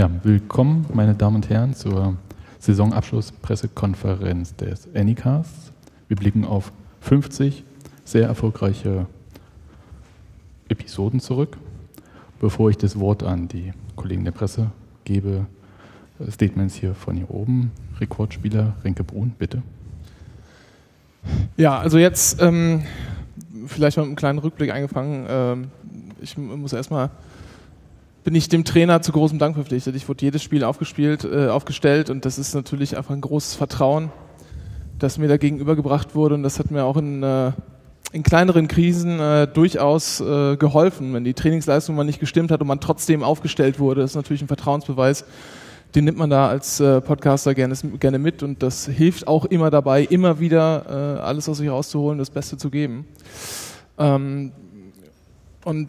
Ja, willkommen, meine Damen und Herren, zur Saisonabschlusspressekonferenz des Anycasts. Wir blicken auf 50 sehr erfolgreiche Episoden zurück. Bevor ich das Wort an die Kollegen der Presse gebe, Statements hier von hier oben. Rekordspieler Renke Brun, bitte. Ja, also jetzt ähm, vielleicht mal mit einem kleinen Rückblick eingefangen. Ähm, ich muss erstmal bin ich dem Trainer zu großem Dank verpflichtet. Ich wurde jedes Spiel aufgespielt, äh, aufgestellt und das ist natürlich einfach ein großes Vertrauen, das mir da gegenübergebracht wurde und das hat mir auch in, äh, in kleineren Krisen äh, durchaus äh, geholfen. Wenn die Trainingsleistung mal nicht gestimmt hat und man trotzdem aufgestellt wurde, das ist natürlich ein Vertrauensbeweis. Den nimmt man da als äh, Podcaster gerne, gerne mit und das hilft auch immer dabei, immer wieder äh, alles aus sich rauszuholen, das Beste zu geben. Ähm, und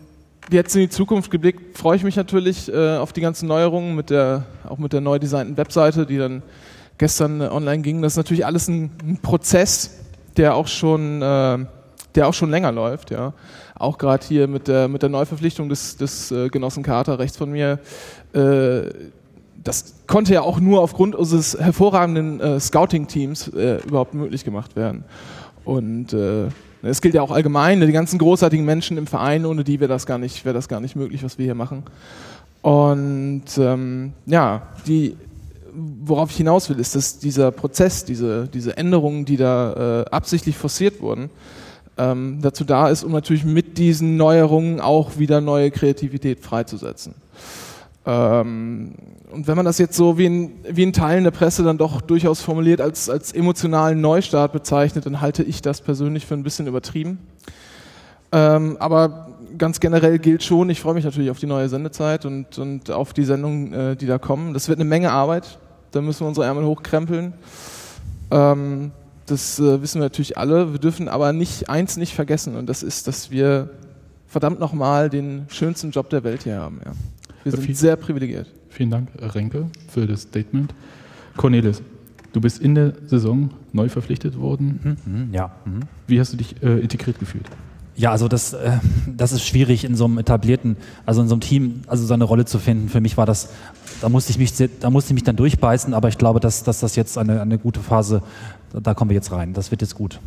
jetzt in die Zukunft geblickt, freue ich mich natürlich äh, auf die ganzen Neuerungen mit der, auch mit der neu designten Webseite, die dann gestern äh, online ging. Das ist natürlich alles ein, ein Prozess, der auch schon, äh, der auch schon länger läuft, ja. Auch gerade hier mit der, mit der Neuverpflichtung des, des äh, Genossen Carter rechts von mir. Äh, das konnte ja auch nur aufgrund unseres hervorragenden Scouting-Teams überhaupt möglich gemacht werden. Und es gilt ja auch allgemein, die ganzen großartigen Menschen im Verein, ohne die wäre das gar nicht, das gar nicht möglich, was wir hier machen. Und ähm, ja, die, worauf ich hinaus will, ist, dass dieser Prozess, diese, diese Änderungen, die da äh, absichtlich forciert wurden, ähm, dazu da ist, um natürlich mit diesen Neuerungen auch wieder neue Kreativität freizusetzen. Ähm, und wenn man das jetzt so wie in, wie in Teilen der Presse dann doch durchaus formuliert als, als emotionalen Neustart bezeichnet, dann halte ich das persönlich für ein bisschen übertrieben. Ähm, aber ganz generell gilt schon, ich freue mich natürlich auf die neue Sendezeit und, und auf die Sendungen, äh, die da kommen. Das wird eine Menge Arbeit, da müssen wir unsere Ärmel hochkrempeln. Ähm, das äh, wissen wir natürlich alle. Wir dürfen aber nicht eins nicht vergessen und das ist, dass wir verdammt nochmal den schönsten Job der Welt hier haben. Ja. Wir sind sehr privilegiert. Vielen Dank, Renke, für das Statement. Cornelis, du bist in der Saison neu verpflichtet worden. Mhm, mhm ja. Mhm. Wie hast du dich äh, integriert gefühlt? Ja, also das, äh, das ist schwierig in so einem etablierten, also in so einem Team, also seine Rolle zu finden. Für mich war das, da musste ich mich, da musste ich mich dann durchbeißen, aber ich glaube, dass, dass das jetzt eine, eine gute Phase, da kommen wir jetzt rein. Das wird jetzt gut.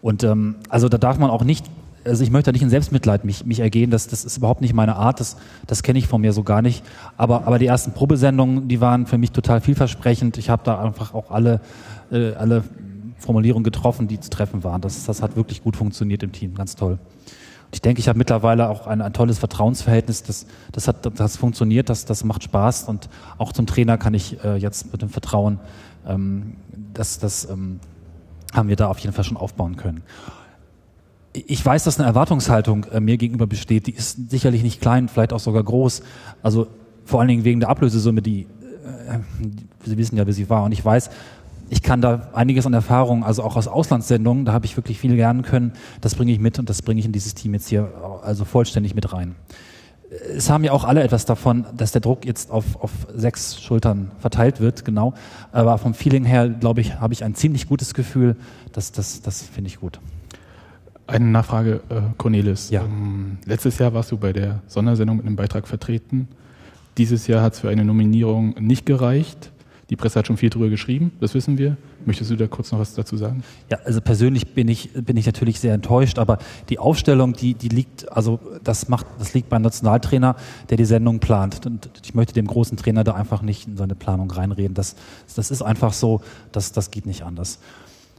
Und ähm, also da darf man auch nicht also ich möchte da nicht in Selbstmitleid mich, mich ergehen, das, das ist überhaupt nicht meine Art, das, das kenne ich von mir so gar nicht. Aber, aber die ersten Probesendungen, die waren für mich total vielversprechend. Ich habe da einfach auch alle, äh, alle Formulierungen getroffen, die zu treffen waren. Das, das hat wirklich gut funktioniert im Team, ganz toll. Und ich denke, ich habe mittlerweile auch ein, ein tolles Vertrauensverhältnis. Das, das, hat, das funktioniert, das, das macht Spaß. Und auch zum Trainer kann ich äh, jetzt mit dem Vertrauen, ähm, das, das ähm, haben wir da auf jeden Fall schon aufbauen können ich weiß, dass eine Erwartungshaltung äh, mir gegenüber besteht, die ist sicherlich nicht klein, vielleicht auch sogar groß. Also vor allen Dingen wegen der Ablösesumme, die, äh, Sie wissen ja, wie sie war. Und ich weiß, ich kann da einiges an Erfahrung, also auch aus Auslandssendungen, da habe ich wirklich viel lernen können. Das bringe ich mit und das bringe ich in dieses Team jetzt hier also vollständig mit rein. Es haben ja auch alle etwas davon, dass der Druck jetzt auf, auf sechs Schultern verteilt wird, genau. Aber vom Feeling her, glaube ich, habe ich ein ziemlich gutes Gefühl. Das, das, das finde ich gut. Eine Nachfrage, äh, Cornelis. Ja. Ähm, letztes Jahr warst du bei der Sondersendung mit einem Beitrag vertreten. Dieses Jahr hat es für eine Nominierung nicht gereicht. Die Presse hat schon viel darüber geschrieben, das wissen wir. Möchtest du da kurz noch was dazu sagen? Ja, also persönlich bin ich, bin ich natürlich sehr enttäuscht, aber die Aufstellung, die, die liegt, also das macht, das liegt beim Nationaltrainer, der die Sendung plant. Und ich möchte dem großen Trainer da einfach nicht in seine Planung reinreden. Das, das ist einfach so, das, das geht nicht anders.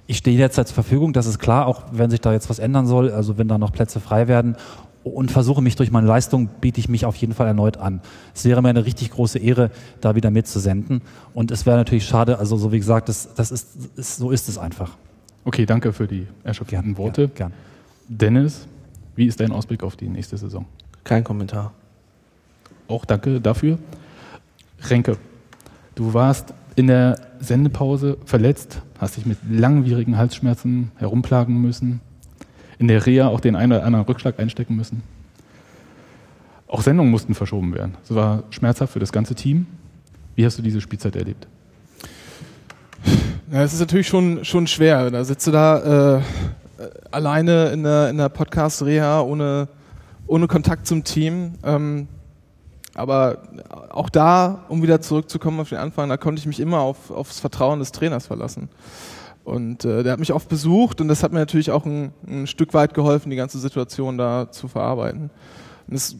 Ich stehe derzeit zur Verfügung, das ist klar, auch wenn sich da jetzt was ändern soll, also wenn da noch Plätze frei werden und versuche mich durch meine Leistung, biete ich mich auf jeden Fall erneut an. Es wäre mir eine richtig große Ehre, da wieder mitzusenden. Und es wäre natürlich schade, also so wie gesagt, das, das ist, ist, so ist es einfach. Okay, danke für die erschöpfenden Worte. Gern, gern. Dennis, wie ist dein Ausblick auf die nächste Saison? Kein Kommentar. Auch danke dafür. Renke, du warst in der Sendepause verletzt, hast dich mit langwierigen Halsschmerzen herumplagen müssen, in der Reha auch den einen oder anderen Rückschlag einstecken müssen. Auch Sendungen mussten verschoben werden. Das war schmerzhaft für das ganze Team. Wie hast du diese Spielzeit erlebt? Ja, es ist natürlich schon, schon schwer. Da sitzt du da äh, alleine in der, in der Podcast-Reha ohne, ohne Kontakt zum Team. Ähm, aber auch da, um wieder zurückzukommen auf den Anfang, da konnte ich mich immer auf, aufs Vertrauen des Trainers verlassen. Und äh, der hat mich oft besucht und das hat mir natürlich auch ein, ein Stück weit geholfen, die ganze Situation da zu verarbeiten. Und es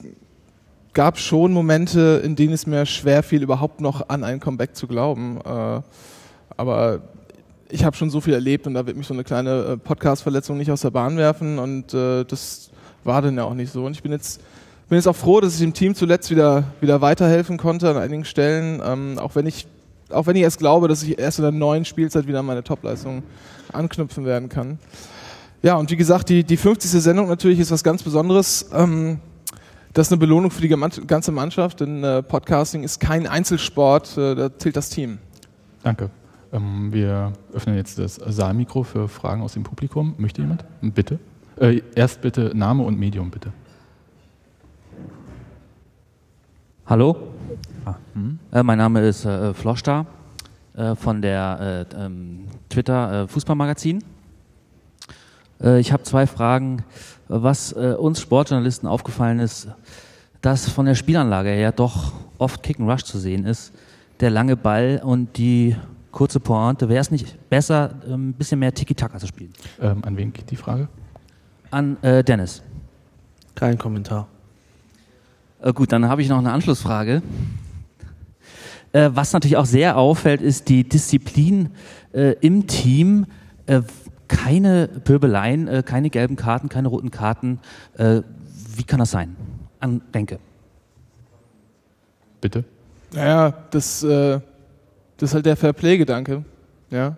gab schon Momente, in denen es mir schwer fiel, überhaupt noch an ein Comeback zu glauben. Äh, aber ich habe schon so viel erlebt und da wird mich so eine kleine äh, Podcast-Verletzung nicht aus der Bahn werfen und äh, das war dann ja auch nicht so. Und ich bin jetzt bin jetzt auch froh, dass ich dem Team zuletzt wieder, wieder weiterhelfen konnte an einigen Stellen, ähm, auch wenn ich auch wenn ich erst glaube, dass ich erst in der neuen Spielzeit wieder an meine Topleistung anknüpfen werden kann. Ja, und wie gesagt, die, die 50. Sendung natürlich ist was ganz Besonderes. Ähm, das ist eine Belohnung für die ganze Mannschaft, denn äh, Podcasting ist kein Einzelsport, äh, da zählt das Team. Danke. Ähm, wir öffnen jetzt das Saalmikro für Fragen aus dem Publikum. Möchte jemand? Bitte. Äh, erst bitte Name und Medium, bitte. Hallo, ah, hm. äh, mein Name ist äh, Floschta äh, von der äh, ähm, Twitter äh, Fußballmagazin. Äh, ich habe zwei Fragen. Was uns Sportjournalisten aufgefallen ist, dass von der Spielanlage her doch oft Kick and Rush zu sehen ist. Der lange Ball und die kurze Pointe. Wäre es nicht besser, ähm, ein bisschen mehr Tiki-Taka zu spielen? Ähm, an wen geht die Frage? An Dennis. Kein Kommentar. Äh, gut, dann habe ich noch eine Anschlussfrage. Äh, was natürlich auch sehr auffällt, ist die Disziplin äh, im Team. Äh, keine Pöbeleien, äh, keine gelben Karten, keine roten Karten. Äh, wie kann das sein? An Denke. Bitte? Naja, das, das ist halt der Fairplay-Gedanke. Ja?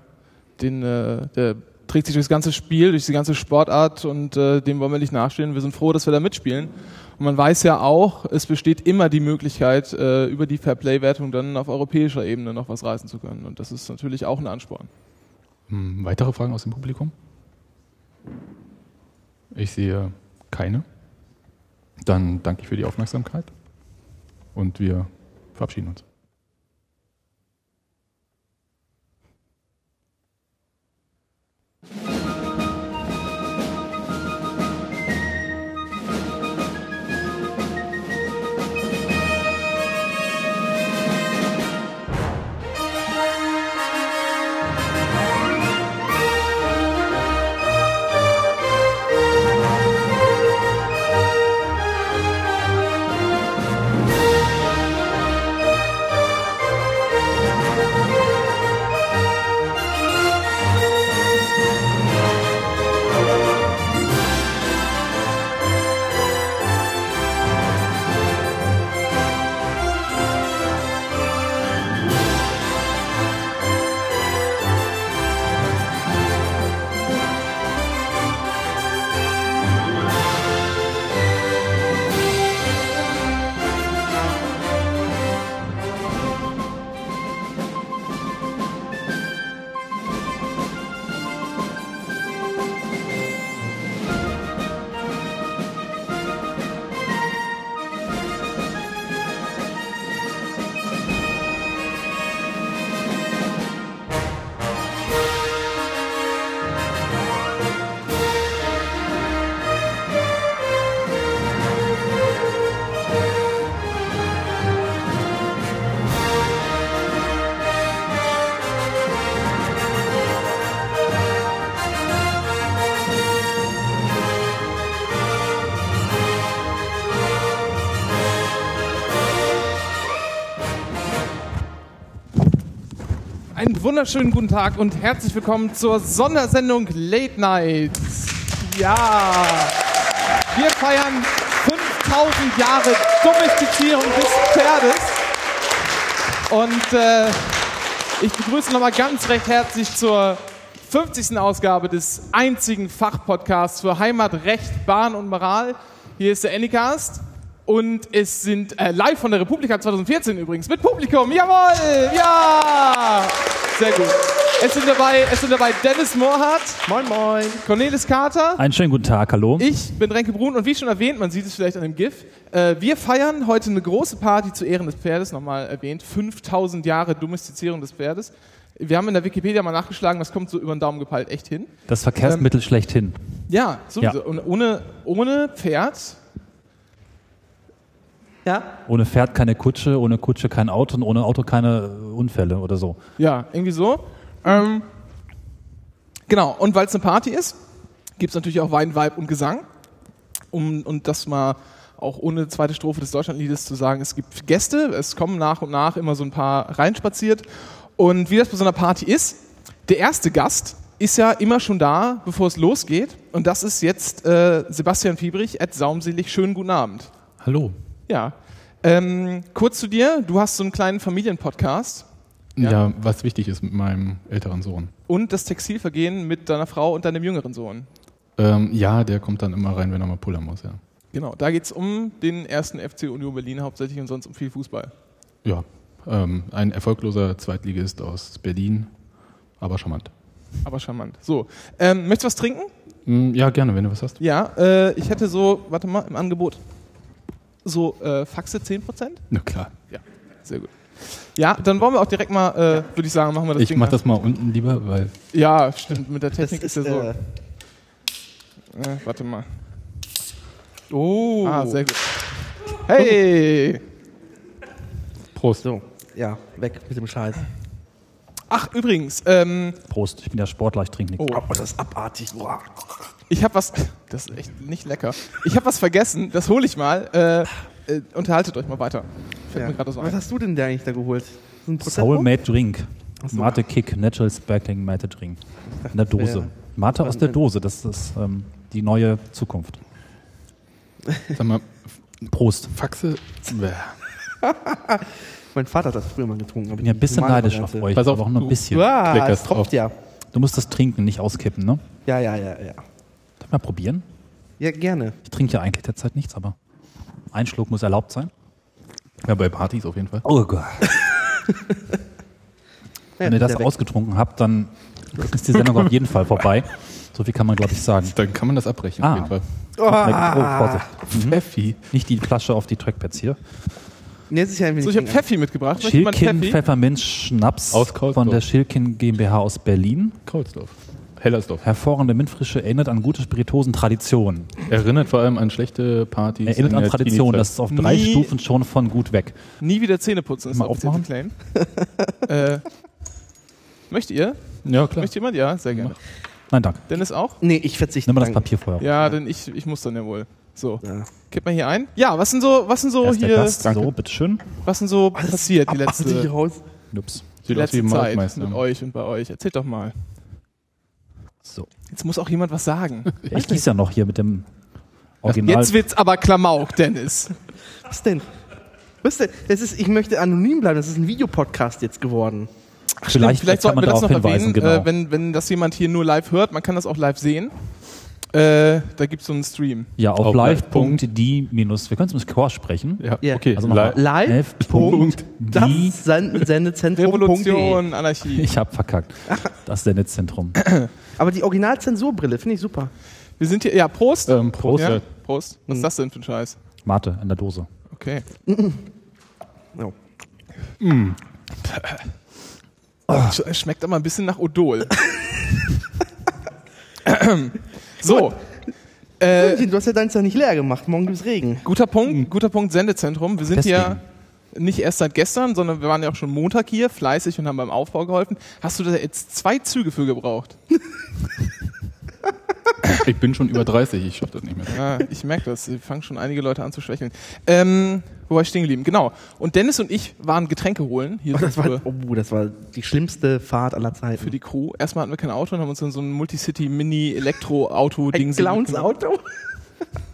Den, der trägt sich durchs ganze Spiel, durch die ganze Sportart und dem wollen wir nicht nachstehen. Wir sind froh, dass wir da mitspielen. Und man weiß ja auch, es besteht immer die Möglichkeit, äh, über die Fairplay-Wertung dann auf europäischer Ebene noch was reißen zu können. Und das ist natürlich auch ein Ansporn. Hm, weitere Fragen aus dem Publikum? Ich sehe keine. Dann danke ich für die Aufmerksamkeit und wir verabschieden uns. Wunderschönen guten Tag und herzlich willkommen zur Sondersendung Late Night. Ja, wir feiern 5000 Jahre Domestizierung des Pferdes. Und äh, ich begrüße nochmal ganz recht herzlich zur 50. Ausgabe des einzigen Fachpodcasts für Heimat, Recht, Bahn und Moral. Hier ist der Anycast. Und es sind äh, live von der Republika 2014 übrigens mit Publikum. Jawohl! Ja! Sehr gut. Es sind dabei, es sind dabei Dennis Mohrhardt. Moin, moin. Cornelis Carter. Einen schönen guten Tag, hallo. Ich bin Renke Brun und wie schon erwähnt, man sieht es vielleicht an dem GIF, äh, wir feiern heute eine große Party zu Ehren des Pferdes, nochmal erwähnt. 5000 Jahre Domestizierung des Pferdes. Wir haben in der Wikipedia mal nachgeschlagen, das kommt so über den Daumen gepeilt echt hin. Das Verkehrsmittel ähm, schlechthin. Ja, sowieso. Ja. Und ohne, ohne Pferd Ja? Ohne Pferd keine Kutsche, ohne Kutsche kein Auto und ohne Auto keine äh, Unfälle oder so. Ja, irgendwie so. Ähm, genau, und weil es eine Party ist, gibt es natürlich auch Wein, Vibe und Gesang. Um, und das mal auch ohne zweite Strophe des Deutschlandliedes zu sagen, es gibt Gäste, es kommen nach und nach immer so ein paar reinspaziert. Und wie das bei so einer Party ist, der erste Gast ist ja immer schon da, bevor es losgeht. Und das ist jetzt äh, Sebastian Fiebrich, at Saumselig. Schönen guten Abend. Hallo. Ja. Ähm, kurz zu dir, du hast so einen kleinen Familienpodcast Ja. Ja. was wichtig ist mit meinem älteren Sohn. und das Textilvergehen mit deiner Frau und deinem jüngeren Sohn. Ähm, ja, der kommt dann immer rein, wenn er mal pullern muss, ja. Genau, da geht es um den ersten FC Union Berlin hauptsächlich und sonst um viel Fußball. Ja, ähm, ein erfolgloser Zweitligist aus Berlin, aber charmant. Aber charmant. So, ähm, möchtest du was trinken? Mm, Ja, gerne, wenn du was hast. Ja, äh, ich hätte so, warte mal, im Angebot so äh, Faxe 10%? Na klar. Ja, sehr gut. Ja, dann wollen wir auch direkt mal, äh, würde ich sagen, machen wir das Ich Ding mach mal. das mal unten lieber, weil Ja, stimmt, mit der Technik ist, ist, ja so. Äh, warte mal. oh. Ah, sehr gut. Hey! Prost. So, ja, weg mit dem Scheiß. Ach, übrigens, ähm, Prost, ich bin ja Sportler, ich trinke nichts. Oh. Oh, das ist abartig. Boah. ich habe was. Das ist echt nicht lecker. Ich habe was vergessen, das hole ich mal. Äh, äh, unterhaltet euch mal weiter. Fällt Ja. mir gerade so Was ein. hast du denn da eigentlich da geholt? So? Soulmate Drink. so. Mate Kick, Natural Sparkling Mate Drink. In der Dose. Mate aus der Dose, das ist ähm, die neue Zukunft. Sag mal, Prost. Faxe. Mein Vater hat das früher mal getrunken. Ich bin ja ein bisschen neidisch auf euch, Pass auf, auch nur ein du- bisschen. Kleckerst es tropft drauf. ja. Du musst das trinken, nicht auskippen, ne? Ja, ja, ja, ja. Darf ich mal probieren? Ja, gerne. Ich trinke ja eigentlich derzeit nichts, aber ein Schluck muss erlaubt sein. Ja, bei Partys auf jeden Fall. Oh Gott. Ja, Wenn ihr das ausgetrunken habt, dann ist die Sendung auf jeden Fall vorbei. So viel kann man, glaube ich, sagen. Dann kann man das abbrechen, Ah. auf jeden Fall. Oh, Vorsicht. Pfeffi. Nicht die Flasche auf die Trackpads hier. Nee, es ist ja ein So, ich habe. Pfeffi mitgebracht. Schilkin? Pfefferminz Schnaps Aus Kaulsdorf. von der Schilkin GmbH aus Berlin. Kaulsdorf. Hellersdorf. Hervorragende Mintfrische erinnert an gute Spirituosen-Traditionen. Erinnert vor allem an schlechte Partys. Erinnert in an der Tradition. Teenie-Zeit. Das ist auf drei Nie- Stufen schon von gut weg. Nie wieder Zähne putzen ist Mal aufmachen? Claim. äh, möchtet ihr? Ja, klar. Möchte jemand? Ja, sehr gerne. Nein, danke. Dennis auch? Nee, ich verzichte. Nimm mal das. Papier vorher. Ja, denn ich, ich muss dann ja wohl. So, Ja. kipp mal hier ein. Ja, was sind so, was sind so Erst hier, Gast. danke. So, bitteschön. was sind so Alles passiert die letzte, raus. Ups. Sieht aus letzte Zeit mit euch und bei euch? Erzählt doch mal. So. Jetzt muss auch jemand was sagen. Ich gieße ja noch hier mit dem Original. Jetzt wird's aber Klamauk, Dennis. Was denn? Was denn? Es ist, ich möchte anonym bleiben. Das ist ein Videopodcast jetzt geworden. vielleicht, Vielleicht kann sollten man wir das darauf noch hinweisen. erwähnen, Genau. äh, wenn, wenn das jemand hier nur live hört, man kann das auch live sehen. Äh, da gibt's so einen Stream. ja, auf, auf live.die minus, wir können es mit Chor sprechen. Ja, Ja. okay. Also Live. Punkt. Das Die, Sen- Sendezentrum. Revolution, Anarchie. ich habe verkackt. Das Sendezentrum. Aber die Originalzensurbrille finde ich super. Wir sind hier, ja, Prost. Ähm, Prost. Ja. Prost. Was ist das denn für ein Scheiß? Mate in der Dose. Okay. Oh. Sch- Es schmeckt aber ein bisschen nach Odol. so. Äh, du hast ja deins ja nicht leer gemacht. Morgen gibt's Regen. guter Punkt, guter Punkt Sendezentrum. Wir sind Deswegen. hier nicht erst seit gestern, sondern wir waren ja auch schon Montag hier, fleißig und haben beim Aufbau geholfen. Hast du da jetzt zwei Züge für gebraucht? Ich bin schon über 30, ich schaffe das nicht mehr. Ja, ich merke das. Sie fangen schon einige Leute an zu schwächeln. Ähm, wo war ich stehen geblieben? Genau. Und Dennis und ich waren Getränke holen. Hier Oh, das, war, oh, das war die schlimmste Fahrt aller Zeiten. für die Crew. Erstmal hatten wir kein Auto und haben uns dann so ein Multicity-Mini-Elektro-Auto-Ding ein Clowns Auto.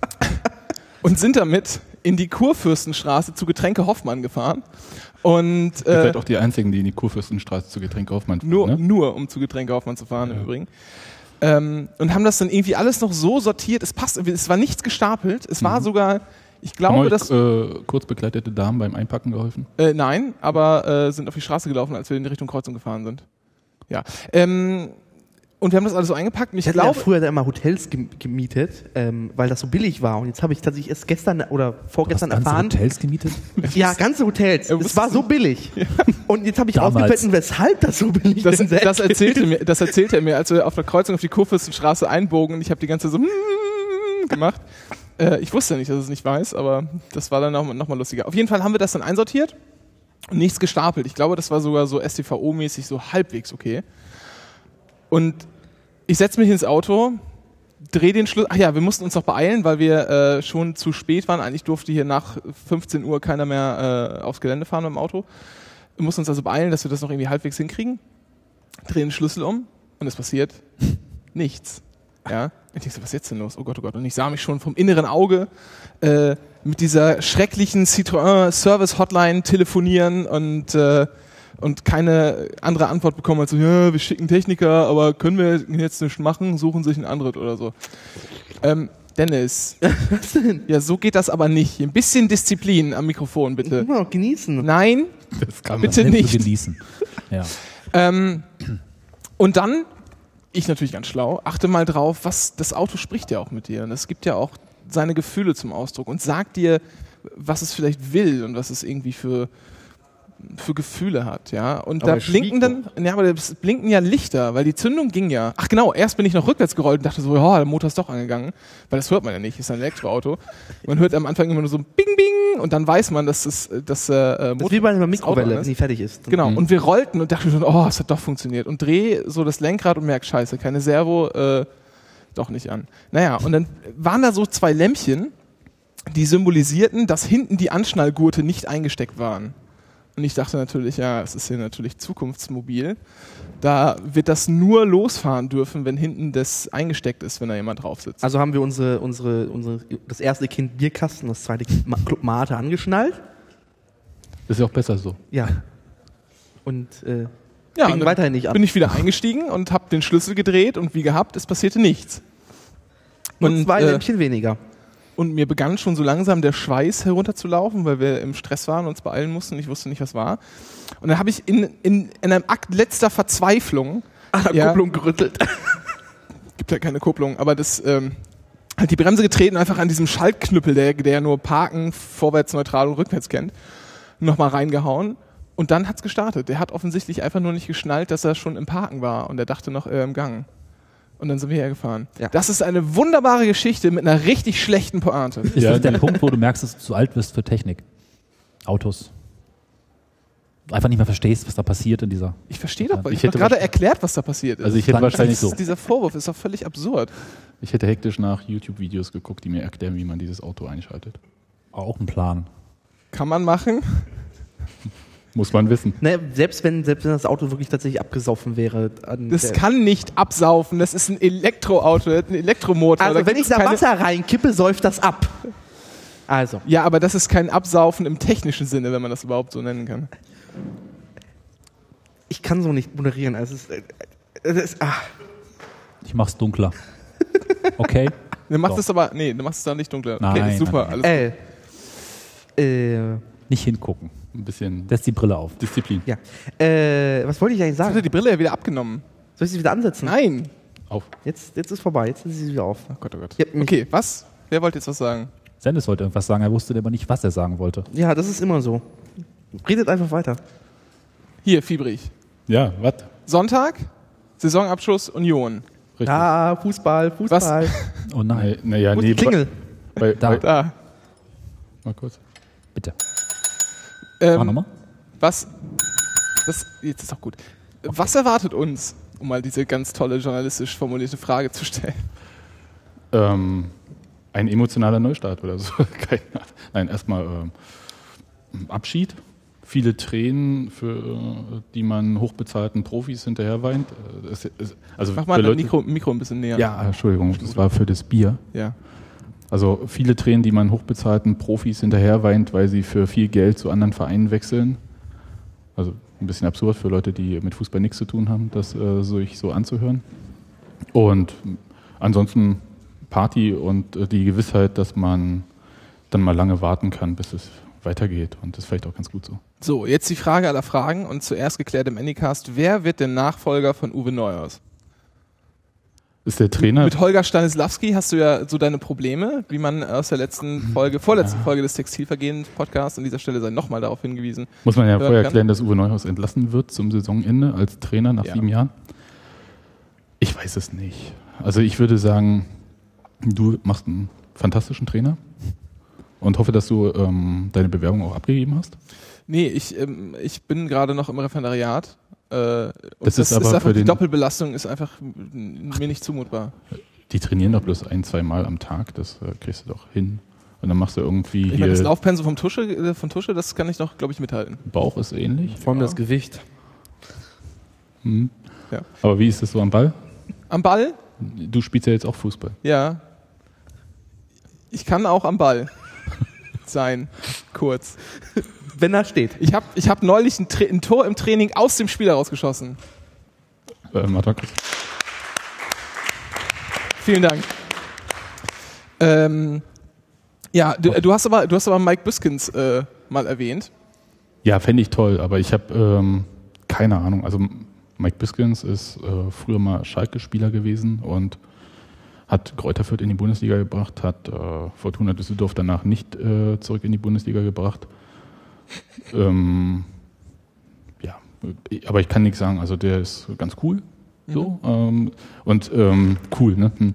und sind damit in die Kurfürstenstraße zu Getränke Hoffmann gefahren. Und Ihr äh, seid auch die Einzigen, die in die Kurfürstenstraße zu Getränk Hoffmann fahren, nur, ne? nur um zu Getränke Hoffmann zu fahren im Übrigen. Ähm, und haben das dann irgendwie alles noch so sortiert. Es passt, es war nichts gestapelt. Es war sogar, ich glaube, dass äh, kurz begleitete Damen beim Einpacken geholfen? Äh, nein, aber äh, sind auf die Straße gelaufen, als wir in Richtung Kreuzung gefahren sind. Ja. Ähm, und wir haben das alles so eingepackt und ich Ich hatte ja glaube, früher da immer Hotels gem- gemietet, ähm, weil das so billig war. Und jetzt habe ich tatsächlich erst gestern oder vorgestern Ganze erfahren. Hotels gemietet? Ja, ganze Hotels. Ja, Es war du- so billig. Und jetzt habe ich rausgefunden, weshalb das so billig das, ist. das, erzählte mir, das erzählte er mir, als wir auf der Kreuzung auf die Kurfürstenstraße einbogen und ich habe die ganze Zeit so gemacht. Äh, ich wusste nicht, dass es nicht weiß, aber das war dann nochmal noch mal lustiger. Auf jeden Fall haben wir das dann einsortiert und nichts gestapelt. Ich glaube, das war sogar so STVO-mäßig so halbwegs okay. Und ich setze mich ins Auto, drehe den Schlüssel. Ach ja, wir mussten uns noch beeilen, weil wir äh, schon zu spät waren. Eigentlich durfte hier nach 15 Uhr keiner mehr äh, aufs Gelände fahren mit dem Auto. Wir mussten uns also beeilen, dass wir das noch irgendwie halbwegs hinkriegen. Drehen den Schlüssel um und es passiert nichts. Ja. Ich denke so, was ist jetzt denn los? Oh Gott, oh Gott. Und ich sah mich schon vom inneren Auge äh, mit dieser schrecklichen Citroën Service Hotline telefonieren und, äh, und keine andere Antwort bekommen als so, ja, wir schicken Techniker, aber können wir jetzt nicht machen, suchen sich ein anderes oder so. Ähm, Dennis. Was denn? Ja, so geht das aber nicht. Ein bisschen Disziplin am Mikrofon, bitte. Immer noch genießen. Nein, Das kann man. bitte nicht. genießen. Ja. Ähm, und dann, ich natürlich ganz schlau, achte mal drauf, was das Auto spricht ja auch mit dir. Und es gibt ja auch seine Gefühle zum Ausdruck und sagt dir, was es vielleicht will und was es irgendwie für, für Gefühle hat, ja. Und Aber da blinken dann, ja, aber es blinken ja Lichter, weil die Zündung ging ja. Ach genau, erst bin ich noch rückwärts gerollt und dachte so, ja, der Motor ist doch angegangen, weil das hört man ja nicht, ist ein Elektroauto. Man hört am Anfang immer nur so Bing Bing und dann weiß man, dass es, dass äh, Das ist wie bei einer das Mikrowelle, wenn sie fertig ist. Genau, Mhm. und wir rollten und dachten schon, oh, es hat doch funktioniert. Und dreh so das Lenkrad und merk, scheiße, keine Servo, äh, doch nicht an. Naja, und dann waren da so zwei Lämpchen, die symbolisierten, dass hinten die Anschnallgurte nicht eingesteckt waren. Und ich dachte natürlich, ja, es ist hier natürlich zukunftsmobil. Da wird das nur losfahren dürfen, wenn hinten das eingesteckt ist, wenn da jemand drauf sitzt. Also haben wir unsere, unsere, unsere, das erste Kind Bierkasten, das zweite Kind Club Mate angeschnallt. Das ist ja auch besser so. Ja. Und äh, ja, und dann weiterhin nicht ab. bin ich wieder eingestiegen und habe den Schlüssel gedreht und wie gehabt, es passierte nichts. Und zwei äh, Lämpchen weniger. Und mir begann schon so langsam der Schweiß herunterzulaufen, weil wir im Stress waren und uns beeilen mussten. Ich wusste nicht, was war. Und dann habe ich in, in, in einem Akt letzter Verzweiflung, An der ja. Kupplung gerüttelt. gibt ja keine Kupplung, aber das ähm, halt die Bremse getreten, einfach an diesem Schaltknüppel, der, der ja nur Parken, vorwärts, neutral und rückwärts kennt, nochmal reingehauen. Und dann hat's gestartet. Der hat offensichtlich einfach nur nicht geschnallt, dass er schon im Parken war und er dachte noch, er im Gang. Und dann sind wir hergefahren. Ja. Das ist eine wunderbare Geschichte mit einer richtig schlechten Pointe. Ist Ja, das der Punkt, wo du merkst, dass du zu alt wirst für Technik? Autos. Du einfach nicht mehr verstehst, was da passiert in dieser. Ich verstehe doch, weil Ich ich, habe hätte gerade erklärt, was da passiert ist. Also ich hätte Dann- wahrscheinlich so. Dieser Vorwurf ist doch völlig absurd. Ich hätte hektisch nach YouTube-Videos geguckt, die mir erklären, wie man dieses Auto einschaltet. Auch ein Plan. Kann man machen. Muss man wissen. Ne, selbst, wenn, selbst wenn das Auto wirklich tatsächlich abgesoffen wäre. Das kann nicht absaufen. Das ist ein Elektroauto, ein Elektromotor. also Da wenn ich da Wasser reinkippe, säuft das ab. Also. Ja, aber das ist kein Absaufen im technischen Sinne, wenn man das überhaupt so nennen kann. Ich kann so nicht moderieren. Also es ist, es ist, ah. Ich mach's dunkler. Okay? Du machst Doch. es aber, nee, du machst es da nicht dunkler. Nein, okay, super. nein, Alles Äh, äh, Nicht hingucken. Ein bisschen Setz die Brille auf. Disziplin. ja. Äh, was wollte ich eigentlich Jetzt hat er sagen? die Brille ja wieder abgenommen. Soll ich sie wieder ansetzen? Nein. Auf. Jetzt, jetzt ist vorbei. Jetzt ist sie wieder auf. Oh Gott, oh Gott. Mich- Okay, was? Wer wollte jetzt was sagen? Sendes wollte irgendwas sagen, er wusste aber nicht, was er sagen wollte. Ja, das ist immer so. Redet einfach weiter. Hier, fiebrig. Ja, was? Sonntag, Saisonabschluss, Union. Richtig. Ah, Fußball, Fußball. Oh nein, Naja, nee, die Klingel? Bei, Da. bei, Da. mal kurz. bitte. Mach Ähm, nochmal. was? Das, jetzt ist doch gut. Was erwartet uns, um mal diese ganz tolle journalistisch formulierte Frage zu stellen? Ähm, ein emotionaler Neustart oder so. Nein, erstmal ähm, Abschied. Viele Tränen, für äh, die man hochbezahlten Profis hinterher weint. Äh, also Mach mal das Leute- Mikro, Mikro ein bisschen näher. Ja, Entschuldigung, das war für das Bier. ja. Also viele Tränen, die man hochbezahlten Profis hinterher weint, weil sie für viel Geld zu anderen Vereinen wechseln. Also ein bisschen absurd für Leute, die mit Fußball nichts zu tun haben, das äh, sich so anzuhören. Und ansonsten Party und äh, die Gewissheit, dass man dann mal lange warten kann, bis es weitergeht. Und das ist vielleicht auch ganz gut so. So, jetzt die Frage aller Fragen und zuerst geklärt im Anycast. Wer wird der Nachfolger von Uwe Neuhaus? Ist der Trainer? Mit Holger Stanislawski hast du ja so deine Probleme, wie man aus der letzten Folge, vorletzten Folge des Textilvergehen-Podcasts an dieser Stelle sei nochmal darauf hingewiesen. Muss man ja vorher kann. erklären, dass Uwe Neuhaus entlassen wird zum Saisonende als Trainer nach Ja. sieben Jahren? Ich weiß es nicht. Also ich würde sagen, du machst einen fantastischen Trainer und hoffe, dass du ähm, deine Bewerbung auch abgegeben hast. Nee, ich, ähm, ich bin gerade noch im Referendariat. Äh, und Das das, ist aber einfach, für die den- Doppelbelastung ist einfach mir nicht zumutbar. Die trainieren doch bloß ein, zwei Mal am Tag, das äh, kriegst du doch hin. Und dann machst du irgendwie Ich meine, das Laufpensum vom Tusche, äh, von Tusche, das kann ich noch, glaube ich, mithalten. Bauch ist ähnlich. Vor allem das Gewicht. Hm. Ja. Aber wie ist das so am Ball? Am Ball? Du spielst ja jetzt auch Fußball. Ja. Ich kann auch am Ball sein. Kurz. Wenn er steht. Ich habe ich hab neulich ein, Tra- ein Tor im Training aus dem Spiel herausgeschossen. Äh, kurz. Vielen Dank. Ähm, ja, du, du, hast aber, du hast aber Mike Biskins äh, mal erwähnt. Ja, fände ich toll, aber ich habe ähm, keine Ahnung. Also Mike Biskins ist äh, früher mal Schalke-Spieler gewesen und hat Kräuter Fürth in die Bundesliga gebracht, hat äh, Fortuna Düsseldorf danach nicht äh, zurück in die Bundesliga gebracht. Ähm, ja, aber ich kann nichts sagen. Also der ist ganz cool. So, ähm, und ähm, cool, ne? Hm.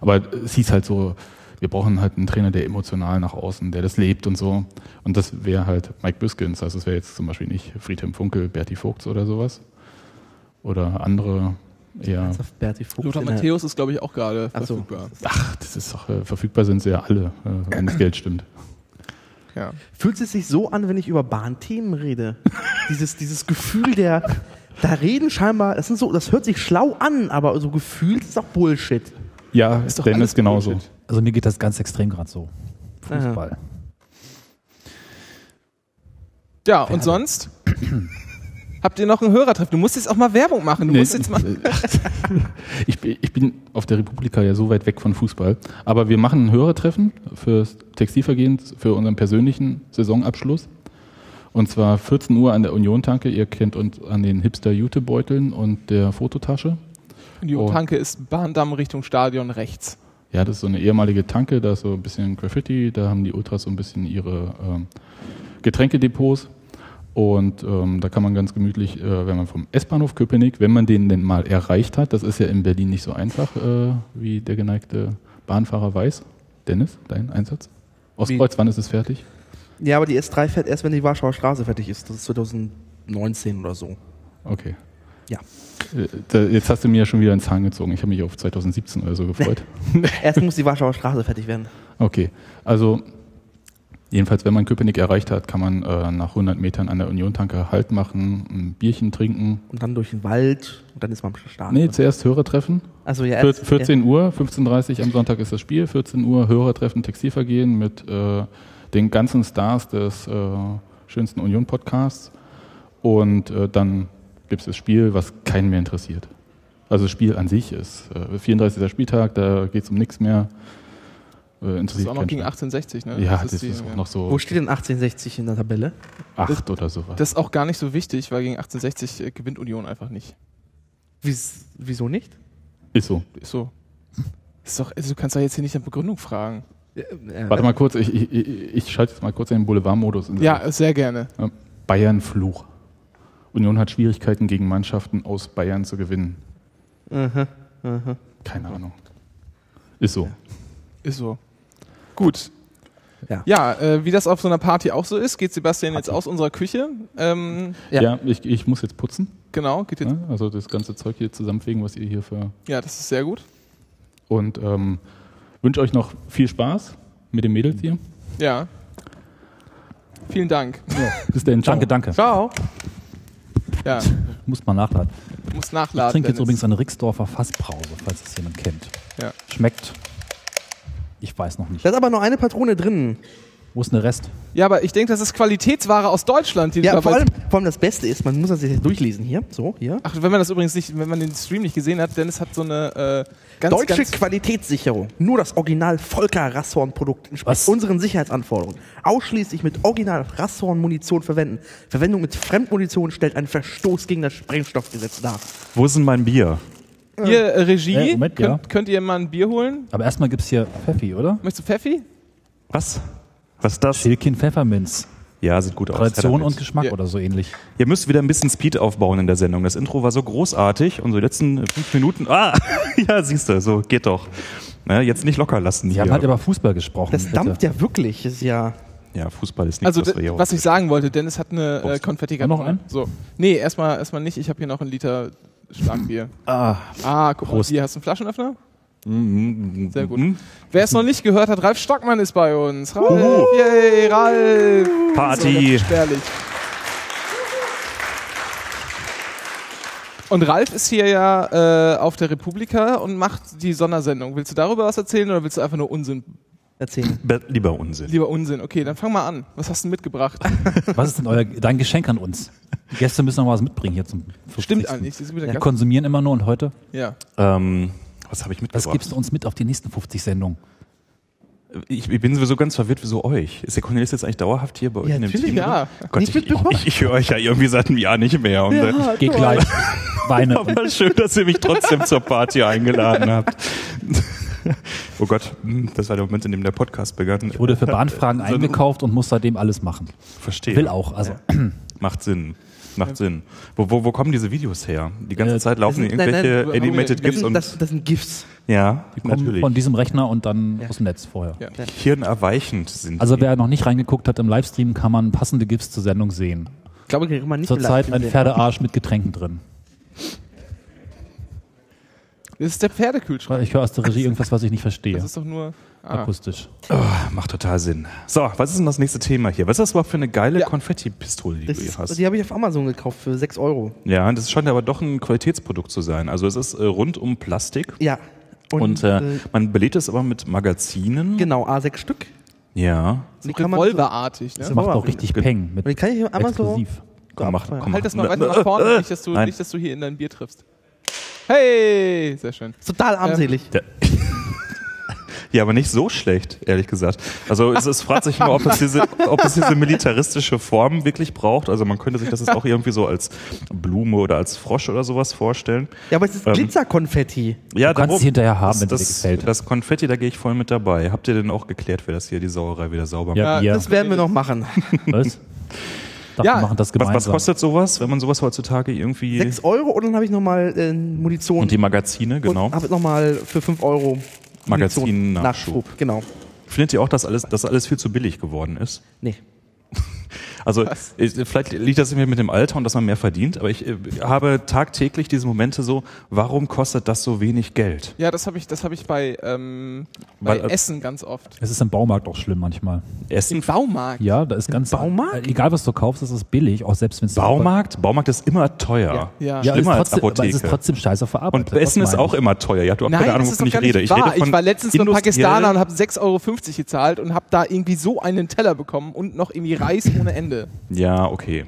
Aber es hieß halt so, wir brauchen halt einen Trainer, der emotional nach außen, der das lebt und so. Und das wäre halt Mike Biskins. Also es wäre jetzt zum Beispiel nicht Friedhelm Funkel, Berti Vogts oder sowas. Oder andere Fuchs Lothar Matthäus ist, glaube ich, auch gerade so. verfügbar. Ach, das ist doch, äh, verfügbar sind sie ja alle, äh, wenn das Geld stimmt. Ja. Fühlt es sich so an, wenn ich über Bahnthemen rede? dieses, dieses Gefühl der, da reden scheinbar, das, sind so, das hört sich schlau an, aber so gefühlt ist auch Bullshit. Ja, Ist doch Dennis genauso. Bullshit. Also mir geht das ganz extrem gerade so. Fußball. Ja, und sonst? Habt ihr noch einen Hörertreff? Du musst jetzt auch mal Werbung machen. Du Nee, musst jetzt mal. ich, bin- ich bin auf der Republika ja so weit weg von Fußball. Aber wir machen ein Hörertreffen fürs Textilvergehen, für unseren persönlichen Saisonabschluss. Und zwar 14 Uhr an der Union-Tanke. Ihr kennt uns an den Hipster-Jutebeuteln und der Fototasche. Die Oh. Tanke ist Bahndamm Richtung Stadion rechts. Ja, das ist so eine ehemalige Tanke, da ist so ein bisschen Graffiti, da haben die Ultras so ein bisschen ihre ähm, Getränkedepots. Und ähm, da kann man ganz gemütlich, äh, wenn man vom S-Bahnhof Köpenick, wenn man den denn mal erreicht hat, das ist ja in Berlin nicht so einfach, äh, wie der geneigte Bahnfahrer weiß. Dennis, dein Einsatz? Ostkreuz, wann ist es fertig? Ja, aber die S3 fährt erst, wenn die Warschauer Straße fertig ist. Das ist 2019 oder so. Okay. Ja. Äh, jetzt hast du mir ja schon wieder einen Zahn gezogen. Ich habe mich auf 2017 oder so gefreut. Erst muss die Warschauer Straße fertig werden. Okay, also jedenfalls, wenn man Köpenick erreicht hat, kann man äh, nach 100 Metern an der Union-Tanke Halt machen, ein Bierchen trinken. Und dann durch den Wald und dann ist man am Start. Nee, zuerst Hörertreffen. also ja, Vier- erst, 14 Uhr, 15.30 Uhr am Sonntag ist das Spiel. 14 Uhr Hörertreffen Textilvergehen mit äh, den ganzen Stars des äh, schönsten Union-Podcasts. Und äh, dann gibt es das Spiel, was keinen mehr interessiert. Also das Spiel an sich ist äh, 34. Spieltag, da geht es um nichts mehr. Äh, Das ist interessiert auch noch gegen Schwein. 1860, ne? Ja, das ist, die- auch ja. noch so Wo steht denn 1860 in der Tabelle? acht oder sowas. Das ist auch gar nicht so wichtig, weil gegen 1860 äh, gewinnt Union einfach nicht. Wies, wieso nicht? ist so. Ist so. Ist doch, also du kannst doch jetzt hier nicht nach Begründung fragen. Äh, Warte mal kurz, ich, ich, ich, schalte jetzt mal kurz in den Boulevardmodus. in. Ja, sehr gerne. Bayern-Fluch. Union hat Schwierigkeiten gegen Mannschaften aus Bayern zu gewinnen. aha, aha. Keine Ahnung. Ist so. Ist so. Gut. Ja. Ja, äh, wie das auf so einer Party auch so ist, geht Sebastian jetzt aus unserer Küche. Ähm, Ja. Ja, ich, ich muss jetzt putzen. genau, geht jetzt. Ne? Also das ganze Zeug hier zusammenfegen, was ihr hier für. Ja, das ist sehr gut. Und ähm, wünsche euch noch viel Spaß mit den Mädels hier. Ja. Vielen Dank. Bis dann. Danke, danke. Ciao. Ja, Muss man nachladen. du musst Ich nachladen. trinke jetzt Dennis. übrigens eine Rixdorfer Fassbrause, falls das jemand kennt. Ja. Schmeckt. Ich weiß noch nicht. Da ist aber noch eine Patrone drin. Wo ist eine Rest? Ja, aber ich denke, das ist Qualitätsware aus Deutschland. Die Ja, vor allem, vor allem das Beste ist, man muss das jetzt durchlesen hier. So, hier. Ach, wenn man das übrigens nicht, wenn man den Stream nicht gesehen hat, Dennis hat so eine äh, ganz, Deutsche ganz Qualitätssicherung. Nur das Original Volker Rasshorn-Produkt entspricht Was? unseren Sicherheitsanforderungen. Ausschließlich mit Original Rasshorn-Munition verwenden. Verwendung mit Fremdmunition stellt einen Verstoß gegen das Sprengstoffgesetz dar. Wo ist denn mein Bier? Hier, äh, Regie, Äh, Moment, könnt, ja. könnt ihr mal ein Bier holen? Aber erstmal gibt es hier Pfeffi, oder? Möchtest du Pfeffi? Was? Was ist das? Schilkin Pfefferminz. Ja, sieht gut aus. Tradition und Geschmack Ja. oder so ähnlich. Ihr müsst wieder ein bisschen Speed aufbauen in der Sendung. Das Intro war so großartig und so die letzten fünf Minuten. Ah, ja, siehst du, so geht doch. Ne, jetzt nicht locker lassen Sie hier. haben halt über Fußball gesprochen. Das bitte. dampft ja wirklich. Ist ja. ja, Fußball ist nicht Also, was wir hier was ich sagen wollte, Dennis hat eine äh, konfetti Noch einen? So. Nee, erstmal erstmal nicht. Ich habe hier noch einen Liter Starkbier. Ah, Ah, guck mal, Prost. hier hast du einen Flaschenöffner? Mhm, Sehr gut. mhm. Wer es noch nicht gehört hat, Ralf Stockmann ist bei uns. Ralf, yay, Ralf. Party. So, spärlich. Und Ralf ist hier ja äh, auf der Republika und macht die Sondersendung. Willst du darüber was erzählen oder willst du einfach nur Unsinn? Erzählen. Be- Lieber Unsinn. Lieber Unsinn. Okay, dann fang mal an. Was hast du mitgebracht? was ist denn euer, dein Geschenk an uns? Die Gäste müssen noch was mitbringen hier zum 50. Stimmt eigentlich. Wir Gast- konsumieren immer nur und heute. ja. Ähm, was habe ich Was mitgebracht? gibst du uns mit auf die nächsten 50 Sendungen? Ich, ich bin sowieso ganz verwirrt, wieso euch? Ist der Cornelis jetzt eigentlich dauerhaft hier bei euch Ja, in dem natürlich, Team? ja. Gott, ich, mitbekommen? ich, ich höre euch ja irgendwie seit einem Jahr nicht mehr. Und, äh, Geh gleich. Weine. aber schön, dass ihr mich trotzdem zur Party eingeladen habt. oh Gott, hm, das war der Moment, in dem der Podcast begann. Ich wurde für Bahnfragen eingekauft und muss seitdem alles machen. Verstehe. Will auch. Also Macht Sinn. Macht Sinn. Wo, wo, wo kommen diese Videos her? Die ganze Äh, Zeit laufen sind- nein, irgendwelche nein, Animated das Das GIFs sind, und das, das sind GIFs. ja, die kommen natürlich. von diesem Rechner und dann Ja. aus dem Netz vorher. Ja. Hirnerweichend sind Also die. wer noch nicht reingeguckt hat im Livestream, kann man passende GIFs zur Sendung sehen. Ich glaube, kann man nicht Zurzeit ein. Pferdearsch mit Getränken drin. Das ist der Pferdekühlschrank. Ich höre aus der Regie irgendwas, was ich nicht verstehe. Das ist doch nur. Ah. Akustisch. Oh, macht total Sinn. So, was ist denn das nächste Thema hier? Was ist das überhaupt für eine geile Ja. Konfetti-Pistole, die Das du hier ist, hast? die habe ich auf Amazon gekauft für 6 Euro. Ja, das scheint aber doch ein Qualitätsprodukt zu sein. Also es ist äh, rund um Plastik Ja. und, äh, äh, man belädt es aber mit Magazinen. genau, A6 Stück. Ja. So Die kann man Revolverartig, Das ne? macht Mauer- auch richtig Peng mit Und die kann ich hier einmal so. exklusiv. Komm, mach, komm, Halt mach. das noch weiter nach vorne, nicht dass, du, nicht, dass du hier in dein Bier triffst. Hey! Sehr schön. Total armselig. Der- Ja, aber nicht so schlecht, ehrlich gesagt. Also es, es fragt sich nur, ob es, diese, ob es diese militaristische Form wirklich braucht. Also man könnte sich das jetzt auch irgendwie so als Blume oder als Frosch oder sowas vorstellen. Ja, aber es ist Ähm, Glitzerkonfetti. Ja, Du kannst darum- es hinterher haben, das, wenn es dir das, gefällt. das Konfetti, da gehe ich voll mit dabei. Habt ihr denn auch geklärt, wer das hier die Sauerei wieder sauber macht? Ja. Das werden wir noch machen. Was? Dachte, Ja. machen das Was, gemeinsam. was kostet sowas, wenn man sowas heutzutage irgendwie... 6 Euro und dann habe ich nochmal äh, Munition. Und die Magazine, genau. Und habe nochmal für 5 Euro Magazin Munition- Nachschub. Genau. Findet ihr auch, dass alles, dass alles viel zu billig geworden ist? Nee. Also Was? ich, vielleicht liegt das irgendwie mit dem Alter und dass man mehr verdient, aber ich äh, habe tagtäglich diese Momente so, warum kostet das so wenig Geld? Ja, das habe ich, das hab ich bei, ähm, bei Weil, äh, Essen ganz oft. Es ist im Baumarkt auch schlimm manchmal. Essen, Im Baumarkt. Ja, da ist ganz. Baumarkt? Äh, Egal, was du kaufst, ist es billig, auch selbst wenn es. Baumarkt? Baumarkt ist immer teuer. Ja. Ja, ist Schlimmer als trotzdem, aber es ist Apotheke. trotzdem scheiße verarbeitet. Und Essen das ist auch immer teuer. Ja, du hast Nein, keine Ahnung, das ist wovon ich rede. Ich rede von ich war letztens beim industriell- Pakistaner und habe 6,50 Euro gezahlt und habe da irgendwie so einen Teller bekommen und noch irgendwie Reis ohne Ende. Ja, okay.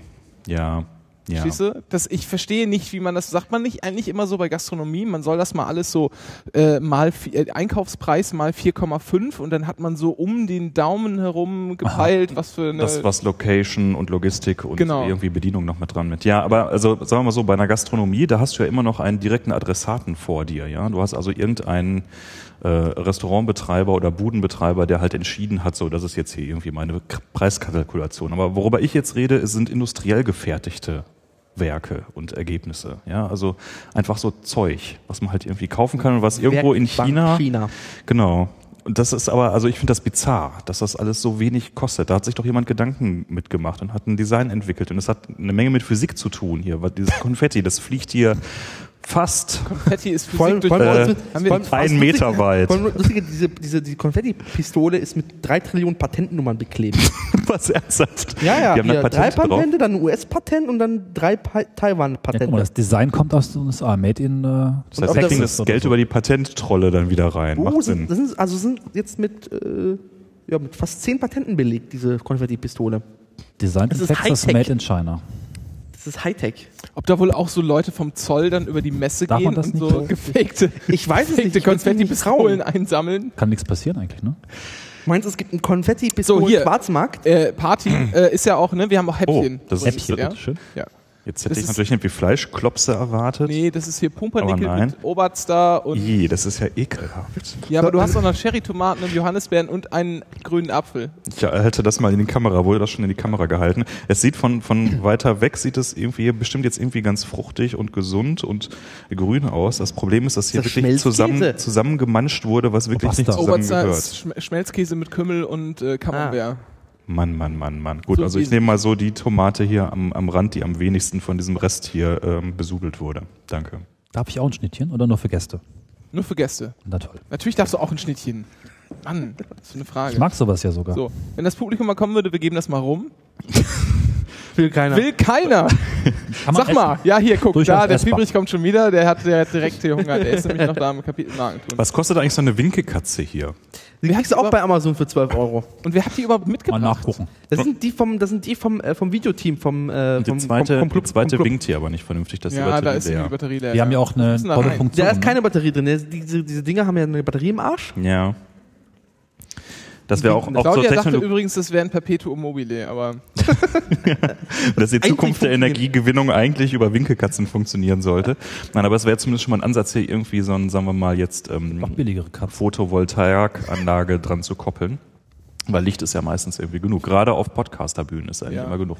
Ja. Ja. Du? Das, ich verstehe nicht, wie man das sagt man nicht eigentlich immer so bei Gastronomie. Man soll das mal alles so äh, mal äh, Einkaufspreis mal 4,5 und dann hat man so um den Daumen herum gepeilt, was für eine. Das, was Location und Logistik und Genau. irgendwie Bedienung noch mit dran mit. Ja, aber also sagen wir mal so, bei einer Gastronomie, da hast du ja immer noch einen direkten Adressaten vor dir. Ja, Du hast also irgendeinen äh, Restaurantbetreiber oder Budenbetreiber, der halt entschieden hat, so, das ist jetzt hier irgendwie meine Preiskalkulation. Aber worüber ich jetzt rede, es sind industriell gefertigte Werke und Ergebnisse. Ja, also einfach so Zeug, was man halt irgendwie kaufen kann und was irgendwo in China China. Genau. Und das ist aber, also ich finde das bizarr, dass das alles so wenig kostet. Da hat sich doch jemand Gedanken mitgemacht und hat ein Design entwickelt. Und es hat eine Menge mit Physik zu tun hier, weil dieses Konfetti, das fliegt hier fast Konfetti ist Physik allem- durch vor allem- äh, haben wir vor allem- einen Meter Lustige- weit. diese, diese die Konfetti-Pistole ist mit drei Trillionen Patentnummern beklebt. was ernsthaft. Ja, ja, Die haben hier da drei Patente drauf. Dann ein US-Patent und dann drei Ja, Taiwan-Patente. mal, das Design kommt aus den USA, made in. Äh, Das heißt, sie das das Geld so. über die Patenttrolle dann wieder rein. oh, Macht sind, Sinn. das sind, also sind jetzt mit, äh, ja, mit fast zehn Patenten belegt, diese Konfetti-Pistole. Design Das in ist Texas, made in China. Das ist Hightech. Ob da wohl auch so Leute vom Zoll dann über die Messe Darf gehen das und so so? gefakte, Ich weiß es nicht. ich Konfetti-Pistolen einsammeln? Kann nichts passieren eigentlich, ne? Meinst du, es gibt einen So, hier. Konfetti-Pistolen-Schwarzmarkt? Äh, Party äh, ist ja auch, ne? Wir haben auch Oh, Häppchen. das ist Häppchen, ja? bitteschön. Ja. Jetzt hätte Das ich natürlich irgendwie Fleischklopse erwartet. Nee, das ist hier Pumpernickel mit Oberster und. Ih, das ist ja ekelhaft. Ja, aber du hast auch noch Cherry-Tomaten und Johannisbeeren und einen grünen Apfel. Ich halte das mal in die Kamera, wurde das schon in die Kamera gehalten. Es sieht von, von weiter weg, sieht es irgendwie bestimmt jetzt irgendwie ganz fruchtig und gesund und grün aus. Das Problem ist, dass hier Das wirklich zusammen, zusammengemanscht wurde, was wirklich nicht Oberster. Oberster zusammengehört. ist Schm Schmelzkäse mit Kümmel und äh, Camembert. Mann, Mann, Mann, Mann. Gut, So also ich nehme mal so die Tomate hier am, am Rand, die am wenigsten von diesem Rest hier ähm, besudelt wurde. Danke. Darf ich auch ein Schnittchen oder nur für Gäste? Nur für Gäste. Na toll. Natürlich darfst du auch ein Schnittchen. Mann, das ist eine Frage. Ich mag sowas ja sogar. so, wenn das Publikum mal kommen würde, wir geben das mal rum. Will keiner. Will keiner. Sag essen. mal, ja hier, guck, Durchaus da, der essbar. Fiebrich kommt schon wieder, der hat, der hat direkt hier Hunger. Der ist nämlich noch da im Kapitelmarken tun. Was kostet eigentlich so eine Winkekatze hier? Die kriegst du auch bei Amazon für 12 Euro. Und wer hat die überhaupt Mal mitgebracht? nachgucken. Das sind die vom, das sind die vom, äh, vom Videoteam, vom, äh, Die vom, zweite, vom, vom Club. die zweite vom Club. winkt hier aber nicht vernünftig. Das ist Ja, die da Batterie ist die leer. Batterie leer. Wir haben ja auch eine da tolle. Funktion. Da ist ne? keine Batterie drin. Der- Diese, diese Dinger haben ja eine Batterie im Arsch. Ja. Das wäre auch, auch Claudia so dachte übrigens, das wäre ein Perpetuum mobile, aber dass die Zukunft der Energiegewinnung eigentlich über Winkelkatzen funktionieren sollte. Nein, aber es wäre zumindest schon mal ein Ansatz, hier irgendwie so ein, sagen wir mal, jetzt ähm. Photovoltaikanlage dran zu koppeln. Weil Licht ist ja meistens irgendwie genug. Gerade auf Podcasterbühnen ist eigentlich Ja. immer genug.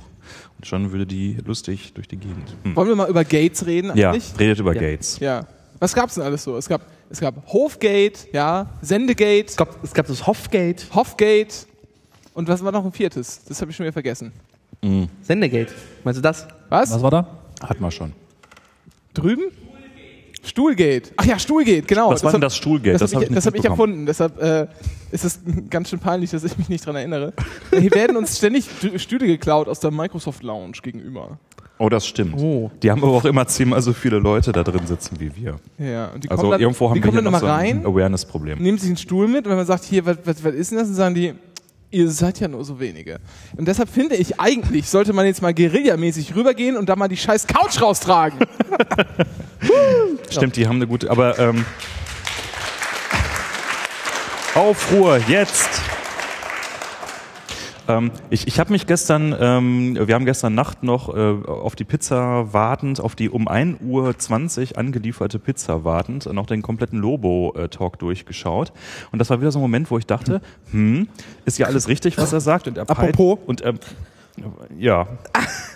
Und schon würde die lustig durch die Gegend. Hm. wollen wir mal über Gates reden Ja, eigentlich? redet über Ja. Gates. Ja. Was gab's denn alles so? Es gab, es gab Hofgate, ja, Sendegate, Es gab, es gab das Hofgate, Hofgate und was war noch ein viertes? Das habe ich schon wieder vergessen. Sendegate. Meinst du das? Was? Was war da? Hat man schon. Drüben? Stuhlgate. Ach ja, Stuhlgate, genau. Was war denn das Stuhlgate? Das, Das habe hab ich, das hab ich erfunden. Deshalb äh, ist es ganz schön peinlich, dass ich mich nicht dran erinnere. Hier werden uns ständig Stü- Stühle geklaut aus der Microsoft Lounge gegenüber. Oh, das stimmt. Oh. Die haben aber auch immer zehnmal so viele Leute da drin sitzen wie wir. Ja, und die Also kommen dann, irgendwo haben die wir kommen hier noch so rein, ein Awareness-Problem. nehmen sich einen Stuhl mit und wenn man sagt, hier, was, was, was ist denn das? Dann sagen die, ihr seid ja nur so wenige. Und deshalb finde ich, eigentlich sollte man jetzt mal guerillamäßig rübergehen und da mal die scheiß Couch raustragen. Stimmt, die haben eine gute, aber ähm, Aufruhr, jetzt! Ähm, ich ich habe mich gestern, ähm, wir haben gestern Nacht noch äh, auf die Pizza wartend, auf die um 1 Uhr 20 angelieferte Pizza wartend, noch den kompletten Lobo-Talk durchgeschaut. Und das war wieder so ein Moment, wo ich dachte, hm, ist ja alles richtig, was er sagt. Und er Apropos. Und ähm, ja,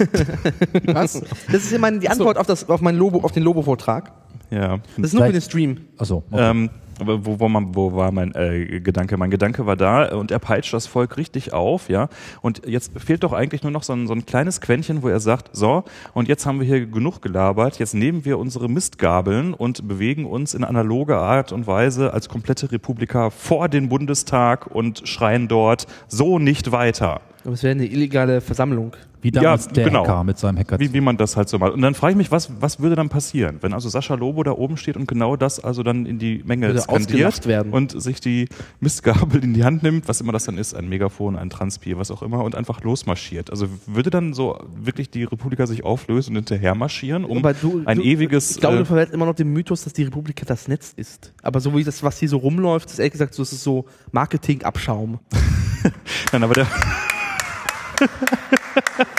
Was? Das ist immer die Antwort auf, das, auf, mein Lobo, auf den Lobo-Vortrag. ja. Das ist nur für Vielleicht- den Stream. Achso. Okay. Ähm, wo, wo, man, wo war mein äh, Gedanke? Mein Gedanke war da und er peitscht das Volk richtig auf, ja. Und jetzt fehlt doch eigentlich nur noch so ein, so ein kleines Quäntchen, wo er sagt, so, und jetzt haben wir hier genug gelabert, jetzt nehmen wir unsere Mistgabeln und bewegen uns in analoger Art und Weise als komplette Republika vor den Bundestag und schreien dort so nicht weiter. Aber es wäre eine illegale Versammlung. Wie damals ja, der genau. Hacker mit seinem Hacker. Wie, wie man das halt so macht. Und dann frage ich mich, was, was würde dann passieren, wenn also Sascha Lobo da oben steht und genau das also dann in die Menge Würde skandiert werden. und sich die Mistgabel in die Hand nimmt, was immer das dann ist, ein Megafon, ein Transpier, was auch immer, und einfach losmarschiert. Also würde dann so wirklich die Republika sich auflösen und hinterher marschieren, um du, ein du, ewiges... Ich glaube, du äh, verwendest immer noch den Mythos, dass die Republik das Netz ist. Aber so wie das, was hier so rumläuft, ist ehrlich gesagt so, es ist so Marketing-Abschaum. nein, aber der,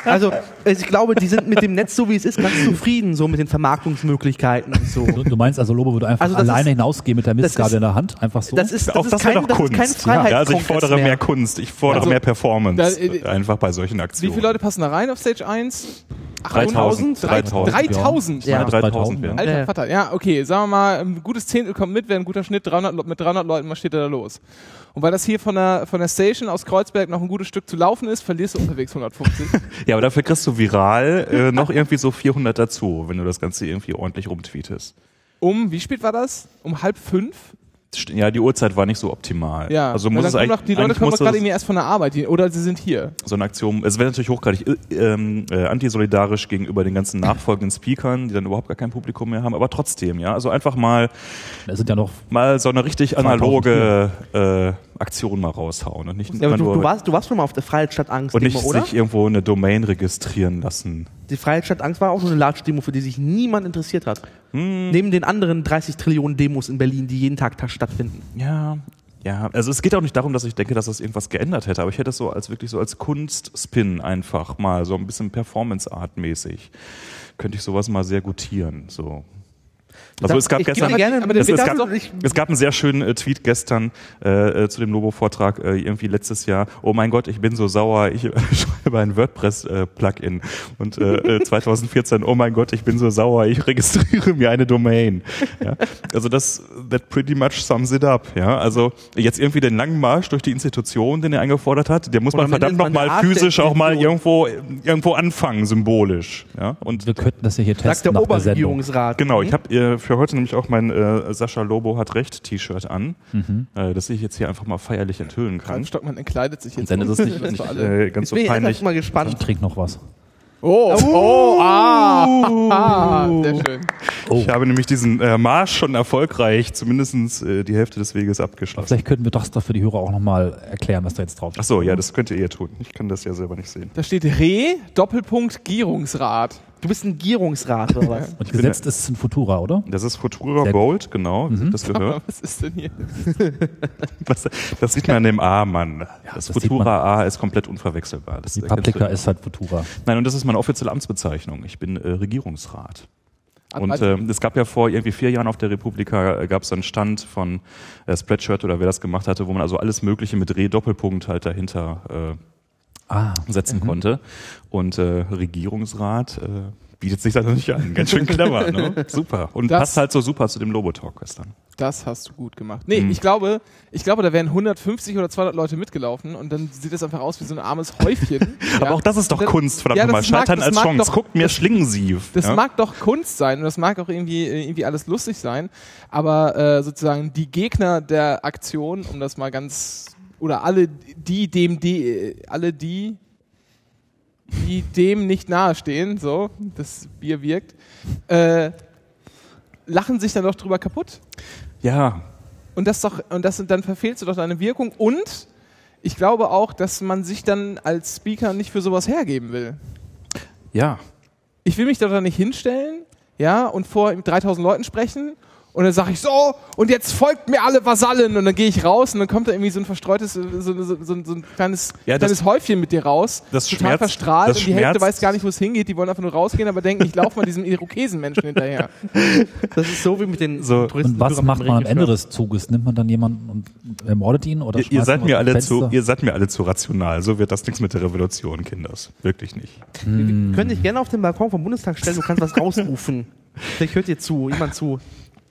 Also, ich glaube, die sind mit dem Netz, so wie es ist, ganz zufrieden, so mit den Vermarktungsmöglichkeiten und so. du, meinst also, Lobo würde einfach Also alleine ist- hinausgehen mit der Mistgabel ist- in der Hand? Einfach so? Das ist, das auch ist das kein, doch das ist kein Kunst. ja, also ich fordere mehr. mehr. Kunst, ich fordere Also, mehr Performance, da- äh, einfach bei solchen Wie Aktionen. viele Leute passen da rein auf Stage 1? 3000. 3000. 3000. Ja. 3000 wären. Alter Ja. Vater, ja, okay, sagen wir mal, ein gutes Zehntel kommt mit, wäre ein guter Schnitt, 300, Le- mit 300 Leuten marschiert er da los. Und weil das hier von der, von der Station aus Kreuzberg noch ein gutes Stück zu laufen ist, verlierst du unterwegs 150. Ja, aber dafür kriegst du viral äh, noch irgendwie so 400 dazu, wenn du das Ganze irgendwie ordentlich rumtweetest. Um, wie spät war das? Um halb fünf? Ja, die Uhrzeit war nicht so optimal. Ja, also muss dann es eigentlich, doch, die Leute eigentlich kommen gerade das irgendwie erst von der Arbeit, die, oder sie sind hier. so eine Aktion, es wäre natürlich hochgradig äh, ähm, äh, antisolidarisch gegenüber den ganzen nachfolgenden Speakern, die dann überhaupt gar kein Publikum mehr haben, aber trotzdem, ja, also einfach mal Da sind ja noch mal so eine richtig 2000 analoge äh, Aktion mal raushauen und nicht Ja, du, nur du, warst, du warst schon mal auf der Freiheitsstadt Angst und Demo, nicht oder? sich irgendwo eine Domain registrieren lassen. Die Freiheitsstadt Angst war auch nur eine Large-Demo, für die sich niemand interessiert hat. Hm. Neben den anderen 30 Trillionen Demos in Berlin, die jeden Tag ta- stattfinden. Ja, Ja, also es geht auch nicht darum, dass ich denke, dass das irgendwas geändert hätte, aber ich hätte es so als wirklich so als Kunstspin einfach mal, so ein bisschen Performance-Art-mäßig. Könnte ich sowas mal sehr gutieren, so. Also es gab gestern, gerne es, es, gab, doch- ich- es gab einen sehr schönen äh, Tweet gestern äh, äh, zu dem Lobo-Vortrag äh, irgendwie letztes Jahr. Oh mein Gott, ich bin so sauer, ich äh, schreibe ein WordPress-Plugin. Und äh, äh, 2014, oh mein Gott, ich bin so sauer, ich registriere mir eine Domain. Ja? Also das, that pretty much sums it up. Ja? Also jetzt irgendwie den langen Marsch durch die Institution, den er eingefordert hat, der muss Oder man verdammt nochmal physisch auch mal irgendwo, irgendwo anfangen, symbolisch. Ja? Und Wir könnten das ja hier Sagt testen nach der. Oberregierungsrat. Genau, ich habe äh, für heute nämlich auch mein äh, Sascha Lobo hat recht T-Shirt an, Mhm. äh, das ich jetzt hier einfach mal feierlich enthüllen kann. Ralf Stockmann entkleidet sich jetzt. Und dann ist es nicht, nicht für alle. äh, ganz Jetzt so bin ich peinlich. echt mal gespannt. Ich trink noch was. Oh, oh, ah, ah, sehr schön. Ich habe nämlich diesen äh, Marsch schon erfolgreich, zumindest äh, die Hälfte des Weges abgeschlossen. Vielleicht könnten wir das doch für die Hörer auch nochmal erklären, was da jetzt drauf Ach so, ja, das könnt ihr tun. Ich kann das ja selber nicht sehen. Da steht Re, Doppelpunkt, Gierungsrat. Du bist ein Gierungsrat oder was? Und gesetzt ist es in Futura, oder? Das ist Futura Sehr Gold, genau, das gehört. Was ist denn hier? Was, das sieht man an dem A, Mann. das, das sieht Futura A ist komplett unverwechselbar. Das Die du. ist halt Futura. Nein, und das ist meine offizielle Amtsbezeichnung. Ich bin äh, Regierungsrat. Und äh, es gab ja vor irgendwie vier Jahren auf der Republika äh, gab es einen Stand von äh, Spreadshirt oder wer das gemacht hatte, wo man also alles Mögliche mit Re-Doppelpunkt halt dahinter Ah, setzen konnte. Und äh, Regierungsrat äh, bietet sich da nicht an. Ganz schön clever, ne? Super. Und Das- passt halt so super zu dem Lobo-Talk gestern. Das hast du gut gemacht. Nee, Hm. ich glaube, ich glaube, da wären 150 oder 200 Leute mitgelaufen und dann sieht es einfach aus wie so ein armes Häufchen. Aber Ja. auch das ist doch Das- Kunst, verdammt ja, mag- Scheitern als Chance. doch- Guckt mir Schlingensief. Das ja? mag doch Kunst sein und das mag auch irgendwie, irgendwie alles lustig sein, aber äh, sozusagen die Gegner der Aktion, um das mal ganz, oder alle die, dem, die, alle die, die dem nicht nahestehen, so, das Bier wirkt, äh, lachen sich dann doch drüber kaputt. ja, Und das doch, und das, dann verfehlst du doch deine Wirkung und ich glaube auch, dass man sich dann als Speaker nicht für sowas hergeben will. ja. Ich will mich doch da nicht hinstellen, ja, und vor 3000 Leuten sprechen und dann sage ich so, und jetzt folgt mir alle Vasallen und dann gehe ich raus und dann kommt da irgendwie so ein verstreutes, so, so, so, so ein kleines, Ja, das- kleines Häufchen mit dir raus, das total schmerzt- verstrahlt das und die Hälfte weiß gar nicht, wo es hingeht, die wollen einfach nur rausgehen, aber denken, ich laufe mal diesem Irokesenmenschen hinterher. Das ist so wie mit den So. Touristen. und was macht man am Ende des Zuges? Nimmt man dann jemanden und ermordet ihn? Oder Ihr, ihr, schmeißt seid man mir alle zu, Fenster? ihr seid mir alle zu rational. So wird das nichts mit der Revolution, Kinders. Wirklich nicht. Wir können dich gerne auf den Balkon vom Bundestag stellen, du kannst was rausrufen. Vielleicht hört dir zu, jemand zu.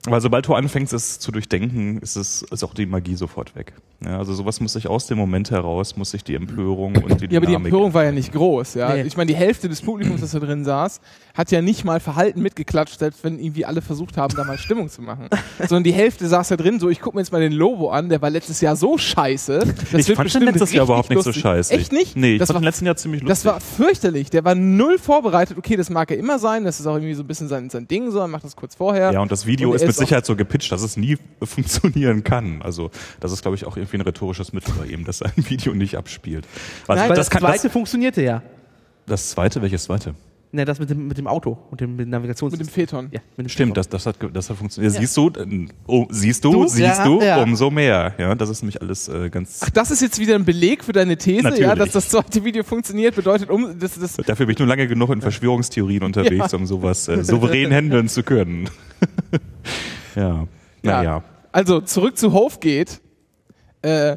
Weil sobald du anfängst, es zu durchdenken, ist es ist auch die Magie sofort weg. Ja, also sowas muss sich aus dem Moment heraus, muss sich die Empörung und die Ja, aber die Dynamik. Empörung war ja nicht groß. Ja? Nee. Ich meine, die Hälfte des Publikums, das da drin saß, hat ja nicht mal verhalten mitgeklatscht, selbst wenn irgendwie alle versucht haben, da mal Stimmung zu machen. Sondern die Hälfte saß da drin, so, ich gucke mir jetzt mal den Lobo an, der war letztes Jahr so scheiße. Das ich wird fand den letztes Jahr überhaupt nicht so scheiße. Echt nicht? Nee, ich das fand war den letzten Jahr ziemlich lustig. das war fürchterlich. Der war null vorbereitet. Okay, das mag er immer sein. Das ist auch irgendwie so ein bisschen sein, sein Ding so. Er macht das kurz vorher. ja, und das Video Und ist mit Sicherheit so gepitcht, dass es nie funktionieren kann. Also das ist, glaube ich, auch irgendwie ein rhetorisches Mittel bei ihm, dass er ein Video nicht abspielt. Also Nein, das, das, kann, zweite das, funktionierte ja. das zweite, welches zweite? Ne, das mit dem, mit dem Auto und dem, Navigations... mit dem Phaeton. ja, mit dem Stimmt, das, das, hat, das hat funktioniert. Siehst du, äh, oh, siehst du, Du? siehst Ja, du, ja. umso mehr. Ja, das ist nämlich alles äh, ganz. Ach, das ist jetzt wieder ein Beleg für deine These, Natürlich. ja, dass das zweite Video funktioniert, bedeutet um, das, das, Dafür bin ich nur lange genug in Verschwörungstheorien unterwegs, um sowas äh, souverän handeln zu können. ja, naja. Also zurück zu Hofgeht. Äh,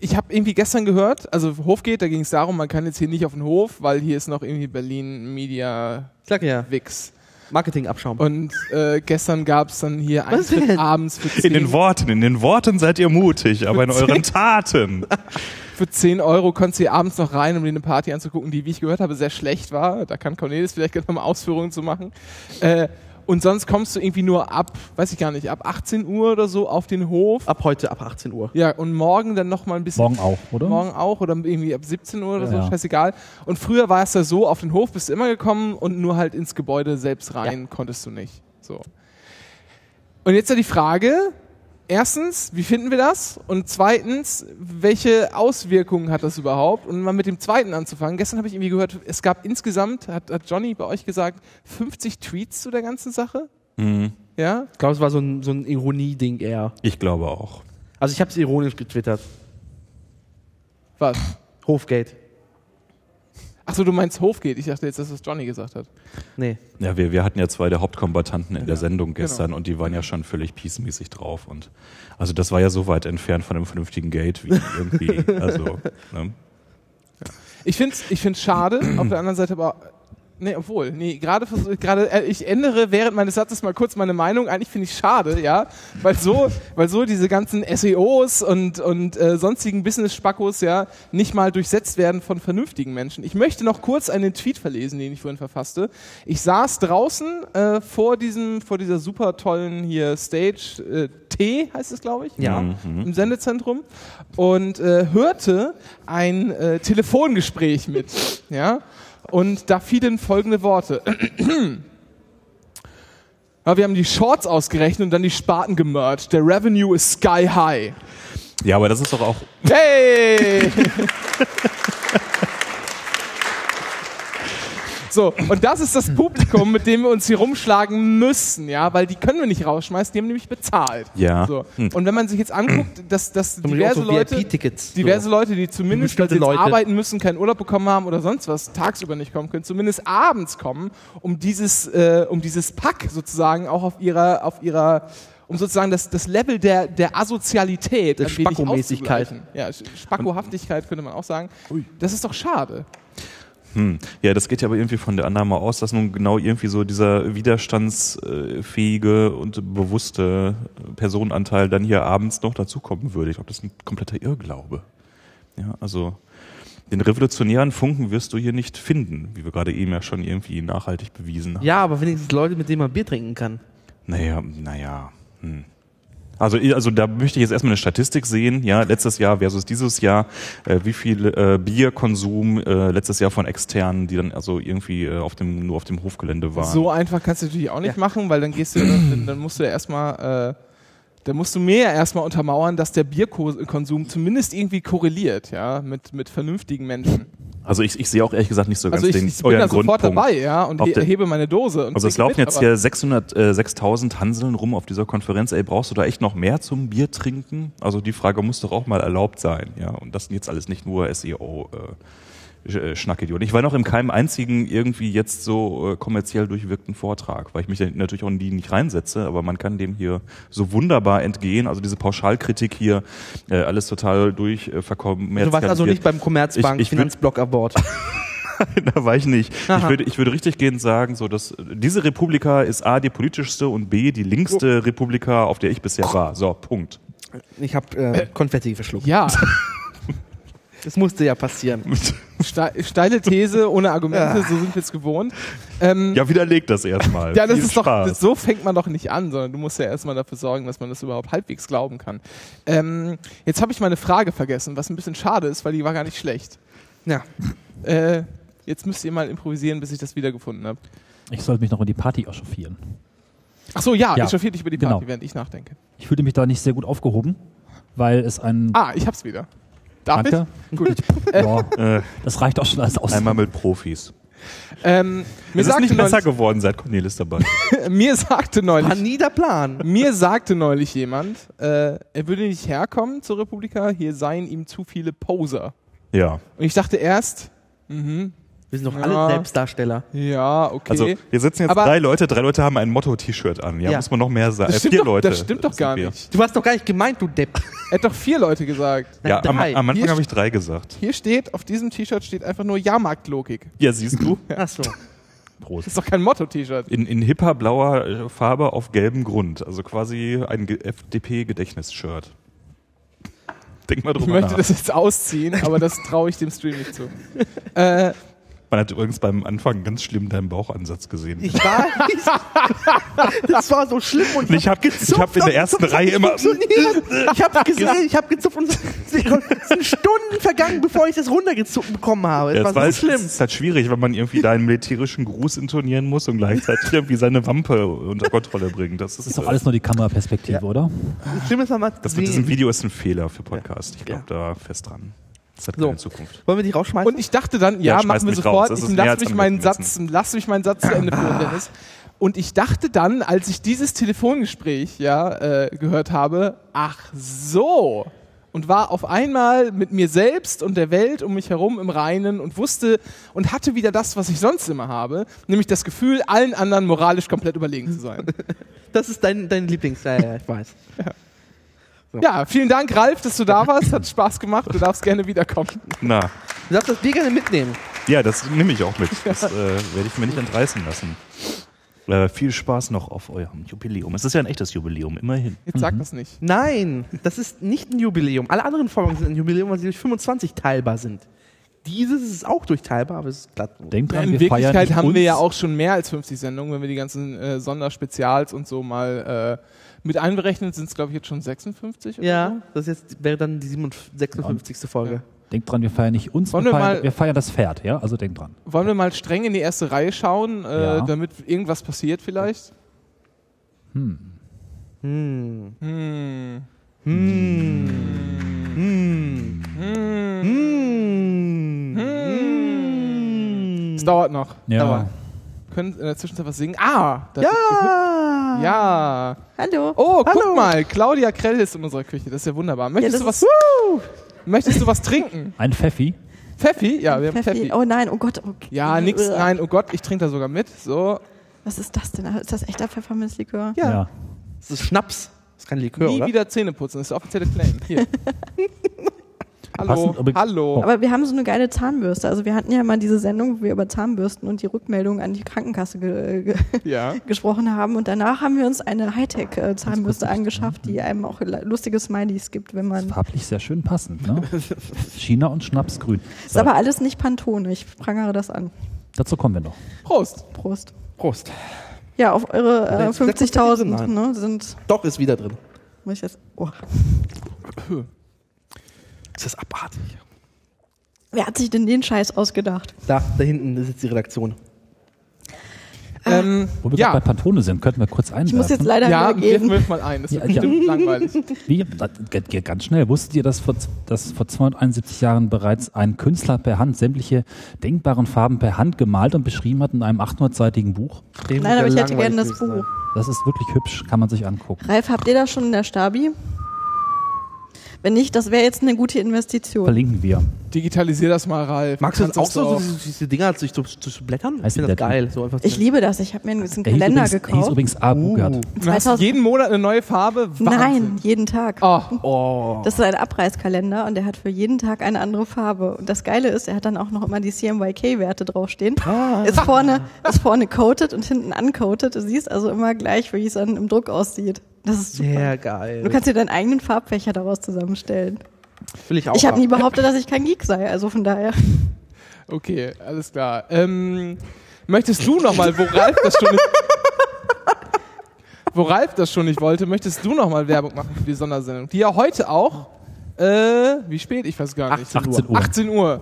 ich habe irgendwie gestern gehört, also Hofgeht, da ging es darum, man kann jetzt hier nicht auf den Hof, weil hier ist noch irgendwie Berlin Media sag ja, Wix. Marketingabschaum. Und äh, gestern gab es dann hier Was Eintritt denn? abends für 10, In den Worten, in den Worten seid ihr mutig, aber in euren Taten. für 10 Euro konntest du hier abends noch rein, um dir eine Party anzugucken, die, wie ich gehört habe, sehr schlecht war. Da kann Cornelis vielleicht gleich nochmal Ausführungen zu machen. Äh, und sonst kommst du irgendwie nur ab, weiß ich gar nicht, ab 18 Uhr oder so auf den Hof. Ab heute, ab 18 Uhr. Ja, und morgen dann nochmal ein bisschen Morgen auch, oder? Morgen auch oder irgendwie ab 17 Uhr oder so, Ja. scheißegal. Und früher war es ja so, auf den Hof bist du immer gekommen und nur halt ins Gebäude selbst rein konntest du nicht. So. Und jetzt ja die Frage, erstens, wie finden wir das? Und zweitens, welche Auswirkungen hat das überhaupt? Und mal mit dem zweiten anzufangen. Gestern habe ich irgendwie gehört, es gab insgesamt, hat, hat Johnny bei euch gesagt, 50 Tweets zu der ganzen Sache? Mhm. Ja? Ich glaube, es war so ein, so ein Ironie-Ding eher. Ich glaube auch. Also ich habe es ironisch getwittert. Was? Hofgate. Achso, du meinst Hofgeht. Ich dachte jetzt, dass das Johnny gesagt hat. Nee. Ja, wir, wir hatten ja zwei der Hauptkombattanten in der Sendung genau. gestern und die waren ja schon völlig peacemäßig drauf. Und also das war ja so weit entfernt von einem vernünftigen Gate wie irgendwie. Also, ne? Ich finde es ich find's schade, auf der anderen Seite aber. Nee, obwohl, nee, gerade gerade äh, ich ändere während meines Satzes mal kurz meine Meinung. Eigentlich finde ich schade, ja, weil so, weil so diese ganzen SEOs und und äh, sonstigen Business-Spackos ja nicht mal durchsetzt werden von vernünftigen Menschen. Ich möchte noch kurz einen Tweet verlesen, den ich vorhin verfasste. Ich saß draußen äh, vor diesem vor dieser super tollen hier Stage äh, T heißt es, glaube ich, Ja. im Sendezentrum und äh, hörte ein äh, Telefongespräch mit, ja, und da fielen folgende Worte. Ja, wir haben die Shorts ausgerechnet und dann die Sparten gemerged. Der Revenue ist sky high. Ja, aber das ist doch auch. Hey! So, und das ist das Publikum, mit dem wir uns hier rumschlagen müssen, ja, weil die können wir nicht rausschmeißen, die haben nämlich bezahlt. Ja. So. Und wenn man sich jetzt anguckt, dass, dass diverse so Leute, diverse Leute, die zumindest, weil sie jetzt Leute. arbeiten müssen, keinen Urlaub bekommen haben oder sonst was, tagsüber nicht kommen können, zumindest abends kommen, um dieses, äh, um dieses Pack sozusagen auch auf ihrer, auf ihrer, um sozusagen das, das Level der, der Asozialität, Der Spackomäßigkeit. Ja, Spackohaftigkeit könnte man auch sagen. Das ist doch schade. Hm. Ja, das geht ja aber irgendwie von der Annahme aus, dass nun genau irgendwie so dieser widerstandsfähige und bewusste Personenanteil dann hier abends noch dazukommen würde. Ich glaube, das ist ein kompletter Irrglaube. Ja, also den revolutionären Funken wirst du hier nicht finden, wie wir gerade eben ja schon irgendwie nachhaltig bewiesen haben. Ja, aber wenigstens Leute, mit denen man Bier trinken kann. Naja, naja. Hm. Also, also da möchte ich jetzt erstmal eine Statistik sehen, ja, letztes Jahr versus dieses Jahr, äh, wie viel äh, Bierkonsum äh, letztes Jahr von externen, die dann also irgendwie äh, auf dem, nur auf dem Hofgelände waren. So einfach kannst du natürlich auch nicht machen, weil dann gehst du, dann, dann musst du ja erstmal, äh, dann musst du mir ja erstmal untermauern, dass der Bierkonsum zumindest irgendwie korreliert, ja, mit, mit vernünftigen Menschen. Also ich, ich sehe auch ehrlich gesagt nicht so ganz Also ich, den ich bin da sofort Grundpunkt. dabei, ja, und he- hebe meine Dose. Und Also es laufen mit, jetzt hier 600, äh, 6000 Hanseln rum auf dieser Konferenz. Ey, brauchst du da echt noch mehr zum Bier trinken? Also die Frage muss doch auch mal erlaubt sein, ja. Und das sind jetzt alles nicht nur SEO. Äh, Äh, Schnackidioten. Ich war noch in keinem einzigen irgendwie jetzt so äh, kommerziell durchwirkten Vortrag, weil ich mich natürlich auch in die nicht reinsetze, aber man kann dem hier so wunderbar entgehen. Also diese Pauschalkritik hier, äh, alles total durch äh, verkommerzialisiert. Du warst also nicht beim Commerzbank Ich- ich Finanzblock Award. da war ich nicht. Ich würde, ich würde richtig gehend sagen, so dass diese Republika ist A die politischste und B die linkste Republika, auf der ich bisher war. So, Punkt. Ich habe äh, Konfetti verschluckt. Ja, Das musste ja passieren. ste steile These ohne Argumente, Ja. so sind wir es gewohnt. Ähm, Ja, widerlegt das erstmal. Ja, das Viel ist doch, Spaß. das, so fängt man doch nicht an, sondern du musst ja erstmal dafür sorgen, dass man das überhaupt halbwegs glauben kann. Ähm, jetzt habe ich meine Frage vergessen, was ein bisschen schade ist, weil die war gar nicht schlecht. Ja. Äh, jetzt müsst ihr mal improvisieren, bis ich das wiedergefunden habe. Ich sollte mich noch in die Party echauffieren. Ach so, ja, Ja, echauffier dich über die Party, genau. während ich nachdenke. Ich fühlte mich da nicht sehr gut aufgehoben, weil es ein. Ah, ich hab's wieder. Darf Danke. ich? Gut. Ja, Äh, das reicht auch schon als Aus. einmal mit Profis. Ähm, mir, Es ist nicht besser neulich, geworden, seit Cornelis dabei mir sagte War neulich, nie der Plan. mir sagte neulich jemand, äh, er würde nicht herkommen zur Republika, hier seien ihm zu viele Poser. Ja. Und ich dachte erst, mhm, Wir sind doch Ja. alle Selbstdarsteller. ja, okay. Also wir sitzen jetzt Aber- drei Leute, drei Leute haben ein Motto-T-Shirt an. Ja, Ja. muss man noch mehr sagen. das Äh, stimmt vier doch, Leute. Das stimmt doch gar wir. nicht. Du hast doch gar nicht gemeint, du Depp. Er hat doch vier Leute gesagt. Ja, am, Drei. am Anfang habe ich drei gesagt. Hier steht, auf diesem T-Shirt steht einfach nur Jahrmarktlogik. Ja, siehst du? Ach so. Prost. Das ist doch kein Motto-T-Shirt. In, in hipper blauer Farbe auf gelbem Grund. Also quasi ein FDP-Gedächtnis-Shirt. Denk mal Ich drüber möchte nach. das jetzt ausziehen, aber das traue ich dem Stream nicht zu. Äh, Man hat übrigens beim Anfang ganz schlimm deinen Bauchansatz gesehen. Ich war. das war so schlimm und ich habe ich hab in der ersten Reihe immer. Ich habe gesehen, ich habe gezupft und es sind Stunden vergangen, bevor ich das runtergezuckt bekommen habe. Ja, Das das war so schlimm. Es ist halt schwierig, wenn man irgendwie da einen militärischen Gruß intonieren muss und gleichzeitig irgendwie seine Wampe unter Kontrolle bringt. Das ist, Das ist doch alles nur die Kameraperspektive, Ja. oder? Das Schlimme ist Das mit diesem Video ist ein Fehler für Podcast. Ich glaube Ja. da fest dran. Das hat So. keine Zukunft. Wollen wir dich rausschmeißen? und ich dachte dann, Ja, ja, machen wir sofort. Ich lass als mich meinen. Satz, lass mich meinen Satz zu Ende führen, Dennis. Und ich dachte dann, als ich dieses Telefongespräch ja, äh, gehört habe, ach so. Und war auf einmal mit mir selbst und der Welt um mich herum im Reinen und wusste und hatte wieder das, was ich sonst immer habe, nämlich das Gefühl, allen anderen moralisch komplett überlegen zu sein. Das ist dein, dein Lieblings... Ja, ja, ich weiß. Ja, vielen Dank, Ralf, dass du da warst. Hat Spaß gemacht. Du darfst gerne wiederkommen. Na, Du darfst das Bier gerne mitnehmen. ja, das nehme ich auch mit. Das äh, werde ich mir nicht entreißen lassen. Äh, viel Spaß noch auf eurem Jubiläum. Es ist ja ein echtes Jubiläum, immerhin. Jetzt sag das nicht. Nein, das ist nicht ein Jubiläum. Alle anderen Folgen sind ein Jubiläum, weil sie durch 25 teilbar sind. Dieses ist auch durchteilbar, aber es ist glatt. Denkt dran, In wir feiern Wirklichkeit haben uns. wir ja auch schon mehr als 50 Sendungen. Wenn wir die ganzen äh, Sonderspezials und so mal äh, mit einberechnen, sind es, glaube ich, jetzt schon 56 oder Ja, das ist jetzt, wäre dann die 57, 56. Folge. Denkt dran, wir feiern nicht uns, wir wir feiern, mal- wir feiern das Pferd, ja? Also denkt dran. so. Wollen wir mal streng in die erste Reihe schauen, äh, Ja. damit irgendwas passiert vielleicht? Hm. Hm. Hm. Hm. Hm. Hm. Hm. Es dauert noch. Ja. Aber- Können in der Zwischenzeit was singen? Ah! das- Ja! Ja. Hallo. Oh, guck Hallo. mal, Claudia Krell ist in unserer Küche. Das ist ja wunderbar. Möchtest, das du, was, ist- möchtest du was trinken? Ein Pfeffi. Pfeffi? Ja, wir haben Pfeffi. Pfeffi. Oh nein, oh Gott. Okay. Ja, nix, nein, oh Gott, ich trinke da sogar mit. So, Was ist das denn? Ist das echter Pfefferminzlikör? Ja. Das ist Schnaps. Das ist kein Likör, nie oder? wieder Zähne putzen, das ist der offizielle Claim. Hier. Hallo, Passend hallo. Aber wir haben so eine geile Zahnbürste. Also wir hatten ja mal diese Sendung, wo wir über Zahnbürsten und die Rückmeldung an die Krankenkasse ge ge Ja. gesprochen haben. Und danach haben wir uns eine Hightech-Zahnbürste angeschafft, die einem auch lustige Smileys gibt, wenn man. Farblich sehr schön passend, ne? China und Schnapsgrün. Ist aber alles nicht Pantone. Ich prangere das an. Dazu kommen wir noch. Prost. Prost. Prost. Ja, auf eure äh, Jetzt- jetzt kommt die 50.000 drin, ne, sind. Doch, ist wieder drin. Muss ich jetzt. Oh. Ist das abartig? Wer hat sich denn den Scheiß ausgedacht? Da, da hinten sitzt die Redaktion. Ähm, Wo wir ja, gerade bei Pantone sind, könnten wir kurz einwerfen. Ich muss jetzt leider ja gehen. wirf mal ein, das wird Ja, ja. bestimmt langweilig. Wie, das geht- geht ganz schnell. Wusstet ihr, dass vor, dass vor 271 Jahren bereits ein Künstler per Hand sämtliche denkbaren Farben per Hand gemalt und beschrieben hat in einem 800-seitigen Buch? Dem Nein, aber ich hätte gerne das Buch. Das ist wirklich hübsch, kann man sich angucken. Ralf, habt ihr das schon in der Stabi? Wenn nicht, das wäre jetzt eine gute Investition. Verlinken wir. Digitalisier das mal, Ralf. Magst du das auch so, so diese Dinger sich zu, zu, zu blättern? Ich Heißt finde das geil. So einfach Ich liebe das. Ich habe mir einen, einen Der hieß Kalender übrigens, hieß gekauft. übrigens Abugard. Uh. Du hast 2000 jeden Monat eine neue Farbe? Wahnsinn. Nein, jeden Tag. Oh, Oh. Das ist ein Abreißkalender und der hat für jeden Tag eine andere Farbe. Und das Geile ist, er hat dann auch noch immer die CMYK-Werte draufstehen. Ah. Ist, vorne, ist vorne coated und hinten uncoated. Du siehst also immer gleich, wie es dann im Druck aussieht. Das ist super. Sehr geil. Du kannst dir deinen eigenen Farbfächer daraus zusammenstellen. Will ich auch Ich habe nie behauptet, dass ich kein Geek sei, also von daher. okay, alles klar. Ähm, möchtest du nochmal, wo Ralf das schon nicht, wo Ralf das schon nicht wollte, möchtest du nochmal Werbung machen für die Sondersendung, die ja heute auch, äh, wie spät? Ich weiß gar nicht. 18 Uhr. 18 Uhr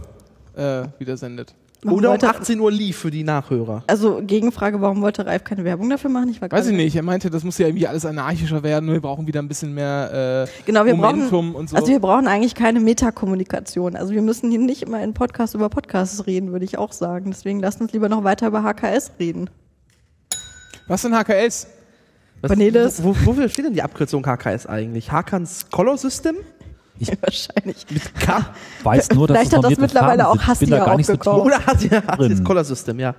äh, wieder sendet. Warum Oder um wollte- 18 Uhr lief für die Nachhörer. Also Gegenfrage, warum wollte Ralf keine Werbung dafür machen? Ich war Weiß ich nicht, er meinte, das muss ja irgendwie alles anarchischer werden, wir brauchen wieder ein bisschen mehr äh, Genau, wir Momentum brauchen, und so. also wir brauchen eigentlich keine Metakommunikation. Also wir müssen hier nicht immer in Podcasts über Podcasts reden, würde ich auch sagen. Deswegen lasst uns lieber noch weiter über HKS reden. Was sind HKS? Was, Cornelis. Wo, wofür steht denn die Abkürzung HKS eigentlich? Hakans Color System? Wahrscheinlich. K? Weiß nur, dass Vielleicht es hat das mittlerweile Farben auch. Hasti bin da gar nicht so tief. Oder Drin. das Color System, ja.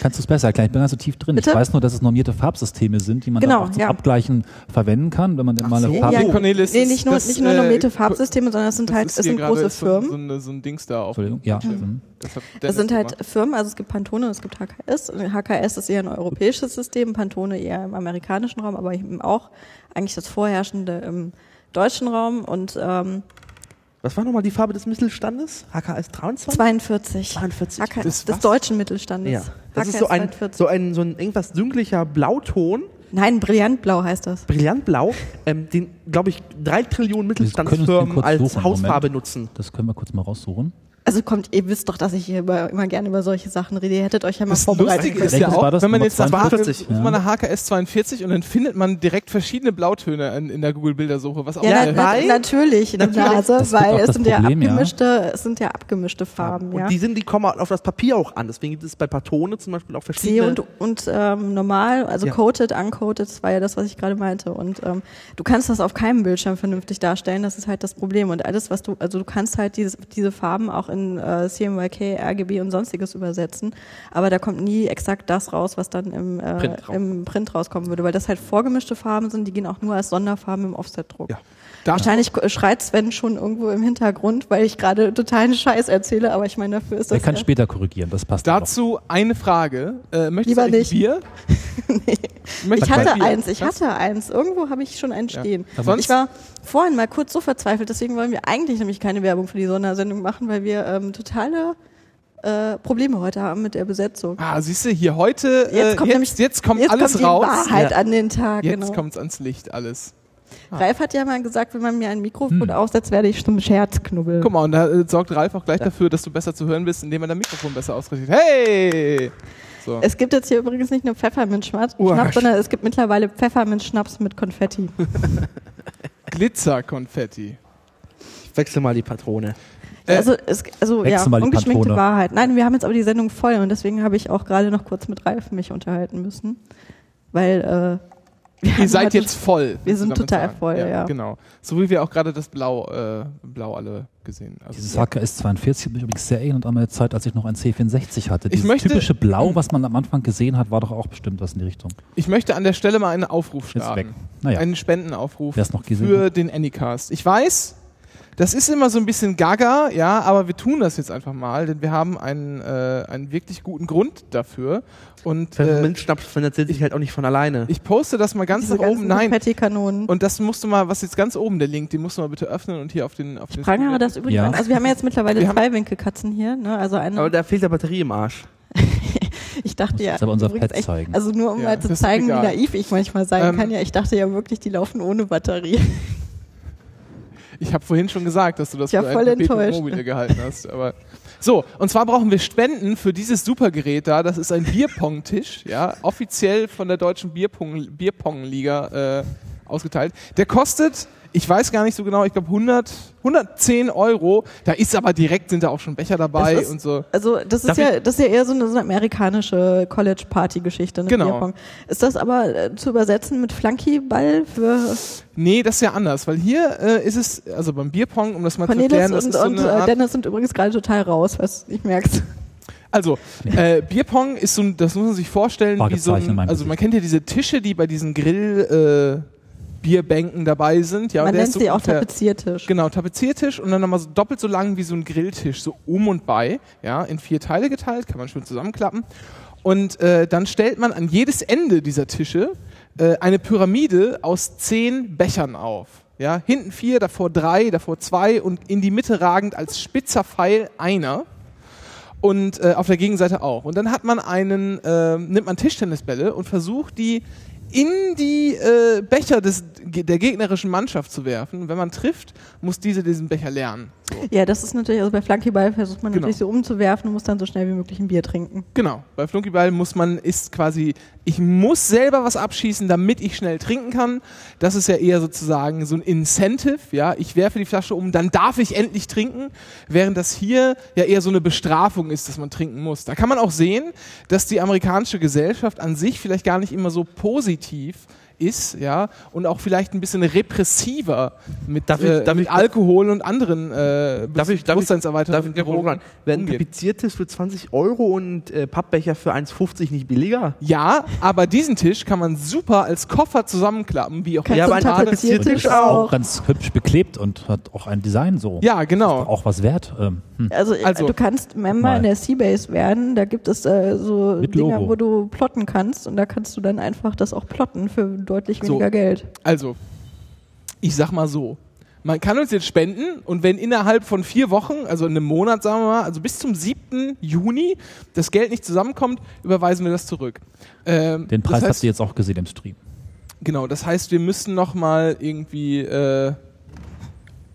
Kannst du es besser erklären? Ich bin ganz so tief drin. Bitte? Ich weiß nur, dass es normierte Farbsysteme sind, die man Genau, dann auch zum ja. Abgleichen verwenden kann, wenn man dann mal eine so. Farbe... Ja, Okay, Cornelis, nee, nicht nur, das, nicht nur äh, normierte Farbsysteme, sondern es sind halt, es sind große so, Firmen. So, eine, so ein Dings da auf. Entschuldigung, ja. mhm. Das Dennis sind halt gemacht. Firmen, also es gibt Pantone und es gibt HKS. Und HKS ist eher ein europäisches System, Pantone eher im amerikanischen Raum, aber eben auch eigentlich das vorherrschende im deutschen Raum und ähm, Was war nochmal die Farbe des Mittelstandes? HKS 23? 42. 42. HKS, Das des was? deutschen Mittelstandes. Ja. Das HKS ist so ein, 42. so ein, so ein irgendwas dünklicher Blauton, Nein, brillantblau heißt das. brillantblau, ähm, den, glaube ich, drei Trillionen Mittelstandsfirmen als suchen, Hausfarbe Moment. nutzen. Das können wir kurz mal raussuchen. Also kommt, ihr wisst doch, dass ich hier immer, immer gerne über solche Sachen rede. Ihr hättet euch ja mal Das vorbereitet. Lustige ist ja auch, das? wenn man jetzt nach 42? sucht man eine HKS 42 und dann findet man direkt verschiedene Blautöne in, in der Google-Bildersuche, was auch Ja, na, Nein. natürlich, in der Nase, Das weil es das sind ja Problem, ja. abgemischte, es sind ja abgemischte Farben, ja. Und die sind, die kommen auf das Papier auch an. Deswegen gibt es bei Patone zum Beispiel auch C verschiedene. und, und ähm, normal, also Ja. coated, uncoated, das war ja das, was ich gerade meinte. Und ähm, du kannst das auf keinem Bildschirm vernünftig darstellen, das ist halt das Problem. Und alles, was du, also du kannst halt dieses, diese Farben auch in äh, CMYK, RGB und sonstiges übersetzen, aber da kommt nie exakt das raus, was dann im, äh, Print im Print rauskommen würde, weil das halt vorgemischte Farben sind, die gehen auch nur als Sonderfarben im Offsetdruck. Ja. Wahrscheinlich schreit Sven schon irgendwo im Hintergrund, weil ich gerade totalen Scheiß erzähle, aber ich meine, dafür ist das kann ja später korrigieren, das passt. Dazu eine Frage. Äh, möchtest Lieber du nicht. Bier? Möchtest Ich hatte Bier? eins, ich Ja? hatte eins. Irgendwo habe ich schon einen stehen. Sonst- Ich war vorhin mal kurz so verzweifelt, deswegen wollen wir eigentlich nämlich keine Werbung für die Sondersendung machen, weil wir ähm, totale äh, Probleme heute haben mit der Besetzung. Ah, siehst du, hier heute, Jetzt äh, kommt jetzt, nämlich- jetzt kommt Jetzt alles kommt die raus. Wahrheit an den Tag. Jetzt genau. kommt's ans Licht alles. Ralf hat ja mal gesagt, wenn man mir ein Mikrofon aufsetzt, werde ich zum Scherzknubbel. Guck mal, und da äh, sorgt Ralf auch gleich dafür, dass du besser zu hören bist, indem er dein Mikrofon besser ausrichtet. Hey! So. Es gibt jetzt hier übrigens nicht nur Pfefferminzschnaps, sondern es gibt mittlerweile Pfefferminzschnaps mit Konfetti. Glitzerkonfetti. Ich wechsle mal die Patrone. Äh, also, es, also ja, ungeschminkte Patrone. Wahrheit. Nein, wir haben jetzt aber die Sendung voll und deswegen habe ich auch gerade noch kurz mit Ralf mich unterhalten müssen. Weil äh, Ihr seid jetzt voll. Wir sind total sagen. voll, ja. Genau. So wie wir auch gerade das Blau, äh, Blau alle gesehen haben. Also, Dieses HKS 42 hat mich übrigens sehr erinnert an meine Zeit, als ich noch ein C64 hatte. Dieses möchte- typische Blau, was man am Anfang gesehen hat, war doch auch bestimmt was in die Richtung. ich möchte an der Stelle mal einen Aufruf Jetzt weg. starten. Naja, Einen Spendenaufruf für den Anycast. Ich weiß, das ist immer so ein bisschen gaga, ja, aber wir tun das jetzt einfach mal, denn wir haben einen, äh, einen wirklich guten Grund dafür. Und äh, Pfefferminzschnaps finanziert sich halt auch nicht von alleine. ich poste das mal ganz diese nach oben. Nein. Konfettikanonen. Und das musst du mal, was jetzt ganz oben der Link, den musst du mal bitte öffnen und hier auf den auf den Prangere das übrigens Ja. Also wir haben ja jetzt mittlerweile Wir zwei Winkelkatzen hier. Ne? Also eine, aber da fehlt der Batterie im Arsch. ich dachte ja, jetzt aber unser übrigens Pad zeigen. also nur um Ja, mal zu das ist zeigen, wie naiv ich manchmal sein Ähm, kann. Ja, ich dachte ja wirklich, die laufen ohne Batterie. Ich habe vorhin schon gesagt, dass du das war für ein voll enttäuscht. mobile gehalten hast. Aber so, und zwar brauchen wir Spenden für dieses Supergerät da. Das ist ein Bierpong-Tisch, ja, offiziell von der deutschen Bierpong- Bierpong-Liga äh, ausgeteilt. Der kostet, ich weiß gar nicht so genau, ich glaube 100, 110 Euro. Da ist aber direkt sind da auch schon Becher dabei ist- und so. Also das ist Darf ja, das ist ja eher so eine, so eine amerikanische College-Party-Geschichte, ne? Genau. Bierpong. Ist das aber äh, zu übersetzen mit Flunkyball für Nee, das ist ja anders, weil hier äh, ist es, also beim Bierpong, um das mal zu erklären, Cornelis das und, ist so und eine äh, Art Dennis sind übrigens gerade total raus, was ich merk's. Also, äh, Bierpong ist so ein, das muss man sich vorstellen, wie so ein, also man kennt ja diese Tische, die bei diesen Grill, äh, Bierbänken dabei sind. Ja, Man der nennt ist so sie auch Tapeziertisch. Genau, Tapeziertisch und dann nochmal so doppelt so lang wie so ein Grilltisch, so um und bei, ja, in vier Teile geteilt, kann man schön zusammenklappen. Und äh, dann stellt man an jedes Ende dieser Tische äh, eine Pyramide aus zehn Bechern auf. Ja, hinten vier, davor drei, davor zwei und in die Mitte ragend als spitzer Pfeil einer und äh, auf der Gegenseite auch. Und dann hat man einen, äh, nimmt man Tischtennisbälle und versucht die in die äh, Becher des, der gegnerischen Mannschaft zu werfen. Wenn man trifft, muss diese diesen Becher lernen. So. Ja, das ist natürlich, also bei Flunkyball versucht man Genau. natürlich so umzuwerfen und muss dann so schnell wie möglich ein Bier trinken. Genau, bei Flunkyball muss man, ist quasi, ich muss selber was abschießen, damit ich schnell trinken kann. Das ist ja eher sozusagen so ein Incentive, ja. Ich werfe die Flasche um, dann darf ich endlich trinken, während das hier ja eher so eine Bestrafung ist, dass man trinken muss. Da kann man auch sehen, dass die amerikanische Gesellschaft an sich vielleicht gar nicht immer so positiv ist, ja, und auch vielleicht ein bisschen repressiver mit, Darf ich- äh, darf mit ich- Alkohol und anderen äh, Darf ich, darf ich, darf ich Werden tapeziertes für 20 Euro und äh, Pappbecher für 1,50 nicht billiger? Ja, aber diesen Tisch kann man super als Koffer zusammenklappen, wie auch Ja, aber ein ist auch. auch ganz hübsch beklebt und hat auch ein Design so. Ja, genau. Auch was wert. Ähm, hm. Also, Also, du kannst Member mal. in der Seabase werden, da gibt es äh, so Dinger, wo du plotten kannst und da kannst du dann einfach das auch plotten für deutlich So. weniger Geld. Also, ich sag mal so. Man kann uns jetzt spenden und wenn innerhalb von vier Wochen, also in einem Monat, sagen wir mal, also bis zum 7. Juni, das Geld nicht zusammenkommt, überweisen wir das zurück. Ähm, Den Preis das heißt, habt ihr jetzt auch gesehen im Stream. Genau, das heißt, wir müssen noch mal irgendwie äh,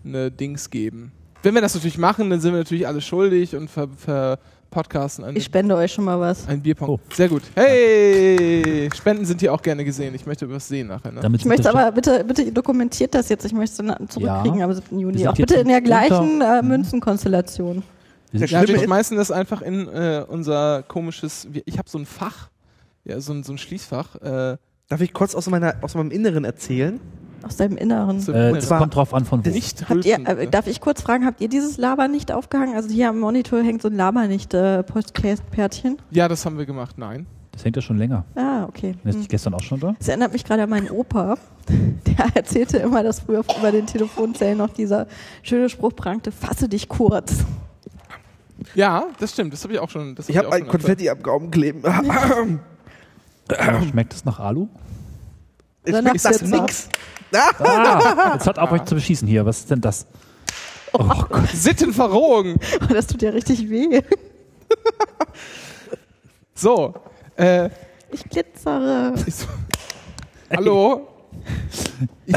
eine Dings geben. Wenn wir das natürlich machen, dann sind wir natürlich alle schuldig und ver, ver podcasten ein, Ich spende euch schon mal was. ein Bierpong. Oh. Sehr gut. Hey! Spenden sind hier auch gerne gesehen. Ich möchte was sehen nachher. Ne? Damit Ich möchte aber, bitte, bitte dokumentiert das jetzt. Ich möchte es dann zurückkriegen Ja. am 7. Wir Juni. Auch bitte in der gleichen äh, Münzenkonstellation. wir sind Ja, wir schmeißen das einfach in äh, unser komisches. Ich habe so ein Fach, ja, so ein, so ein Schließfach. Äh, Darf ich kurz aus, meiner, aus meinem Inneren erzählen? Aus deinem Inneren. so Äh, das kommt drauf an, von wo. nicht Habt ihr, äh, darf ich kurz fragen, habt ihr dieses Laber nicht aufgehangen? Also hier am Monitor hängt so ein Laber nicht äh, ja, das haben wir gemacht. Nein. Das hängt ja schon länger. Ah, okay. Ist Hm. nicht gestern auch schon da? Das erinnert mich gerade an meinen Opa. Der erzählte immer, dass früher über den Telefonzellen noch dieser schöne Spruch prangte, fasse dich kurz. Ja, das stimmt. Das habe ich auch schon. Das hab Ich habe auch ein. Konfetti am Gaumen kleben. Schmeckt es nach Alu? Ich hab's das jetzt nix. Ah, jetzt hat auf euch zu beschießen hier. Was ist denn das? Oh Gott. Sittenverrohung. Oh, das tut ja richtig weh. So. Äh, Ich glitzere. ich, hallo? Ich,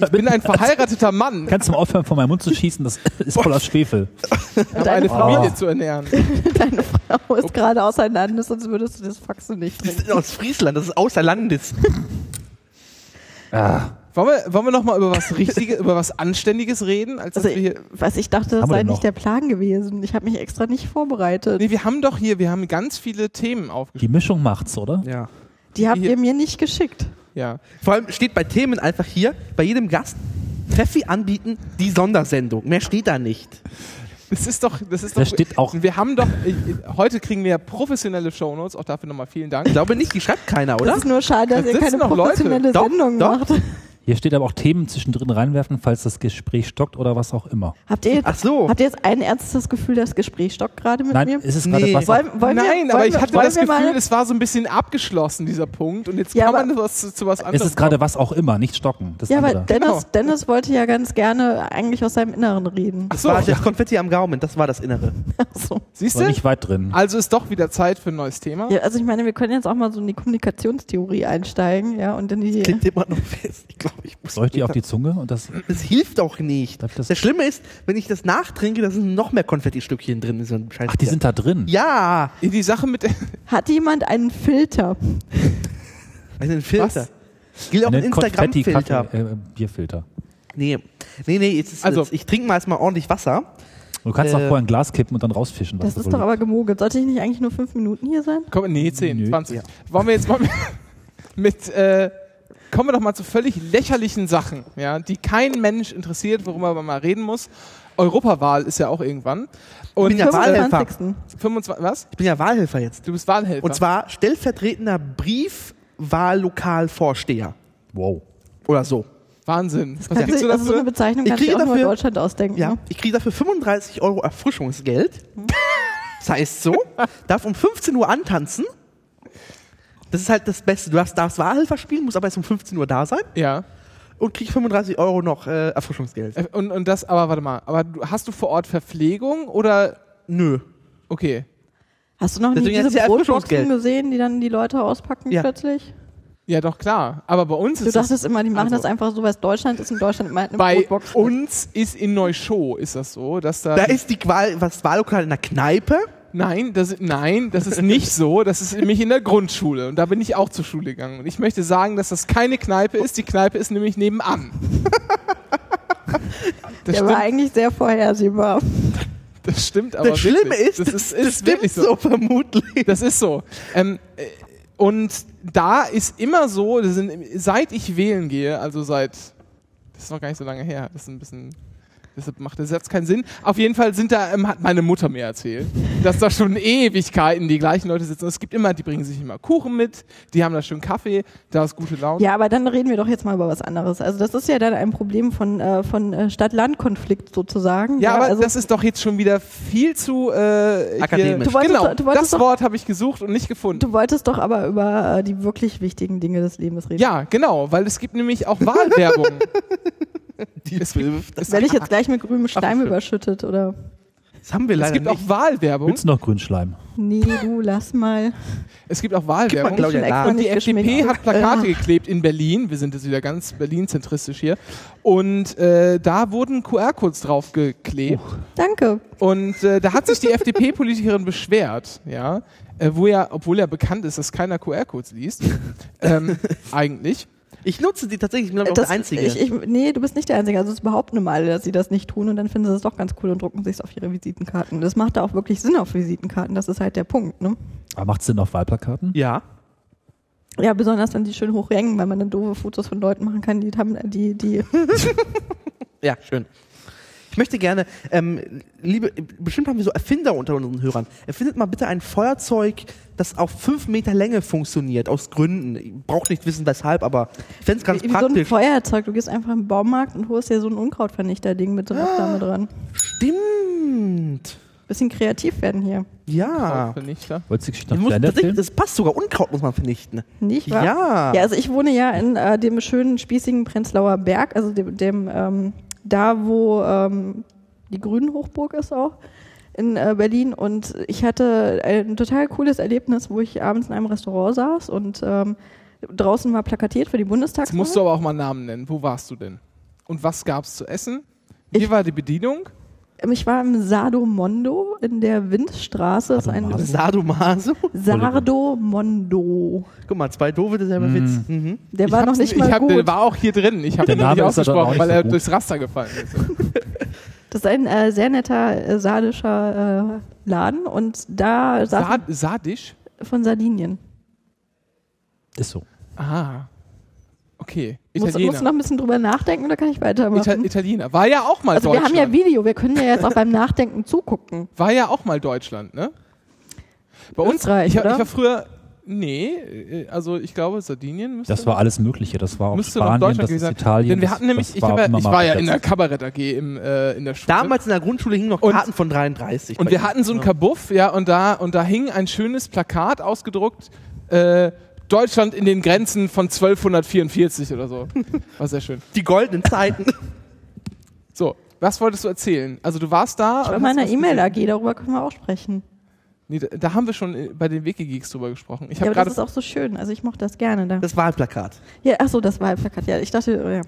ich bin ein verheirateter Mann. Kannst du mal aufhören, von meinem Mund zu schießen? Das ist voller Schwefel. Ich habe eine Familie zu ernähren. deine Frau ist gerade außer Landes, sonst würdest du das Faxen nicht Das ist aus Friesland, das ist außer Landes. Ah, Wollen wir, wollen wir noch mal über was Richtiges, über was Anständiges reden? Als Also, wir hier, was ich dachte, das sei nicht der Plan gewesen. Ich habe mich extra nicht vorbereitet. nee, wir haben doch hier, wir haben ganz viele Themen die aufgeschrieben. Mischung macht's, oder? Ja. Die habt hier- ihr mir nicht geschickt. Ja. Vor allem steht bei Themen einfach hier, bei jedem Gast, Treffi anbieten, die Sondersendung. Mehr steht da nicht. Das ist doch, das ist Da doch. steht auch- Wir haben doch, ich, heute kriegen wir professionelle Shownotes, auch dafür nochmal vielen Dank. Ich glaube nicht, die schreibt keiner, oder? Das ist nur schade, dass Da ihr keine noch Leute. professionelle Doch, Sendung doch. macht. Hier steht aber auch Themen zwischendrin reinwerfen, falls das Gespräch stockt oder was auch immer. Habt ihr, jetzt, Ach so. habt ihr jetzt ein ernstes Gefühl, das Gespräch stockt gerade mit Nein, mir? ist es gerade Nee. Wasser? Wollen, wollen Nein, wir, aber ich hatte das Gefühl, mal, es war so ein bisschen abgeschlossen, dieser Punkt. Und jetzt Ja, kann man was, zu was Es anderem ist gerade was auch immer, nicht stocken. Das Ja, aber. Dennis, Genau. Dennis wollte ja ganz gerne eigentlich aus seinem Inneren reden. Ach Das so, war das Konfetti am Gaumen, das war das Innere. So. siehst du? nicht weit drin. Also ist doch wieder Zeit für ein neues Thema. Ja, also ich meine, wir können jetzt auch mal so in die Kommunikationstheorie einsteigen, ja, und in die. Klingt immer noch fest. Ich glaube, ich muss. Soll ich die auf die Zunge? Und das, Das hilft auch nicht. Das- Das Schlimme ist, wenn ich das nachtrinke, da sind noch mehr Konfetti-Stückchen drin. in So ach, die sind da drin. Ja, Die Sache mit Hat jemand einen Filter? also ein Filter. Was? Gilt auch ein Eine Konfetti- Instagram-Filter. Äh, Bierfilter. Nee, nee, nee, jetzt ist, Also- also, ich trinke mal erstmal ordentlich Wasser. Du kannst Äh, auch vorher ein Glas kippen und dann rausfischen. was Das da ist doch liegt. aber gemogelt. Sollte ich nicht eigentlich nur fünf Minuten hier sein? komm, nee, 10, Nö. 20. Ja. Wollen wir jetzt mal mit, mit äh, kommen wir doch mal zu völlig lächerlichen Sachen, ja, die kein Mensch interessiert, worüber man mal reden muss. Europawahl ist ja auch irgendwann. Und bin ja Wahlhelfer. 25. 25, was? Ich bin ja Wahlhelfer jetzt. Du bist Wahlhelfer. Und zwar stellvertretender Briefwahllokalvorsteher. Wow. Oder so. Wahnsinn. Was Kannst du, du also so eine? Bezeichnung Ich kriege auch nur in dafür- Deutschland ausdenken. Ja, ne? ich kriege dafür 35 Euro Erfrischungsgeld. Das heißt so, darf um 15 Uhr antanzen. Das ist halt das Beste. Du darfst, darfst Wahlhelfer spielen, musst aber erst um 15 Uhr da sein Ja. und krieg 35 Euro noch äh, Erfrischungsgeld. Äh, Und, und das, aber warte mal, aber du, hast du vor Ort Verpflegung oder, Nö. okay. Hast du noch nie Deswegen hat's diese ja Brotboxen Erfrischungsgeld. gesehen, die dann die Leute auspacken Ja. plötzlich? Ja, doch, klar. Aber bei uns Du ist das, dachtest immer, die machen also- das einfach so, weil es Deutschland ist. In Deutschland meint eine bei Brotbox. uns ist in Neuschow ist das so, dass da, Da ist die Wahl, was Wahllokal in der Kneipe. Nein, das, nein, das ist nicht so. Das ist nämlich in der Grundschule und da bin ich auch zur Schule gegangen. Und ich möchte sagen, dass das keine Kneipe ist. Die Kneipe ist nämlich nebenan. Das Der war stimmt, eigentlich sehr vorhersehbar. das stimmt aber das Schlimme wirklich. ist, das ist, ist stimmt wirklich so vermutlich. Das ist so. Ähm, äh, und da ist immer so, das sind, seit ich wählen gehe, also seit, das ist noch gar nicht so lange her, das ist ein bisschen, deshalb macht der Satz keinen Sinn. Auf jeden Fall sind da, ähm, hat meine Mutter mir erzählt, dass da schon Ewigkeiten die gleichen Leute sitzen. Es gibt immer, die bringen sich immer Kuchen mit, die haben da schön Kaffee, da ist gute Laune. Ja, aber dann reden wir doch jetzt mal über was anderes. Also das ist ja dann ein Problem von, äh, von äh, Stadt-Land-Konflikt sozusagen. Ja, aber also, das ist doch jetzt schon wieder viel zu äh, Akademisch. Du wolltest genau, du wolltest das doch- Wort habe ich gesucht und nicht gefunden. Du wolltest doch aber über äh, die wirklich wichtigen Dinge des Lebens reden. Ja, genau, weil es gibt nämlich auch Wahlwerbung. Die es gibt, es Werde ich jetzt gleich mit grünem Schleim überschüttet oder? Das haben wir Es leider gibt auch nicht. Wahlwerbung. Willst du noch Grünschleim? Nee, du, lass mal. Es gibt auch Gib mal Wahlwerbung. Claudia. Und die FDP hat Plakate Äh. geklebt in Berlin. Wir sind jetzt wieder ganz Berlin-zentristisch hier. Und äh, da wurden QR-Codes draufgeklebt. Danke. Und äh, da hat sich die FDP-Politikerin beschwert, ja, äh, wo ja, obwohl ja bekannt ist, dass keiner QR-Codes liest, ähm, eigentlich. Ich nutze die tatsächlich, ich bin glaube ich auch Das, der Einzige. Ich, ich, nee, du bist nicht der Einzige. Also es behaupten immer alle, dass sie das nicht tun und dann finden sie es doch ganz cool und drucken sich es auf ihre Visitenkarten. Das macht da auch wirklich Sinn auf Visitenkarten. Das ist halt der Punkt. Ne? Aber macht es Sinn auf Wahlplakaten? ja. Ja, besonders wenn die schön hochhängen, weil man dann doofe Fotos von Leuten machen kann, die haben die, die. Ja, schön. Ich möchte gerne, ähm, liebe, bestimmt haben wir so Erfinder unter unseren Hörern. Erfindet mal bitte ein Feuerzeug, das auf fünf Meter Länge funktioniert, aus Gründen. Ich brauche nicht wissen, weshalb, aber ich fände es ganz wie so ein praktisch. Feuerzeug. Du gehst einfach im Baumarkt und holst dir so ein Unkrautvernichter-Ding mit Drahtdame dran. Stimmt. Bisschen kreativ werden hier. Ja. Vernichter. Wolltest du Geschichte Ich noch tatsächlich, das passt sogar. Unkraut muss man vernichten. Nicht wahr? Ja. Ja, also ich wohne ja in äh, dem schönen, spießigen Prenzlauer Berg, also dem, dem ähm, da, wo ähm, die Grünen Hochburg ist auch in äh, Berlin. Und ich hatte ein total cooles Erlebnis, wo ich abends in einem Restaurant saß und ähm, draußen war plakatiert für die Jetzt Bundestagswahl. musst du aber auch mal Namen nennen. Wo warst du denn? Und was gab's zu essen? Wie Ich- war die Bedienung? Ich war im Sado Mondo in der Windstraße. Das ist ein Sadomaso. Sardo Mondo. Guck mal, zwei doofe, derselbe Mm. Witz. Mhm. Der Ich war noch nicht mal ich hab, gut. Der war auch hier drin. Ich habe den nicht Name ist aber auch ausgesprochen, weil er durchs Raster gefallen ist. Das ist ein äh, sehr netter äh, sardischer äh, Laden und da Sa Sadisch? von Sardinien. Ist so. Ah. Okay. Muss, musst du Italiener. noch ein bisschen drüber nachdenken oder kann ich weitermachen? Ita Italiener. War ja auch mal also wir Deutschland. haben ja Video, wir können ja jetzt auch beim Nachdenken zugucken. war ja auch mal Deutschland, ne? Bei uns, Österreich, ich, hab- oder? ich war früher, nee, äh, also ich glaube Sardinien müsste Das war alles Mögliche. Das war auch Spanien, Deutschland das ist sein. Italien. Denn wir hatten nämlich, ich, hab ja, ich war ja in der. Kabarett AG im, äh, in der Schule. Damals in der Grundschule hingen noch Und- Karten von 33. Und wir hatten so ein Kabuff, ja, und da, und da hing ein schönes Plakat ausgedruckt, äh, Deutschland in den Grenzen von 1244 oder so. War sehr schön. Die goldenen Zeiten. So, was wolltest du erzählen? Also du warst da. Ich war in meiner hast was E-Mail gesehen. AG, darüber können wir auch sprechen. Nee, da, da haben wir schon äh, bei den Wikigeeks drüber gesprochen. Ich Ja, habe aber das ist auch so schön, also ich mochte das gerne da. Das Wahlplakat. Ja, ach so, das Wahlplakat. Ja, ich dachte,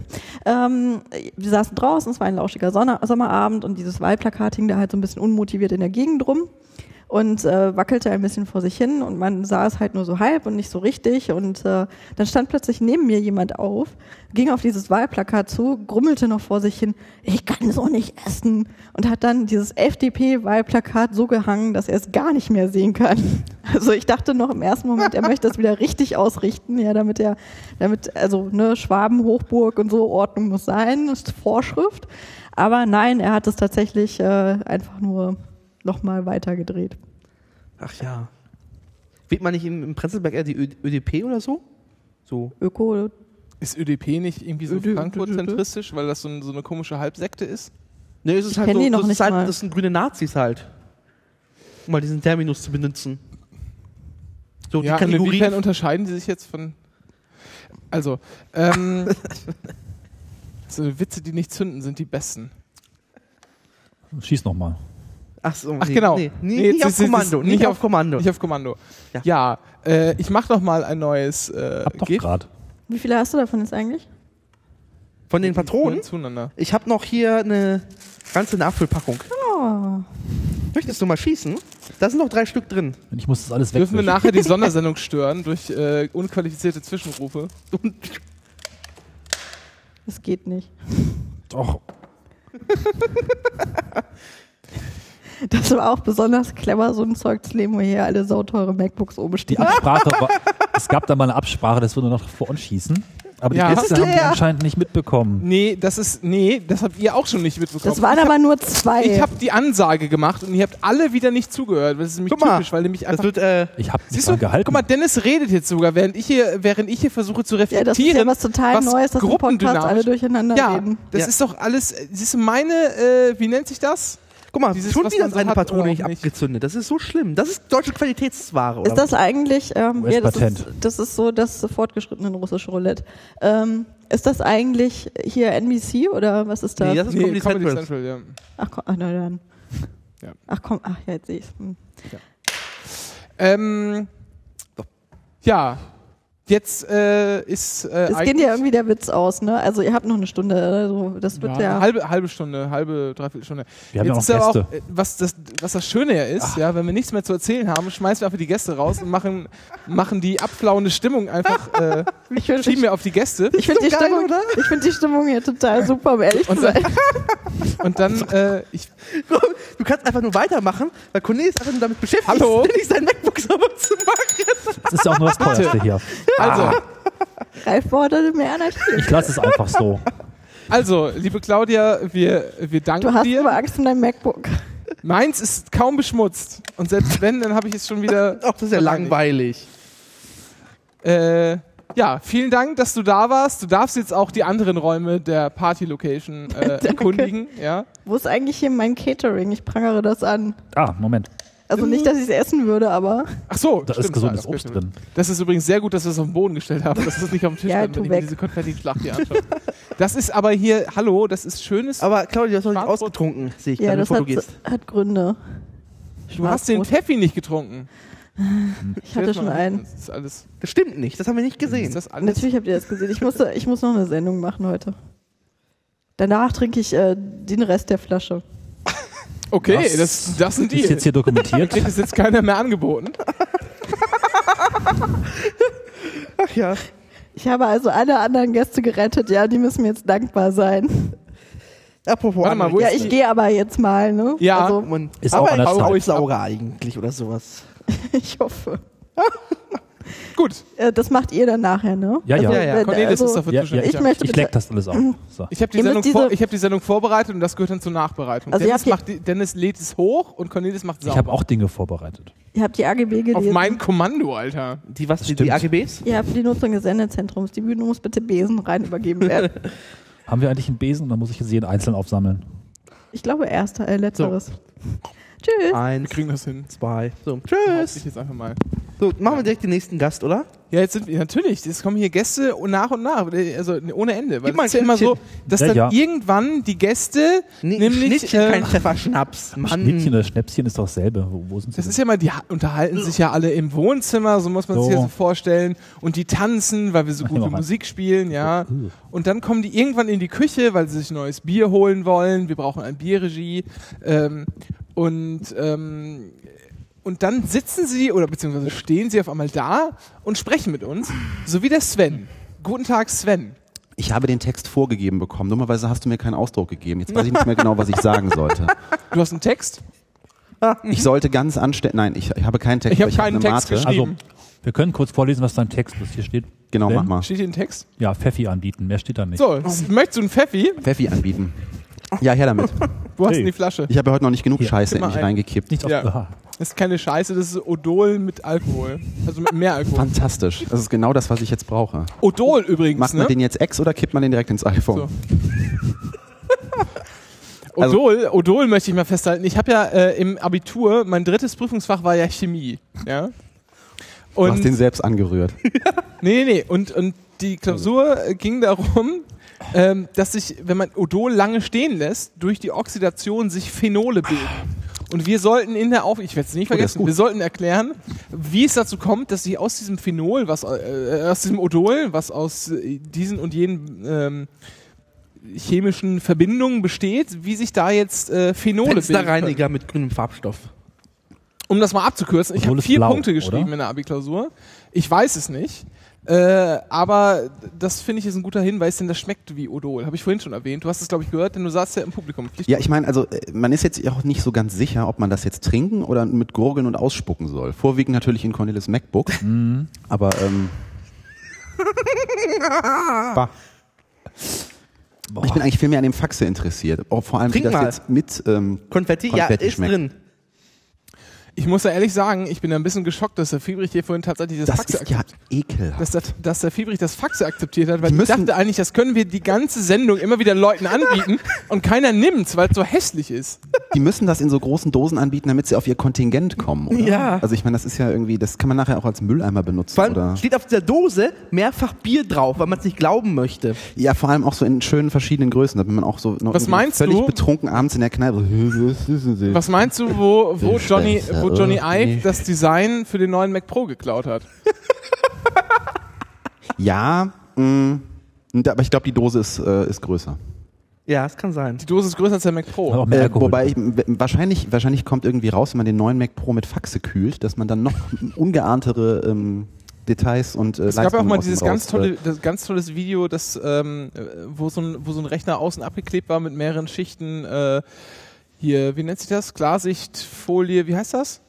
ja. Ähm, wir saßen draußen, es war ein lauschiger Sonne Sommerabend und dieses Wahlplakat hing da halt so ein bisschen unmotiviert in der Gegend rum und äh, wackelte ein bisschen vor sich hin und man sah es halt nur so halb und nicht so richtig und äh, dann stand plötzlich neben mir jemand auf, ging auf dieses Wahlplakat zu, grummelte noch vor sich hin, ich kann so nicht essen und hat dann dieses FDP-Wahlplakat so gehangen, dass er es gar nicht mehr sehen kann. Also ich dachte noch im ersten Moment, er möchte das wieder richtig ausrichten, ja, damit er, damit, also ne, Schwaben, Hochburg und so, Ordnung muss sein, ist Vorschrift. Aber nein, er hat es tatsächlich äh, einfach nur nochmal weitergedreht. Ach ja. Wählt man nicht im, im Prenzlberg eher die Ö ÖDP oder so? So. Öko, Ist ÖDP nicht irgendwie so Frankfurt-zentristisch, weil das so, ein, so eine komische Halbsekte ist? Ne, es ist Ich halt so, die noch das, ist nicht halt, mal. das sind grüne Nazis halt. Um mal diesen Terminus zu benutzen. So, ja, die Kategorie. inwiefern unterscheiden die sich jetzt von. Also, ähm, so Witze, die nicht zünden, sind die besten. Schieß nochmal. Ach so, Ach nee, genau. Nee, nee, Nee, nicht das auf Kommando. Nicht, nicht auf auf- Kommando. Nicht auf Kommando. Ja. Ja, äh, ich mache noch mal ein neues äh, Hab doch grad. wie viele hast du davon jetzt eigentlich? Von den Patronen? Zueinander. Ich habe noch hier eine ganze Nachfüllpackung. Oh, Möchtest du mal schießen? Da sind noch drei Stück drin. Ich muss das alles Dürfen wir nachher die Sondersendung stören durch äh, unqualifizierte Zwischenrufe? das geht nicht. Doch. Das war auch besonders clever, so ein Zeug zu nehmen, wo hier alle sauteure MacBooks oben Die stehen. Absprache war, es gab da mal eine Absprache, dass wir nur noch vor uns schießen. Aber die Ja. Gäste Ist haben die anscheinend nicht mitbekommen. Nee, das ist. Nee, das habt ihr auch schon nicht mitbekommen. Das waren ich aber hab, nur zwei. Ich habe die Ansage gemacht und ihr habt alle wieder nicht zugehört. Das ist nämlich Guck mal, typisch, weil nämlich Das einfach. wird, äh, Ich habe nicht Siehst du, gehalten. guck mal, Dennis redet jetzt sogar, während ich hier, während ich hier versuche zu ja, reflektieren. das ist ja was total was Neues, dass gruppendynamisch- alle durcheinander Ja, reden. das Ja. ist doch alles. Siehst du, meine, äh, wie nennt sich das? Guck mal, Dieses, schon wieder so eine hat Patrone nicht abgezündet. Das ist so schlimm. Das ist deutsche Qualitätsware, oder? Ist das eigentlich, ähm, ja, das, ist, das ist so das fortgeschrittene russische Roulette. Ähm, ist das eigentlich hier NBC oder was ist das? Nee, das ist Nee, Comedy Comedy Central. Central, ja. Ach, komm, ach, na dann. Ach komm, ach ja, jetzt sehe ich's. Hm. Ähm, ja, jetzt äh, ist äh, Es geht ja irgendwie der Witz aus, ne? Also ihr habt noch eine Stunde, also das wird ja, ja. halbe, halbe Stunde, halbe, dreiviertel Stunde. Wir haben ja Jetzt noch ist aber Gäste. Auch, äh, was, das, was das Schöne ja ist, ja, wenn wir nichts mehr zu erzählen haben, schmeißen wir einfach die Gäste raus und machen, machen die abflauende Stimmung einfach, äh, ich finde schieben wir auf die Gäste. ich find die, so geil, Stimmung, oder? ich find die Stimmung hier total super, um ehrlich zu Und sein. Und dann, äh, ich, Du kannst einfach nur weitermachen, weil Cornelius einfach nur damit beschäftigt Hallo? ist, sein MacBook sauber zu machen. Das ist ja auch nur das teuerste hier. Also, Ralf forderte mehr Anarchie. Ich lasse es einfach so. also, liebe Claudia, wir, wir danken Du hast dir. immer Angst um dein MacBook. Meins ist kaum beschmutzt. Und selbst wenn, dann habe ich es schon wieder. Ach, das ist ja langweilig. Äh, ja, vielen Dank, dass du da warst. Du darfst jetzt auch die anderen Räume der Party-Location äh, erkundigen. Ja. Wo ist eigentlich hier mein Catering? Ich prangere das an. Ah, Moment. Also nicht, dass ich es essen würde, aber Ach so, Da stimmt, ist gesundes das Obst drin. Das ist übrigens sehr gut, dass wir es auf den Boden gestellt haben, dass es nicht auf dem Tisch Ja, stand, wenn ich mir diese Konfetti-Schlacht hier anschaue. Das ist aber hier, hallo, das ist schönes. Aber Claudia, du hast noch nicht ausgetrunken, sehe ich ja, gerade, das bevor hat, du gehst. hat Gründe. du hast den. Pfeffi nicht getrunken. Ich hatte schon einen. Das ist alles. Das stimmt nicht, das haben wir nicht gesehen. Ist das alles? Natürlich habt ihr das gesehen. Ich, musste, ich muss noch eine Sendung machen heute. Danach trinke ich äh, den Rest der Flasche. Okay, Was das, das sind die. Ist jetzt hier dokumentiert? Kriegt es jetzt keiner mehr angeboten. Ach ja. Ich habe also alle anderen Gäste gerettet, ja, die müssen mir jetzt dankbar sein. Apropos Warte mal, wo Ja, ist ich gehe aber jetzt mal, ne? Ja. Also, Ist aber auch Zeit. Aussauger eigentlich oder sowas. ich hoffe. Gut. Äh, das macht ihr dann nachher, ne? Ja, ja. Also, Ja, ja. Cornelis also, ist dafür Ja, zuständig. ich möchte Ich leck das alles auf. So. Ich habe die, ich hab die Sendung vorbereitet und das gehört dann zur Nachbereitung. Also Dennis, macht die, Dennis lädt es hoch und Cornelis macht sauber. Ich habe auch Dinge vorbereitet. Ihr habt die AGB gelesen. Auf mein Kommando, Alter. Die was, die, stimmt. die AGBs? Ihr habt die Nutzung des Sendezentrums. Die Bühne muss bitte Besen rein übergeben werden. Haben wir eigentlich einen Besen? Dann muss ich jetzt jeden einzeln aufsammeln. ich glaube erster, äh, letzteres. Tschüss. Wir Eins, kriegen das hin. zwei. So, Ich tschüss. jetzt einfach mal. So, machen wir direkt den nächsten Gast, oder? Ja, jetzt sind wir, natürlich, es kommen hier Gäste und nach und nach, also ohne Ende. Weil es ist ja ein immer so, dass Ja, dann ja. irgendwann die Gäste, Nee, nämlich, Schnittchen, äh, kein Pfefferschnaps. Mann. Schnittchen oder Schnäpschen ist doch dasselbe. Wo, wo sind sie? das ist ja mal, die ha- unterhalten sich ja alle im Wohnzimmer, so muss man sich So. das so vorstellen. Und die tanzen, weil wir so gute wir. Musik spielen, ja. Uh. Und dann kommen die irgendwann in die Küche, weil sie sich neues Bier holen wollen. Wir brauchen ein Bierregie. Ähm, und, ähm, und dann sitzen sie oder beziehungsweise stehen sie auf einmal da und sprechen mit uns, so wie der Sven. Guten Tag, Sven. Ich habe den Text vorgegeben bekommen. Dummerweise hast du mir keinen Ausdruck gegeben. Jetzt weiß ich nicht mehr genau, was ich sagen sollte. Du hast einen Text? Ich sollte ganz anständig. Nein, ich, ich habe keinen Text. Ich habe keinen eine Text Mate. geschrieben. Also, wir können kurz vorlesen, was dein Text ist. Hier steht. Genau, Sven? mach mal. Steht hier ein Text? Ja, Pfeffi anbieten. Mehr steht da nicht. So, s- möchtest du einen Pfeffi? Pfeffi anbieten. Ja, her damit. Wo hast du Hey. denn die Flasche? Ich habe ja heute noch nicht genug Hier, Scheiße in mich ein. reingekippt. Nicht auf. Ja. Das ist keine Scheiße, das ist Odol mit Alkohol. Also mit mehr Alkohol. Fantastisch. Das ist genau das, was ich jetzt brauche. Odol übrigens, Macht man ne? den jetzt ex oder kippt man den direkt ins iPhone? So. Also- Odol, Odol möchte ich mal festhalten. Ich habe ja äh, im Abitur, mein drittes Prüfungsfach war ja Chemie. Ja? Du hast Und, den selbst angerührt. nee, nee, nee. Und, und die Klausur äh, ging darum, ähm, dass sich, wenn man Odol lange stehen lässt, durch die Oxidation sich Phenole bilden. Und wir sollten in der Auf, ich werde es nicht Oh, vergessen, gut. wir sollten erklären, wie es dazu kommt, dass sich aus diesem Phenol, was äh, aus diesem Odol, was aus äh, diesen und jenen ähm, chemischen Verbindungen besteht, wie sich da jetzt äh, Phenole bilden. Fensterreiniger mit grünem Farbstoff. Um das mal abzukürzen, ich habe vier blau, Punkte geschrieben oder? in der Abi-Klausur. Ich weiß es nicht. Äh, aber das finde ich ist ein guter Hinweis, denn das schmeckt wie Odol. Habe ich vorhin schon erwähnt. Du hast es, glaube ich, gehört, denn du saßt ja im Publikum. Ja, ich meine, also äh, man ist jetzt auch nicht so ganz sicher, ob man das jetzt trinken oder mit Gurgeln und ausspucken soll. Vorwiegend natürlich in Cornelis MacBook. Mhm. Aber ähm, bah. ich bin eigentlich viel mehr an dem Faxe interessiert. Auch vor allem, Trink wie das mal. jetzt mit ähm, Konfetti, Konfetti ja, ist schmeckt. drin. Ich muss ja ehrlich sagen, ich bin ja ein bisschen geschockt, dass der Fiebrich hier vorhin tatsächlich das, Das Faxe ist ja ekelhaft. dass, der, dass der Fiebrich das Faxe akzeptiert hat, weil Die ich dachte eigentlich, das können wir die ganze Sendung immer wieder Leuten anbieten und keiner nimmt's, weil es so hässlich ist. Die müssen das in so großen Dosen anbieten, damit sie auf ihr Kontingent kommen, oder? Ja. Also ich meine, das ist ja irgendwie, das kann man nachher auch als Mülleimer benutzen, Vor allem oder? steht auf dieser Dose mehrfach Bier drauf, weil man es nicht glauben möchte. Ja, vor allem auch so in schönen verschiedenen Größen, damit man auch so noch Was meinst völlig du? betrunken abends in der Kneipe. Was meinst du, wo, wo Johnny, wo Johnny Ive nicht. das Design für den neuen Mac Pro geklaut hat? Ja, mh, aber ich glaube, die Dose ist, äh, ist größer. Ja, es kann sein. Die Dose ist größer als der Mac Pro. Äh, wobei ich, wahrscheinlich, wahrscheinlich kommt irgendwie raus, wenn man den neuen Mac Pro mit Faxe kühlt, dass man dann noch ungeahntere ähm, Details und äh, Es gab ja auch mal dieses ganz tolle, äh, das ganz tolles Video, das, ähm, äh, wo, so ein, wo so ein Rechner außen abgeklebt war mit mehreren Schichten. Äh, hier, wie nennt sich das? Klarsichtfolie, wie heißt das?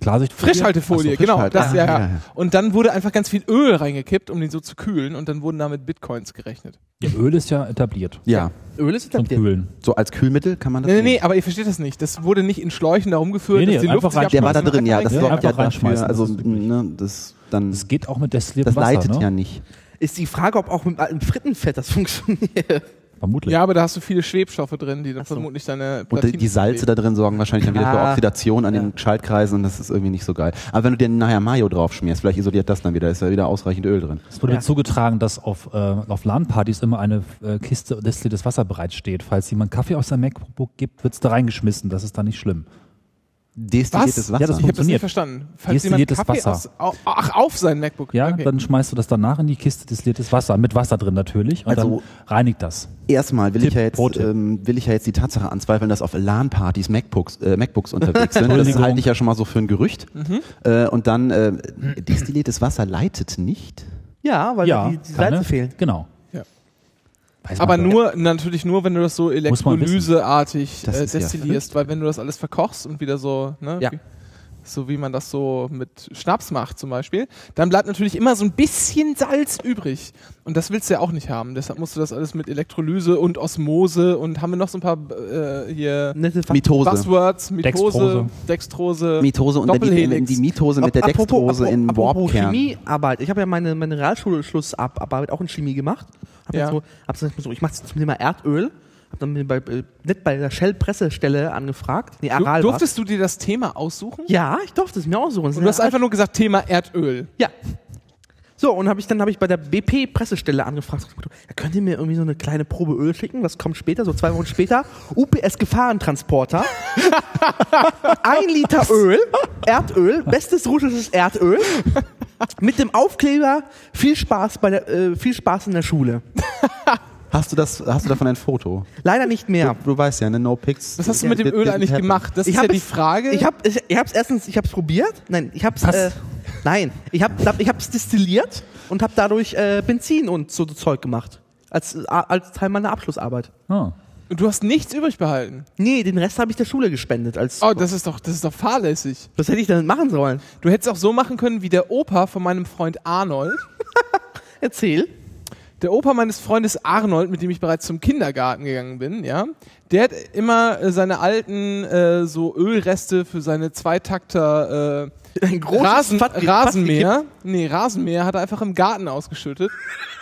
Klarsichtfolie? Frischhaltefolie, so, genau. Das, ah, ja, ja, ja. ja. Und dann wurde einfach ganz viel Öl reingekippt, um den so zu kühlen und dann wurden damit Bitcoins gerechnet. Ja, Öl ist ja etabliert. Ja, Öl ist Zum etabliert. Kühlen. so als Kühlmittel kann man das Nee, nee, nee, aber ihr versteht das nicht. Das wurde nicht in Schläuchen da rumgeführt, Nee, nee, dass die Luft sich rein- Der war da drin, ja, das Ja, sorgt ja dafür, das also ne, das dann, Das geht auch mit destilliertem das Wasser, leitet ne? ja nicht. Ist die Frage, ob auch mit altem Frittenfett das funktioniert. Vermutlich. Ja, aber da hast du viele Schwebstoffe drin, die dann vermutlich deine Und die, Salze da drin sorgen wahrscheinlich dann wieder für Ah. Oxidation an den Schaltkreisen und das ist irgendwie nicht so geil. Aber wenn du dir nachher Mayo drauf schmierst, vielleicht isoliert das dann wieder, ist ja wieder ausreichend Öl drin. Es wurde mir zugetragen, dass auf, äh, auf LAN-Partys immer eine äh, Kiste destilliertes Wasser bereitsteht. Falls jemand Kaffee aus seinem MacBook gibt, wird es da reingeschmissen. Das ist dann nicht schlimm. Destilliertes Wasser. Ja, das Ich habe das nicht verstanden. Falls Destilliertes Wasser. aus, au- ach, auf sein MacBook. Ja, okay. dann schmeißt du das danach in die Kiste destilliertes Wasser, mit Wasser drin natürlich. Und Also- dann reinigt das. Erstmal will Tipp, ich ja jetzt ähm, will ich ja jetzt die Tatsache anzweifeln, dass auf LAN-Partys MacBooks, äh, MacBooks unterwegs sind. Das halte ich ja schon mal so für ein Gerücht. Mhm. Äh, und dann äh, destilliertes Wasser leitet nicht. Ja, weil ja, die, die ne? fehlen. Genau. Weiß Aber nur, natürlich nur, wenn du das so elektrolyseartig äh, ist ja destillierst, weil wenn du das alles verkochst und wieder so, ne, Ja. wie, so wie man das so mit Schnaps macht zum Beispiel, dann bleibt natürlich immer so ein bisschen Salz übrig. Und das willst du ja auch nicht haben. Deshalb musst du das alles mit Elektrolyse und Osmose und haben wir noch so ein paar äh, hier Mitose. Buzzwords, Mitose, Dextrose. Dextrose, Mitose und dann die, die Mitose mit der Apropos- Dextrose apropos- in apropos Warpkern. Chemiearbeit. Ich habe ja meine, meine Realschulschlussarbeit auch in Chemie gemacht. Hab Ja. ja. so, hab so, so, ich mache zum Thema Erdöl. Hab dann bei, äh, nicht bei der Shell-Pressestelle angefragt. Nee, Du, Aral war's. durftest du dir das Thema aussuchen? Ja, ich durfte es mir aussuchen. Und du hast einfach nur gesagt Thema Erdöl. Ja. So, und hab ich, dann habe ich bei der BP-Pressestelle angefragt. Ja, könnt ihr mir irgendwie so eine kleine Probe Öl schicken? Was kommt später? So zwei Wochen später. UPS-Gefahrentransporter. Ein Liter Öl, Erdöl, bestes russisches Erdöl. Mit dem Aufkleber viel Spaß bei der, äh, viel Spaß in der Schule. Hast du das, hast du davon ein Foto? Leider nicht mehr. Du, du weißt ja, ne, no pics. Was hast du mit dem Öl eigentlich gemacht? Das Ich ist ja die Frage. Ich habe ich, ich hab's erstens, ich hab's probiert. Nein, ich hab's Was? äh, nein, ich hab ich hab's destilliert und hab dadurch äh, Benzin und so Zeug gemacht. Als äh, als Teil meiner Abschlussarbeit. Ah. Und du hast nichts übrig behalten. Nee, den Rest habe ich der Schule gespendet als Oh, das ist doch, das ist doch fahrlässig. Was hätte ich denn machen sollen? Du hättest auch so machen können wie der Opa von meinem Freund Arnold. Erzähl. Der Opa meines Freundes Arnold, mit dem ich bereits zum Kindergarten gegangen bin, ja, der hat immer äh, seine alten äh, so Ölreste für seine Zweitakter äh, Ein Rasen, Rasenmäher, nee, Rasenmäher hat er einfach im Garten ausgeschüttet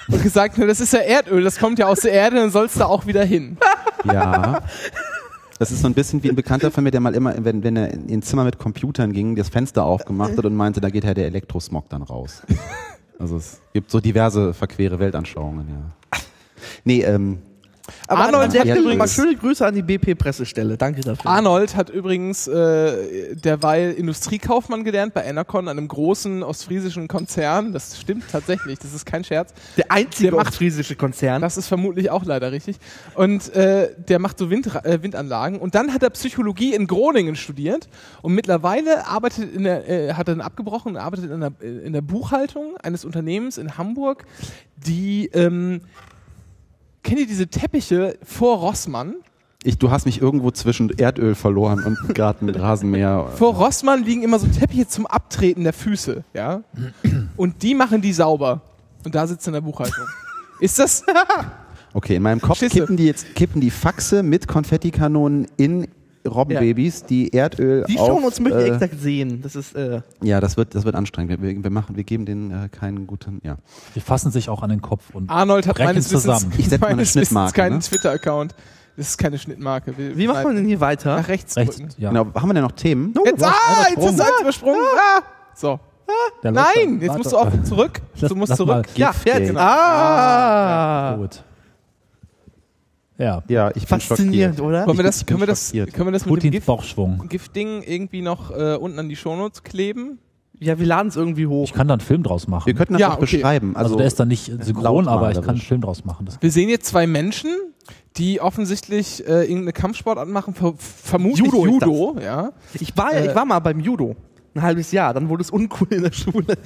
und gesagt, na, das ist ja Erdöl, das kommt ja aus der Erde, dann sollst du auch wieder hin. Ja. Das ist so ein bisschen wie ein Bekannter von mir, der mal immer, wenn, wenn er in ein Zimmer mit Computern ging, das Fenster aufgemacht hat und meinte, da geht ja der Elektrosmog dann raus. Also es gibt so diverse verquere Weltanschauungen, ja. Nee, ähm, Aber Arnold Stelle übrigens- mal schöne Grüße an die BP-Pressestelle. Danke dafür. Arnold hat übrigens äh, derweil Industriekaufmann gelernt bei Enercon, einem großen ostfriesischen Konzern. Das stimmt tatsächlich, das ist kein Scherz. der einzige der macht- ostfriesische Konzern. Das ist vermutlich auch leider richtig. Und äh, der macht so Wind, äh, Windanlagen. Und dann hat er Psychologie in Groningen studiert. Und mittlerweile arbeitet in der, äh, hat er dann abgebrochen und arbeitet in der, äh, in der Buchhaltung eines Unternehmens in Hamburg, die, ähm, kennt ihr diese Teppiche vor Rossmann? ich, du hast mich irgendwo zwischen Erdöl verloren und gerade ein Rasenmäher. Vor Rossmann liegen immer so Teppiche zum Abtreten der Füße, ja. Und die machen die sauber. Und da sitzt in der Buchhaltung. Ist das? Okay, in meinem Kopf Schisse. kippen die jetzt kippen die Faxe mit Konfettikanonen in Robbenbabys, die Erdöl Die auf, Shownotes möchte ich äh, exakt sehen. Das ist, äh, Ja, das wird, das wird anstrengend. Wir, wir, machen, wir geben denen äh, keinen guten, ja. Die fassen sich auch an den Kopf und Arnold hat brechen meines Wissens, zusammen. Ich setz mal eine meines Wissens Schnittmarke, keinen ne? Twitter-Account. Das ist keine Schnittmarke. Wir- wie macht man denn hier weiter? Nach rechts, rechts. drücken. Ja. Genau. Haben wir denn noch Themen? Jetzt, ah, jetzt ist er übersprungen. Ah. So. Läuft Nein, jetzt musst du auch zurück. Lass- Du musst mal. zurück. Ja, jetzt. Genau. Ah! Gut. Ja. Ja, ich bin Faszinierend, schockiert. oder? Wollen wir das, können wir das, können wir das mit dem Gift. Giftding irgendwie noch äh, unten an die Shownotes kleben? Ja, wir laden es irgendwie hoch. Ich kann da einen Film draus machen. Wir könnten das Ja, auch okay. beschreiben. also, Also, der ist dann nicht synchron, aber ich kann einen. Film draus machen. Das Wir sehen jetzt zwei Menschen, die offensichtlich äh, irgendeine Kampfsportart machen, ver vermutlich Judo Judo, ja. Ich war, ja, Äh, ich war mal beim Judo. Ein halbes Jahr. Dann wurde es uncool in der Schule.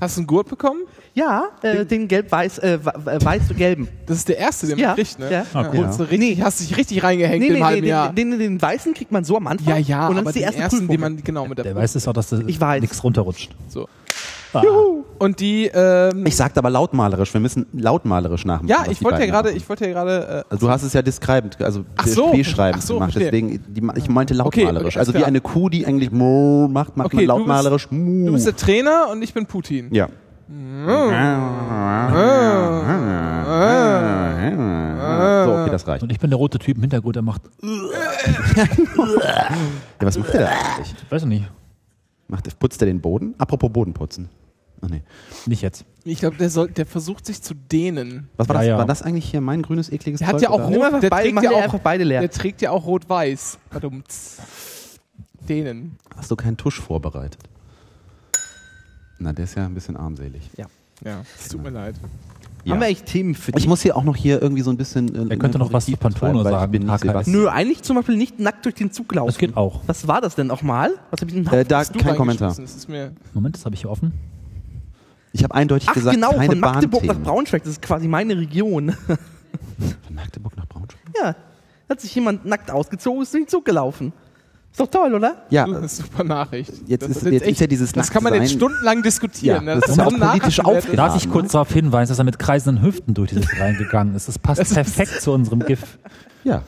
Hast du einen Gurt bekommen? Ja, äh, den gelb-weiß, äh, äh, weiß zu gelben. Das ist der erste, den Ja, man kriegt, ne? ja. Ah, cool. Ja. So richtig, Hast dich richtig reingehängt Nee, im nee, nee, halben den, Jahr. den, den, den weißen kriegt man so am Anfang. ja, ja, und dann aber ist die erste ersten, den man, genau, mit der, der weiß es auch, dass da Ich weiß. nichts runterrutscht. So. Ah. Und die, ähm, ich sagte aber lautmalerisch. Wir müssen lautmalerisch nachmachen. ja, ich wollte ja gerade, ich wollte ja gerade, äh, Also du hast es ja described, also Ach so, beschreibend ach so, gemacht. verstehe. Deswegen, die, ich meinte Okay, lautmalerisch. okay, also alles wie eine Kuh, die eigentlich macht, macht Okay, man du bist- lautmalerisch du bist der Trainer und ich bin Putin. ja. So, okay, das reicht. Und ich bin der rote Typ im Hintergrund, der macht, Ja, was macht der da eigentlich? weiß ich nicht, Macht, putzt er den Boden? Apropos Bodenputzen. Ach nee. nicht jetzt. Ich glaube, der soll, der versucht sich zu dehnen. Was war Ja, das? ja. War das eigentlich hier mein grünes, ekliges Der hat Zeug, ja auch oder? Nimm rot, einfach der beide, trägt mach ja dir auch, einfach beide leer. der trägt ja auch rot-weiß. Verdammt. Dehnen. Hast du keinen Tusch vorbereitet? Na, der ist ja ein bisschen armselig. Ja, es tut mir leid. Ja. Haben wir echt Themen für dich? Ich muss hier auch noch hier irgendwie so ein bisschen. Er könnte noch was zu Pantone sagen, Ich bin nicht HKS. Sebastian. Nö, eigentlich zum Beispiel nicht nackt durch den Zug laufen. Das geht auch. Was war das denn auch mal? Was hab ich denn Äh, da kein Kommentar. Das ist mir Moment, das habe ich hier offen. Ich habe eindeutig Ach gesagt, genau, keine von Magdeburg nach. Braunschweig. Das ist quasi meine Region. Von Magdeburg nach Braunschweig? ja, hat sich jemand nackt ausgezogen, ist durch den Zug gelaufen. Ist doch toll, oder? Ja, das ist eine super Nachricht. Jetzt das ist- jetzt ist ja dieses Das kann man jetzt stundenlang diskutieren. Ja, ne? das ist ja auch politisch ist. aufgeladen. Darf ich kurz darauf hinweisen, dass er mit kreisenden Hüften durch dieses reingegangen ist? Das passt Das ist- perfekt zu unserem GIF. ja.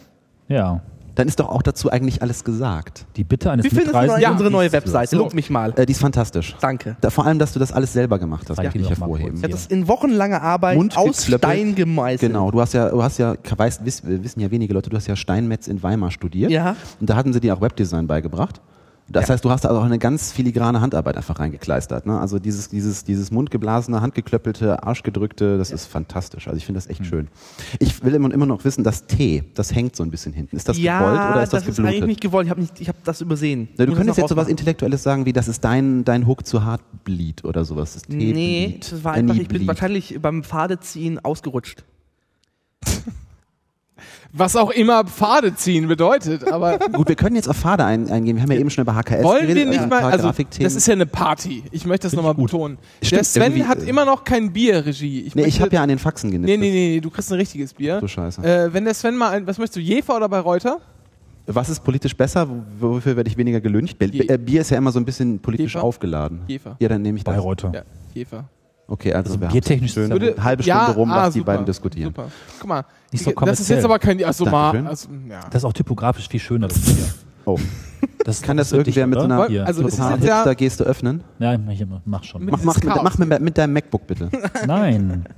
Ja. Dann ist doch auch dazu eigentlich alles gesagt. Die Bitte eines Wie findest du eigentlich unsere neue Webseite? So. Lob mich mal. Äh, die ist fantastisch. Danke. Da, vor allem, dass du das alles selber gemacht hast, die ich hervorheben. Ich habe das in wochenlanger Arbeit Mund aus geklöppelt. Stein gemeißelt. Genau, du hast ja, du hast ja, weißt, wiss, wissen ja wenige Leute, du hast ja Steinmetz in Weimar studiert. Ja. Und da hatten sie dir auch Webdesign beigebracht. Das heißt, du hast da auch eine ganz filigrane Handarbeit einfach reingekleistert. Ne? Also dieses, dieses, dieses mundgeblasene, handgeklöppelte, arschgedrückte, das ist fantastisch. Also ich finde das echt schön. Ich will immer, immer noch wissen, das T, das hängt so ein bisschen hinten. Ist das ja, gewollt oder ist das, das ist eigentlich geblutet? nicht gewollt. Ich habe ich hab das übersehen. Na, du Muss könntest das jetzt sowas noch Intellektuelles sagen, wie das ist dein, dein Hook zu Heartbleed oder sowas. Das Nee, T-Bleed. das war einfach, ich bin wahrscheinlich beim Pfadeziehen ausgerutscht. Was auch immer Pfade ziehen bedeutet. Aber Gut, wir können jetzt auf Pfade ein, eingehen. Wir haben ja eben schon über HKS wollen wir geredet, nicht ein mal, also das ist ja eine Party. Ich möchte das nochmal betonen. Der Sven hat äh, immer noch kein Bierregie. Ich nee, ich habe ja an den Faxen genippt. Nee, nee, nee, nee, du kriegst ein richtiges Bier. So scheiße. Äh, wenn der Sven mal ein, was möchtest du, Jefer oder Bayreuther? Was ist politisch besser? Wo- Wofür werde ich weniger gelüncht? Äh, Bier ist ja immer so ein bisschen politisch Jefer? aufgeladen. Jefer. Ja, dann nehme ich das. Bayreuther. Ja, Jefer. Okay, also, Also wir biertechnisch haben schön eine halbe Stunde ja, rum, ah, was die super, beiden diskutieren. Super. Guck mal, Nicht so das ist jetzt aber kein, also mal, also, ja. Das ist auch typografisch viel schöner, das Bier. Oh, Das kann das irgendwer mit so oder? einer. Also Hipster-Geste öffnen? Ja, mach, ich- mach schon. Mit- Mach, mach, mit, mach mit, mit deinem MacBook bitte. Nein.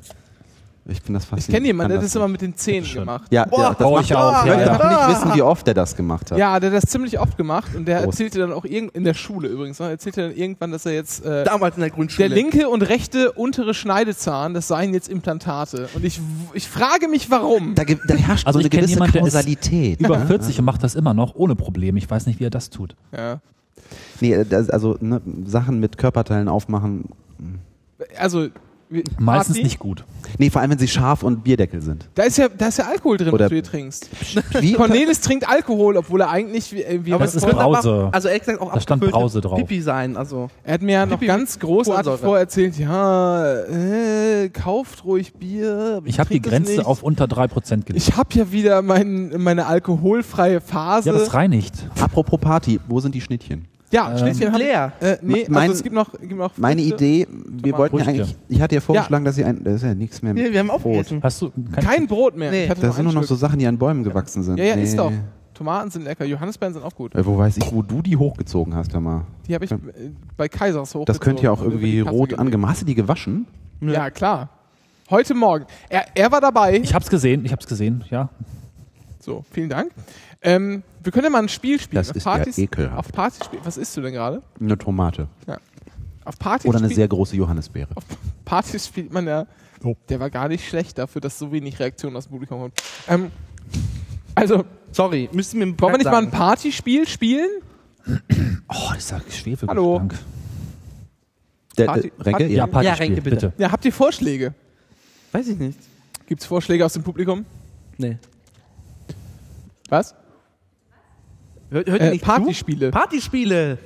Ich finde das Ich faszinierend. kenne jemanden, der das immer mit den Zähnen gemacht. Ja, Boah, ja, das ich auch, Ich möchte ja. auch nicht wissen, wie oft er das gemacht hat. Ja, der hat das ziemlich oft gemacht und der Prost. erzählte dann auch irgend in der Schule übrigens, ne, erzählte dann irgendwann, dass er jetzt äh, Damals in der der Grundschule. linke und rechte untere Schneidezahn, das seien jetzt Implantate. Und ich, ich frage mich, warum. Da, da herrscht Also so eine ich gewisse jemand, der Kausalität. Über ne? 40 und macht das immer noch ohne Probleme. Ich weiß nicht, wie er das tut. Ja. Nee, das, also ne, Sachen mit Körperteilen aufmachen. Also wie- Meistens Party? nicht gut. Nee, vor allem, wenn sie scharf und Bierdeckel sind. Da ist ja, da ist ja Alkohol drin, Oder- was du hier trinkst. Wie? Cornelis trinkt Alkohol, obwohl er eigentlich wie, äh, wie aber es ist Brause. Also ehrlich gesagt auch Da stand Brause drauf. Pipi sein. Also Er hat mir ja noch Pipi- ganz großartig vorerzählt, ja, äh, kauft ruhig Bier. aber Ich habe die Grenze auf unter 3% gelegt. Ich habe ja wieder mein, meine alkoholfreie Phase. Ja, das reinigt. Apropos Party, wo sind die Schnittchen? Ja, Ähm, hab ich- leer. Äh, nee, Mein- also es gibt noch, gibt noch Meine. Idee, wir wollten ja Früchte. eigentlich, ich hatte ja vorgeschlagen, dass sie ein, das ist ja nichts mehr. Wir, wir haben Brot. aufgegessen. Hast du Kein Brot mehr. Nee. Ich hatte Da noch sind nur noch so. Sachen, die an Bäumen gewachsen sind. Ja, ja, ist doch. Tomaten sind lecker. Johannisbeeren sind auch gut. Äh, Wo weiß ich, wo du die hochgezogen hast, hör mal. Die habe ich äh, bei Kaisers hoch. Das könnte ja auch irgendwie rot an. angemacht. Hast du die gewaschen? Ja, klar. Heute Morgen. Er, er war dabei. Ich hab's gesehen, ich hab's gesehen, ja. So, vielen Dank. Ähm, wir können ja mal ein Spiel spielen. Das auf ist ja Partys, ekelhaft. Auf Partys spielen. Was isst du denn gerade? Eine Tomate. Auf Partys, Oder eine sehr große Johannisbeere. auf Partys spielt man ja. Der war gar nicht schlecht dafür, dass so wenig Reaktion aus dem Publikum kommt. Ähm, also, Sorry, müssen wir wollen wir nicht mal ein sagen. Partyspiel spielen? Oh, dieser Schwefelgestank. Hallo. Der, Party- äh, Renke, Party- ja. Ja, Partyspiel, Ja, Renke, bitte. bitte. Ja, habt ihr Vorschläge? Weiß ich nicht. Gibt es Vorschläge aus dem Publikum? Nee. Was? Hört, hört ihr Äh, nicht Partyspiele. Partyspiele.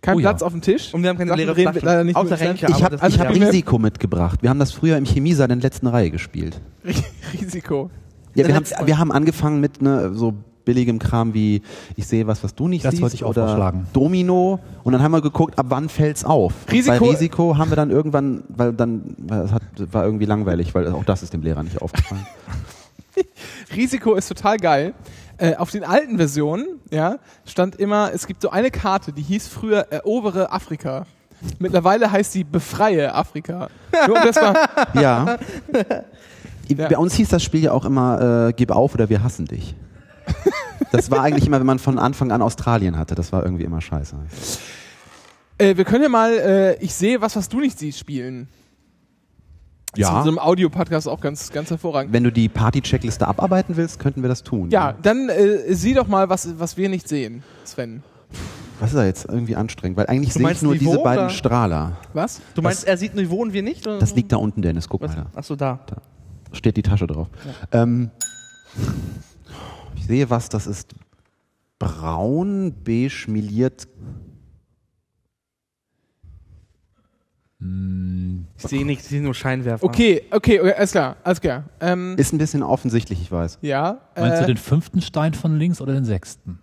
Kein Oh ja. Platz auf dem Tisch. Und wir haben keine leere Flaschen. leider nicht Außer. Renke, Ich habe also hab mir- Risiko mitgebracht. Wir haben das früher im Chemiesaal in der letzten Reihe gespielt. Risiko. Ja, wir, haben, wir haben angefangen mit ne, so billigem Kram wie ich sehe was, was du nicht Das siehst wollte ich auch oder vorschlagen. Domino und dann haben wir geguckt, ab wann fällt's auf. Risiko- Bei Risiko haben wir dann irgendwann, weil dann weil es hat, war irgendwie langweilig, weil auch das ist dem Lehrer nicht aufgefallen. Risiko ist total geil. Äh, auf den alten Versionen ja, stand immer, es gibt so eine Karte, die hieß früher Erobere Afrika. Mittlerweile heißt sie Befreie Afrika. Nur um das mal, ja. Ja. Bei uns hieß das Spiel ja auch immer, äh, gib auf oder wir hassen dich. Das war eigentlich immer, wenn man von Anfang an Australien hatte. Das war irgendwie immer scheiße. äh, wir können ja mal, äh, ich sehe was, was du nicht siehst, spielen. Das ist in so einem Audio-Podcast auch ganz, ganz hervorragend. Wenn du die Party-Checkliste abarbeiten willst, könnten wir das tun. Ja, dann äh, sieh doch mal, was, was wir nicht sehen, Sven. Was ist da jetzt irgendwie anstrengend? Weil eigentlich sehe ich nur Niveau, diese beiden oder? Strahler. Was? Du meinst, er sieht Niveau und wir nicht? Oder? Das liegt da unten, Dennis. Guck Was? mal da. Achso, da. Steht die Tasche drauf. Ähm, ich sehe was, das ist braun, beige, miliert. Ich sehe nichts, ich sehe nur Scheinwerfer. Okay, okay, okay, alles klar, alles klar. Ähm, Ist ein bisschen offensichtlich, ich weiß. ja. Meinst äh, du den fünften Stein von links oder den sechsten?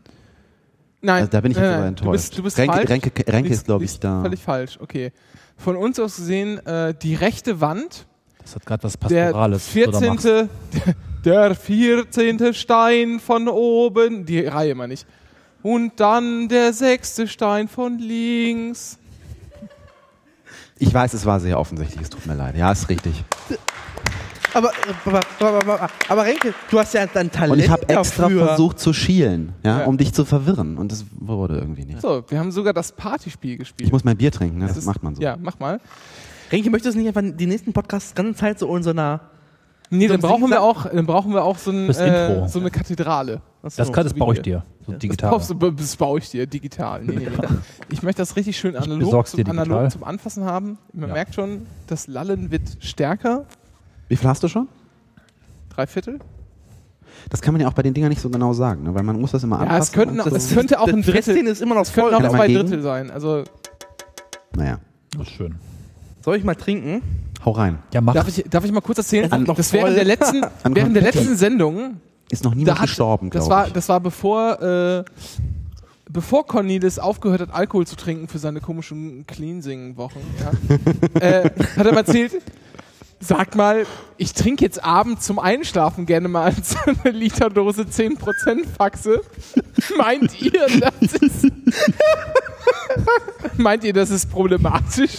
Nein, Also da bin ich jetzt nein, aber enttäuscht. Du bist, du bist Renke, falsch. Renke, Renke Liegst- ist, glaube ich, da. Völlig falsch, okay. Von uns aus gesehen, äh, die rechte Wand, Das hat gerade was der Pastorales. da 14. machst. der 14. Stein von oben, die Reihe meine ich. Und dann der sechste Stein von links. Ich weiß, es war sehr offensichtlich, es tut mir leid. Ja, ist richtig. Aber, aber, aber, aber, aber Renke, du hast ja dein Talent Und ich habe extra dafür. versucht zu schielen, ja, Ja. um dich zu verwirren. Und das wurde irgendwie nicht. So, wir haben sogar das Partyspiel gespielt. Ich muss mein Bier trinken, ne? das, ist- macht man so. Ja, mach mal. Renke, möchtest du nicht einfach die nächsten Podcasts die ganze Zeit so in so einer... Nee, So dann brauchen wir auch, dann brauchen wir auch so, ein, äh, Intro. so eine Kathedrale. Achso. Das, kann, das baue ich dir. So Das, digital. brauchst du, das baue ich dir digital. Nee, nee, nee. Ich möchte das richtig schön analog, zum, analog zum Anfassen haben. Man Ja. merkt schon, das Lallen wird stärker. Wie viel hast du schon? Drei Viertel. Das kann man ja auch bei den Dingern nicht so genau sagen, ne? weil man muss das immer anpassen. Ja, es könnten, so. es könnte auch ein das Drittel, ist immer noch es könnten auch zwei? Drittel sein. Also Naja, Das ist schön. Soll ich mal trinken? hau rein. Ja, mach. darf ich, darf ich mal kurz erzählen? An- das während der letzten, während der letzten Sendung, Ist noch da niemand hat, gestorben, das glaube war, ich. das war bevor, äh, bevor Cornelis aufgehört hat, Alkohol zu trinken für seine komischen Cleansing-Wochen, ja, äh, hat er mal erzählt, sag mal, ich trinke jetzt abends zum Einschlafen gerne mal so eine Literdose 10% Faxe. Meint ihr, das ist, meint ihr, das ist problematisch?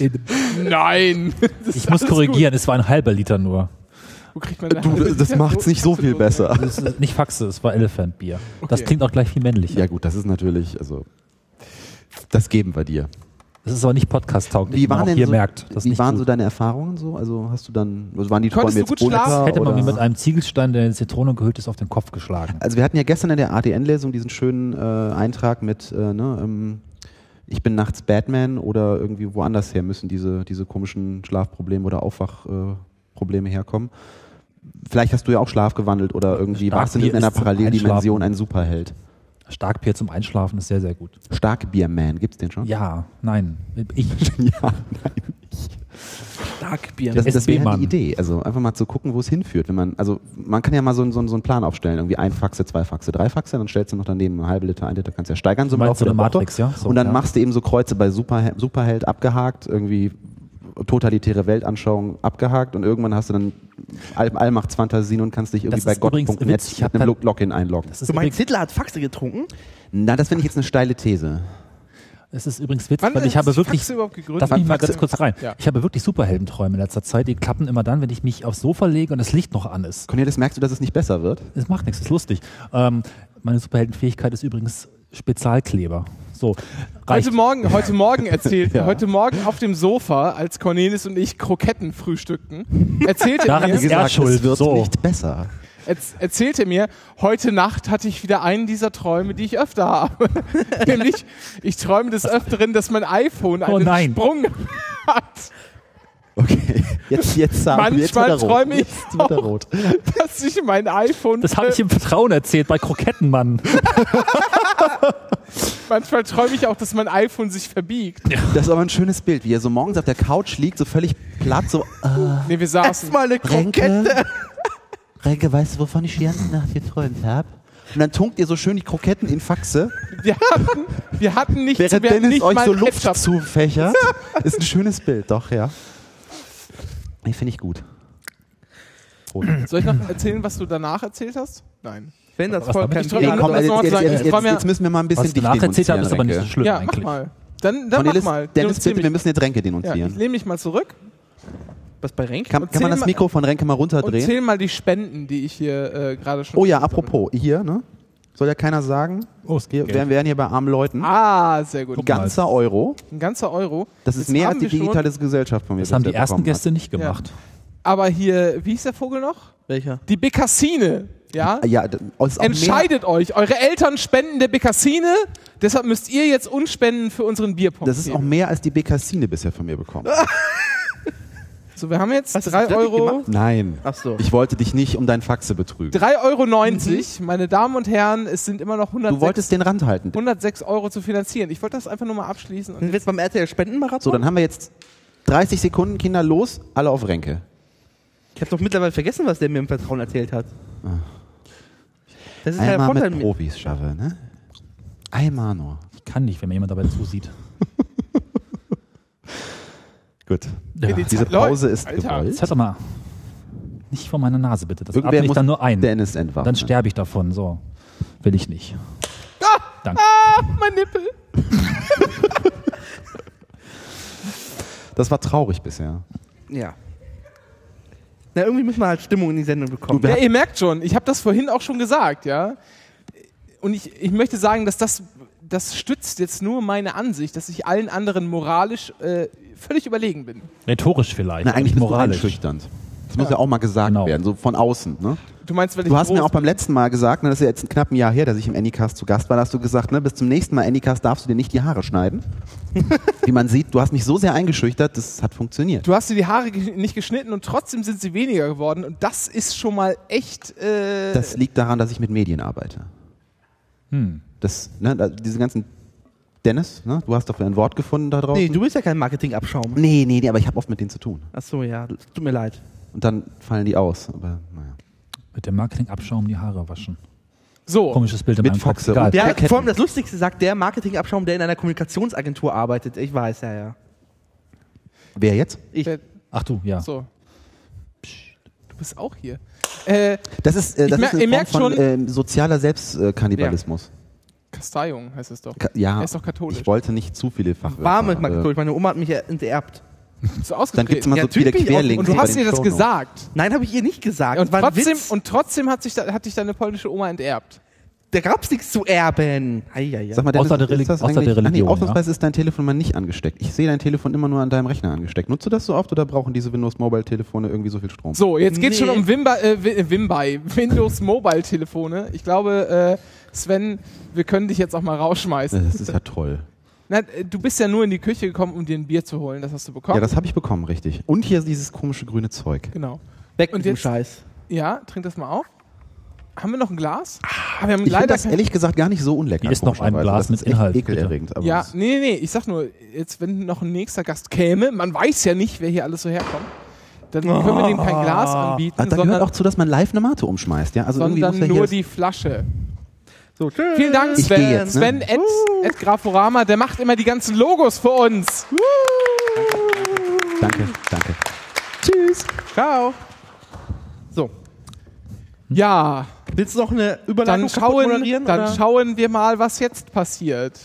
Nein. Das Ich muss korrigieren, es war ein halber Liter nur. Wo kriegt man Du, das macht's nicht so viel besser. Das ist nicht Faxe, es war Elephant Bier. Das Okay. klingt auch gleich viel männlicher. Ja gut, das ist natürlich, also das geben wir dir. Das ist aber nicht podcast-tauglich, Wie man waren auch denn hier so, merkt. Das wie nicht waren gut. so deine Erfahrungen so? Also hast du dann, also waren die Konntest Träume du gut jetzt schlafen? Bullshit Hätte man mir mit einem Ziegelstein, der in Zitrone gehüllt ist, auf den Kopf geschlagen. Also wir hatten ja gestern in der ADN-Lesung diesen schönen äh, Eintrag mit, äh, ne, ähm, ich bin nachts Batman oder irgendwie woanders her müssen diese, diese komischen Schlafprobleme oder Aufwachprobleme äh, Probleme herkommen. Vielleicht hast du ja auch Schlaf gewandelt oder irgendwie Stark warst du in Bier einer Paralleldimension ein Superheld. Starkbier zum Einschlafen ist sehr, sehr gut. Starkbierman, gibt's den schon? Ja, nein. Ich, ja nein. Starkbier. Das, das wäre die Idee. Also einfach mal zu gucken, wo es hinführt. Wenn man, also man kann ja mal so, einen- so, so einen Plan aufstellen. Irgendwie ein Faxe, zwei Faxe, drei Faxe, dann stellst du noch daneben eine halbe Liter, ein Liter, kannst ja steigern so Du im Laufe der Woche. Matrix, ja? So, und dann ja. machst du eben so Kreuze bei Superheld, Superheld abgehakt, irgendwie totalitäre Weltanschauung abgehakt und irgendwann hast du dann All Allmachtsfantasien und kannst dich irgendwie bei gott.net mit einem Log- Login einloggen. Das ist, Du meinst, Hitler hat Faxe getrunken? Na, das finde ich jetzt eine steile These. das ist übrigens witzig, Wann weil ich habe wirklich. Darf ich mal ganz kurz rein? Ja. Ich habe wirklich Superheldenträume in letzter Zeit. Die klappen immer dann, wenn ich mich aufs Sofa lege und das Licht noch an ist. Cornelis, merkst du, dass es nicht besser wird? Es macht nichts, ist lustig. Ähm, meine Superheldenfähigkeit ist übrigens Spezialkleber. So, reicht. Heute Morgen, heute Morgen erzählt, Ja. heute Morgen auf dem Sofa, als Cornelis und ich Kroketten frühstückten, erzählte Daran mir, ist er schuld. es wird So. nicht besser. erz- erzählte mir, heute Nacht hatte ich wieder einen dieser Träume, die ich öfter habe. Nämlich, ich träume des Öfteren, dass mein iPhone einen Oh. Sprung hat. Okay, jetzt, jetzt sagen wir, jetzt Manchmal träume ich auch. rot. dass ich mein iPhone. Das habe ich im Vertrauen erzählt bei Krokettenmann. Manchmal träume ich auch, dass mein iPhone sich verbiegt. Das ist aber ein schönes Bild, wie er so morgens auf der Couch liegt, so völlig platt, so, äh, Nee, wir saßen. Erstmal eine Krokette. Renke, Renke, weißt du, wovon ich die ganze Nacht geträumt habe? Und dann tunkt ihr so schön die Kroketten in Faxe, Wir hatten, wir hatten nicht, während wir hatten Dennis nicht euch mal so Luft zufächert. Ist ein schönes Bild, doch, ja. Nee, finde ich gut. Soll ich noch erzählen, was du danach erzählt hast? Nein. Wenn das damit kein Ja, komm, das jetzt, jetzt, jetzt, jetzt, müssen wir mal ein bisschen Was danach erzählt hast, ist aber nicht so denunzieren, schlimm ja, mach eigentlich. mal. Dann, dann Cornelis, mach mal. Dennis, bitte, wir müssen jetzt Renke Ja, ich denunzieren. lehne mich mal zurück Was bei Renk? kann, und kann man das Mikro von Renke mal und runterdrehen? zähl mal die Spenden, die ich hier äh, gerade schon. Oh ja, apropos, hier, ne? Soll ja keiner sagen? Oh, es Wir geht. wären, wären hier bei armen Leuten. Ah, sehr gut. Mal. Ganzer Euro. Ein ganzer Euro. Das ist Jetzt mehr als die wir digitale Gesellschaft von mir Das haben die ersten bekommen hat. Gäste nicht gemacht. Aber hier, wie hieß der Vogel noch? Welcher? Die Bekassine. Ja? Ja, Entscheidet euch. Eure Eltern spenden der Bekassine. Deshalb müsst ihr jetzt uns spenden für unseren Bierpong. Mehr, das ist auch mehr als die Bekassine bisher von mir bekommen. So, wir haben jetzt Hast du 3 das wirklich Euro. gemacht? Nein. Ach so. Ich wollte dich nicht um dein Faxe betrügen. 3,90 Euro, meine Damen und Herren, es sind immer noch 106, Du wolltest den Rand halten. 106 Euro zu finanzieren. Ich wollte das einfach nur mal abschließen. Und jetzt beim RTL Spendenmarathon? So, dann haben wir jetzt 30 Sekunden, Kinder, los, alle auf Renke. ich habe doch mittlerweile vergessen, was der mir im Vertrauen erzählt hat. Das ist ja der Einmal mit mit. Profis schaffe, ne? Einmal nur. Ich kann nicht, wenn mir jemand dabei zusieht. Gut. Ja. die Diese Pause läuft. ist Alter. gewollt. Jetzt hört doch mal. Nicht vor meiner Nase, bitte. Das Irgendwer atme ich muss dann nur ein. Dennis entwaffnen. Dann sterbe ich davon. So. Will ich nicht. Danke. Ah, mein Nippel. Das war traurig bisher. Ja. Na, irgendwie müssen wir halt Stimmung in die Sendung bekommen. Du, Ja, ihr merkt schon, ich habe das vorhin auch schon gesagt, ja. Und ich, ich möchte sagen, dass das, das stützt jetzt nur meine Ansicht, dass ich allen anderen moralisch äh, völlig überlegen bin. Rhetorisch vielleicht. Na, aber eigentlich moralisch. einschüchternd. Das muss ja auch mal gesagt Genau. werden, so von außen. Ne? Du meinst, weil ich Du hast mir auch beim letzten Mal gesagt, ne, das ist ja jetzt knapp ein Jahr her, dass ich im Anycast zu Gast war, da hast du gesagt, ne, bis zum nächsten Mal Anycast darfst du dir nicht die Haare schneiden. Wie man sieht, du hast mich so sehr eingeschüchtert, das hat funktioniert. Du hast dir die Haare nicht geschnitten und trotzdem sind sie weniger geworden. Und das ist schon mal echt. Äh, Das liegt daran, dass ich mit Medien arbeite. Hm. Das, ne, da- diese ganzen Dennis, ne, du hast doch ein Wort gefunden da draußen. nee, du bist ja kein Marketingabschaum. nee, nee, nee, aber ich habe oft mit denen zu tun. Ach so, ja. Tut mir leid. Und dann fallen die aus. Aber naja. Mit dem Marketingabschaum die Haare waschen. so. Komisches Bild in Mit meinem Kopf. Der, vor allem das Lustigste sagt der Marketingabschaum, der in einer Kommunikationsagentur arbeitet. Ich weiß, ja, ja. Wer jetzt? Ich. Wer- Ach du, ja. So. Psst, Du bist auch hier. Äh, Das ist, äh, Ich das mer- ist eine merkt von schon- ähm, sozialer Selbstkannibalismus. Kasteiung heißt es doch. Ka ja, Er ist doch katholisch. ich wollte nicht zu viele Fachwörter. Warme äh, Marketing. Meine Oma hat mich ja enterbt. So Dann gibt es immer Ja, so viele Querlinks. und du hast ihr das gesagt. Nein, habe ich ihr nicht gesagt. Und War ein trotzdem, und trotzdem hat, sich da, hat dich deine polnische Oma enterbt. Da gab's nichts zu erben. Eieiei. Sag mal, Dennis, Außer der ist Reli- das außer der Religion, nee, ausnahmsweise ist dein Telefon mal nicht angesteckt. Ich sehe dein Telefon immer nur an deinem Rechner angesteckt. Nutzt du das so oft oder brauchen diese Windows Mobile Telefone irgendwie so viel Strom? So, jetzt geht's Nee. schon um Wimba, äh, Wi- Wimby, Windows Mobile Telefone. Ich glaube, äh, Sven, wir können dich jetzt auch mal rausschmeißen. Das ist ja toll. Na, äh, du bist ja nur in die Küche gekommen, um dir ein Bier zu holen. Das hast du bekommen. Ja, das habe ich bekommen, richtig. Und hier dieses komische grüne Zeug. genau. Weg und mit dem jetzt- Scheiß. Ja, trink das mal auf. Haben wir noch ein Glas? Ah, wir haben Ich finde leider das ehrlich gesagt gar nicht so unlecker. Hier ist noch ein. Glas das mit Inhalt, ekelerregend. Aber Ja, nee, nee, nee. Ich sag nur, jetzt, wenn noch ein nächster Gast käme, man weiß ja nicht, wer hier alles so herkommt, dann können wir dem kein Glas anbieten, Ah, da gehört sondern, auch zu, dass man live eine Mate umschmeißt. Ja? Also irgendwie sondern muss ja nur hier die Flasche. So, tschüss. Vielen Dank, Ich Sven. geh jetzt, ne? Sven at, at Graforama, der macht immer die ganzen Logos für uns. Danke, danke. Tschüss. Ciao. Ja, Willst du noch eine Überleitung dann schauen, moderieren? dann oder? schauen wir mal, was jetzt passiert.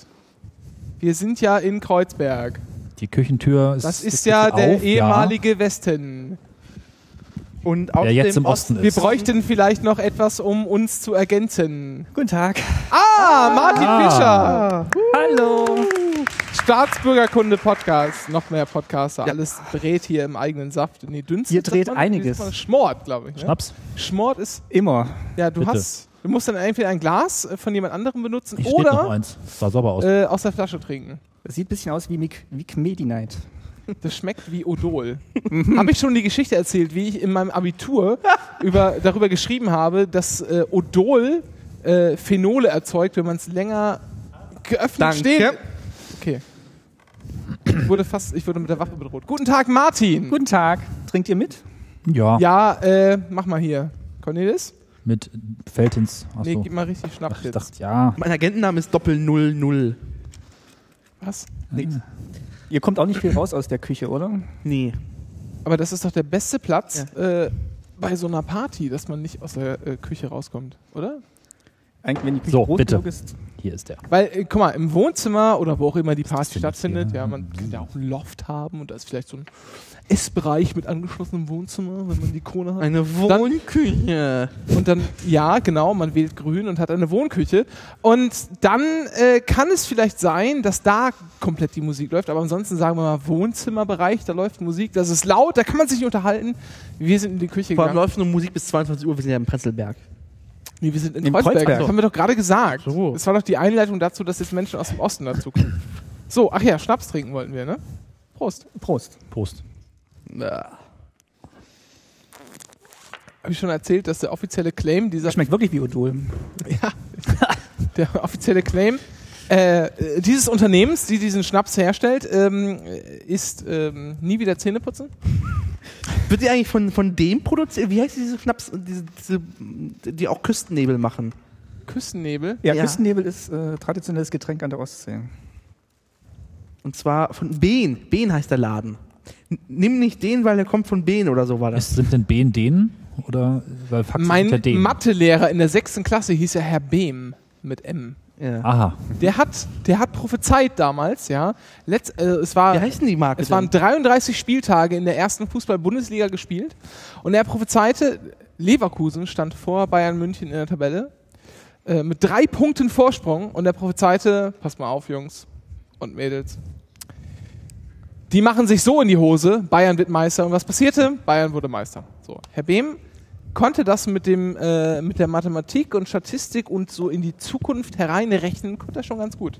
Wir sind ja in Kreuzberg. Die Küchentür ist. Das ist ja auf, der ehemalige Westen. Und Ja. aus Der jetzt dem im Osten Wir ist. bräuchten vielleicht noch etwas, um uns zu ergänzen. Guten Tag. Ah, Martin Ah. Fischer. Hallo. Staatsbürgerkunde-Podcast. Noch mehr Podcaster. Alles dreht hier im eigenen Saft. Nee, dünstet. Hier dreht man? einiges. Schmort, glaube ich. Ne? Schnaps. Schmort ist, Immer. ja, du Bitte. hast, du musst dann entweder ein Glas äh, von jemand anderem benutzen Ich steht noch oder eins. Sah sauber aus. äh, aus der Flasche trinken. Das sieht ein bisschen aus wie Medi-Night. Das schmeckt wie Odol. habe ich schon die Geschichte erzählt, wie ich in meinem Abitur über, darüber geschrieben habe, dass äh, Odol äh, Phenole erzeugt, wenn man es länger geöffnet Danke. steht. Ich wurde fast, ich wurde mit der Waffe bedroht. Guten Tag, Martin. Guten Tag. Trinkt ihr mit? ja, Ja, äh, mach mal hier. Cornelis? mit Feltins. Achso. Nee, gib mal richtig Schnaps ich jetzt. dachte, ja. Mein Agentenname ist Doppel Null Null. Was? Ihr kommt auch nicht viel raus aus der Küche, oder? Nee. Aber das ist doch der beste Platz äh, bei so einer Party, dass man nicht aus der äh, Küche rauskommt, oder? Eigentlich, wenn die Küche So, groß bitte. genug ist. Hier ist der. Weil, äh, guck mal, im Wohnzimmer oder wo auch immer die Party stattfindet, ja, man kann ja auch einen Loft haben und da ist vielleicht so ein Essbereich mit angeschlossenem Wohnzimmer, wenn man die Krone hat. Eine Wohnküche. Und dann, ja, genau, man wählt grün und hat eine Wohnküche. Und dann äh, kann es vielleicht sein, dass da komplett die Musik läuft, aber ansonsten sagen wir mal Wohnzimmerbereich, da läuft Musik, das ist laut, da kann man sich nicht unterhalten. Wir sind in die Küche Vor allem gegangen. läuft nur Musik bis 22 Uhr, wir sind ja im Prenzlberg. Nee, wir sind in Im Kreuzberg. Kreuzberg. Das haben wir doch gerade gesagt. So. Das war doch die Einleitung dazu, dass jetzt Menschen aus dem Osten dazu kommen. So, ach ja, Schnaps trinken wollten wir, ne? Prost. Prost. Prost. Habe ich schon erzählt, dass der offizielle Claim dieser Das schmeckt wirklich wie Odol. Ja, der offizielle Claim äh, dieses Unternehmens, die diesen Schnaps herstellt, ähm, ist ähm, nie wieder Zähne putzen. Wird die eigentlich von, von dem produziert? Wie heißt diese Schnaps, diese, diese, die auch Küstennebel machen? Küstennebel. Ja, Ja. Küstennebel ist äh, traditionelles Getränk an der Ostsee. Und zwar von Behn. Behn heißt der Laden. N nimm nicht den, weil der kommt von Behn oder so war das. Ist, sind denn Ben denen? Oder weil Faxe Mein? Mathelehrer in der sechsten Klasse hieß ja Herr Behm mit M. Ja. Aha. Der hat, der hat prophezeit damals, ja. Letz, äh, es war, Wie heißt denn die Marke? Es waren denn? 33 Spieltage in der ersten Fußball-Bundesliga gespielt und er prophezeite, Leverkusen stand vor Bayern München in der Tabelle äh, mit drei Punkten Vorsprung und er prophezeite, passt mal auf, Jungs und Mädels, die machen sich so in die Hose, Bayern wird Meister und was passierte? Bayern wurde Meister. So, Herr Behm konnte das mit dem äh, mit der Mathematik und Statistik und so in die Zukunft hereinrechnen, konnte er schon ganz gut.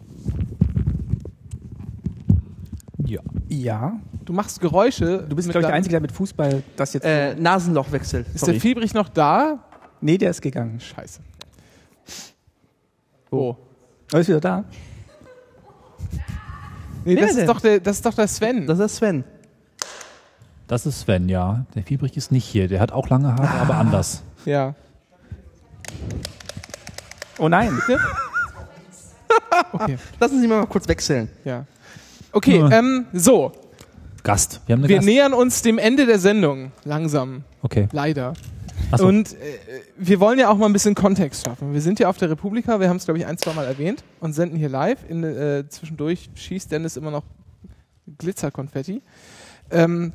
Ja. Ja. Du machst Geräusche. Du bist, mit glaube ich, der Einzige, der mit Fußball das jetzt. äh, Nasenlochwechsel. Ist Sorry. der Fiebrich noch da? nee, der ist gegangen. Scheiße. Wo? Er ist wieder da. Nee, Wer das ist, denn? doch der, das ist doch der Sven. Das ist Sven. Das ist Sven, ja. Der Fiebrich ist nicht hier. Der hat auch lange Haare, aber anders. ja. Oh nein. Okay. Lassen Sie mal kurz wechseln. ja. Okay, Ja. ähm, so. Gast. Wir Wir Gast. nähern uns dem Ende der Sendung. Langsam. Okay. Leider. Achso. Und äh, wir wollen ja auch mal ein bisschen Kontext schaffen. Wir sind ja auf der Republika, wir haben es, glaube ich, ein, zwei Mal erwähnt und senden hier live. In, äh, zwischendurch schießt Dennis immer noch Glitzerkonfetti. Ähm,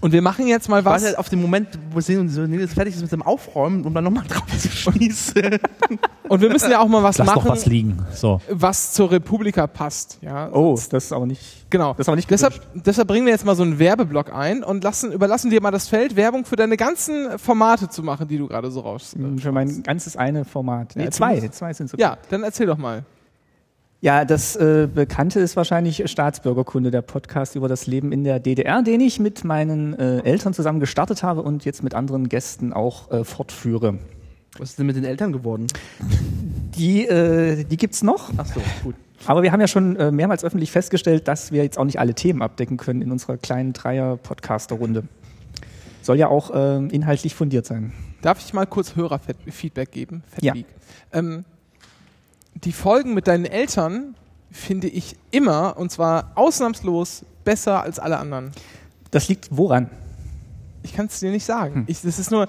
und wir machen jetzt mal was. Warte halt auf den Moment, wo Sie und so Nils fertig ist mit dem Aufräumen, um dann nochmal drauf zu schießen. Und wir müssen ja auch mal was Lass machen, doch was liegen. So. was zur Republika passt. Ja? Oh, das ist aber nicht. Genau. Das ist aber nicht deshalb, deshalb bringen wir jetzt mal so einen Werbeblock ein und lassen, überlassen dir mal das Feld, Werbung für deine ganzen Formate zu machen, die du gerade so raus. Hm, Für mein ganzes eine Format. Ja, Nee, du zwei. Zwei sind so. Ja, dann erzähl doch mal. Ja, das äh, Bekannte ist wahrscheinlich Staatsbürgerkunde, der Podcast über das Leben in der DDR, den ich mit meinen äh, Eltern zusammen gestartet habe und jetzt mit anderen Gästen auch äh, fortführe. Was ist denn mit den Eltern geworden? Die, äh, die gibt's noch, Ach so, gut. aber wir haben ja schon äh, mehrmals öffentlich festgestellt, dass wir jetzt auch nicht alle Themen abdecken können in unserer kleinen Dreier-Podcaster-Runde. Soll ja auch äh, inhaltlich fundiert sein. Darf ich mal kurz Hörerfeedback geben? Ja. Feedback. Ähm, die Folgen mit deinen Eltern finde ich immer, und zwar ausnahmslos, besser als alle anderen. Das liegt woran? Ich kann es dir nicht sagen. Hm. Ich, das ist nur,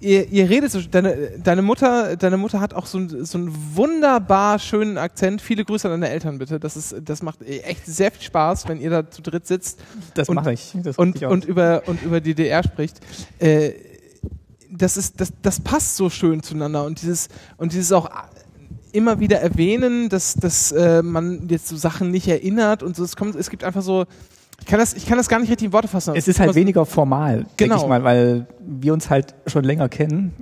ihr, ihr redet so, deine, deine Mutter, deine Mutter hat auch so, einen- so einen wunderbar schönen Akzent. Viele Grüße an deine Eltern bitte. Das ist, das macht echt sehr viel Spaß, wenn ihr da zu dritt sitzt Das Und- mache ich. Das und, aus. und über und über die DDR spricht. Äh, das ist, das, das passt so schön zueinander und dieses und dieses auch immer wieder erwähnen, dass, dass äh, man jetzt so Sachen nicht erinnert und so. Es kommt, es gibt einfach so. Ich kann das, ich kann das gar nicht richtig in Worte fassen. es ist halt Aber- weniger formal, denke Genau. ich mal, weil wir uns halt schon länger kennen.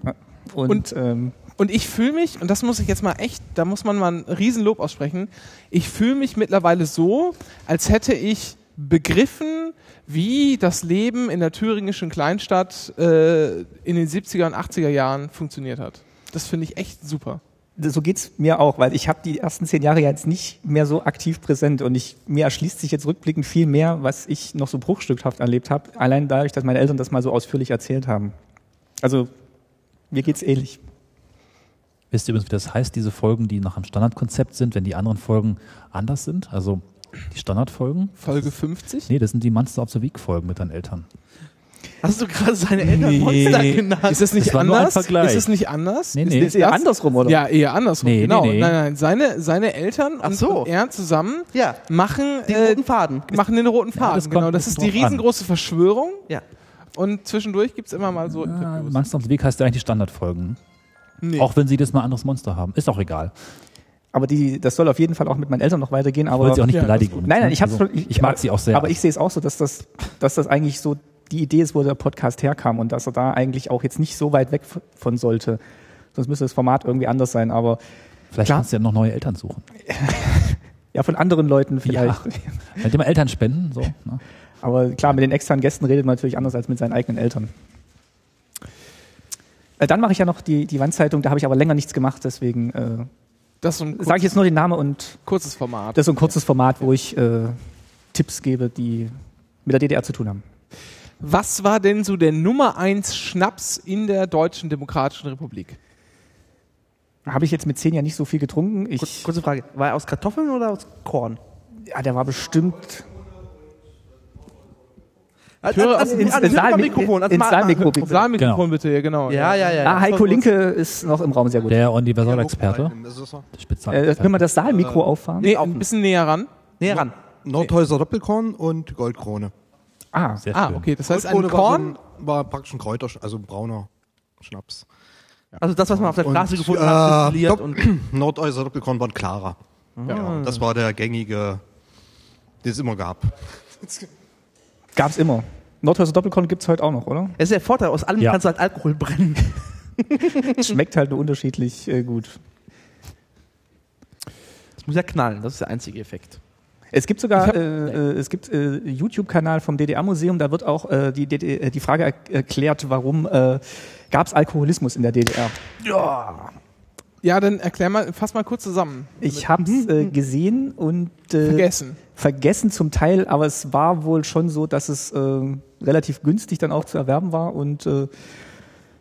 Und, Und- ähm, Und ich fühle mich, und das muss ich jetzt mal echt, da muss man mal ein Riesenlob aussprechen, ich fühle mich mittlerweile so, als hätte ich begriffen, wie das Leben in der thüringischen Kleinstadt äh, in den 70er und 80er Jahren funktioniert hat. Das finde ich echt super. So geht's mir auch, weil ich habe die ersten zehn Jahre jetzt nicht mehr so aktiv präsent und ich, mir erschließt sich jetzt rückblickend viel mehr, was ich noch so bruchstückhaft erlebt habe, allein dadurch, dass meine Eltern das mal so ausführlich erzählt haben. Also mir geht's ähnlich. Wisst ihr übrigens, wie das heißt, diese Folgen, die nach einem Standardkonzept sind, wenn die anderen Folgen anders sind? Also die Standardfolgen? Folge 50? Nee, das sind die Monster of the Week Folgen mit deinen Eltern. Hast du gerade seine Eltern Monster genannt? Ist es nicht Das anders? Ist es nicht anders? Nee, Ist- nee. Ist eher andersrum, oder? Ja, eher andersrum. Nee, nee, genau. nee. Nein, nein, seine, seine Eltern Ach und, so. und er zusammen Ja, machen, den äh, roten Faden. machen den roten Faden. das kommt genau, das ist die drauf an. riesengroße Verschwörung. Ja. Und zwischendurch gibt es immer mal so Ah, Interviews. Monster the Week heißt ja eigentlich die Standardfolgen. Nee. Auch wenn sie das mal ein anderes Monster haben. Ist auch egal. Aber die, das soll auf jeden Fall auch mit meinen Eltern noch weitergehen. Ich Aber wollte sie auch nicht Ja, beleidigen. Nein, nein, ich hab's also, schon. ich mag sie auch sehr. Aber ich sehe es auch so, dass das, dass das eigentlich so die Idee ist, wo der Podcast herkam und dass er da eigentlich auch jetzt nicht so weit weg von sollte. Sonst müsste das Format irgendwie anders sein. Aber Vielleicht klar. kannst du ja noch neue Eltern suchen. ja, von anderen Leuten vielleicht. Wenn die mal Eltern spenden, so. Ne? Aber klar, mit den externen Gästen redet man natürlich anders als mit seinen eigenen Eltern. Äh, Dann mache ich ja noch die, die Wandzeitung, da habe ich aber länger nichts gemacht, deswegen äh, Das so sage ich jetzt nur den Namen und kurzes Format. das ist so ein kurzes Format, wo ich äh, Tipps gebe, die mit der DDR zu tun haben. Was war denn so der Nummer 1 Schnaps in der Deutschen Demokratischen Republik? Habe ich jetzt mit zehn Jahren nicht so viel getrunken. Ich, Kurze Frage. War er aus Kartoffeln oder aus Korn? ja, der war bestimmt Ich höre also, ins- ins Saalmi- ins Saalmikrofon. Saalmikrofon bitte, ja, genau. Ja, ja, ja. Ah, Heiko Linke ist noch im Raum sehr gut. Der Universalexperte. Der Äh, können wir das Saalmikro auffahren? Nee, ein bisschen näher ran. Näher ran. Nordhäuser Doppelkorn und Goldkrone. Ah, Sehr Ah, schön. okay. Das heißt, ein war, Korn. ein, war praktisch ein Kräuter, also ein brauner Schnaps. Also das, was man auf der Straße gefunden äh, hat, destilliert und Nordhäuser Doppelkorn war ein klarer. Ja, das war der gängige, den es immer gab. gab's immer. Nordhäuser Doppelkorn gibt's heute auch noch, oder? es ist der Vorteil, aus allem Ja. kannst du halt Alkohol brennen. Schmeckt halt nur unterschiedlich äh, gut. Das muss ja knallen, das ist der einzige Effekt. Es gibt sogar, hab- äh, äh, es gibt äh, YouTube-Kanal vom DDR-Museum, da wird auch äh, die, DD äh, die Frage er erklärt, warum äh, gab es Alkoholismus in der DDR. Ja, dann erklär mal, fass mal kurz zusammen. Ich habe es äh, gesehen und äh, Vergessen. vergessen zum Teil, aber es war wohl schon so, dass es äh, relativ günstig dann auch zu erwerben war und äh,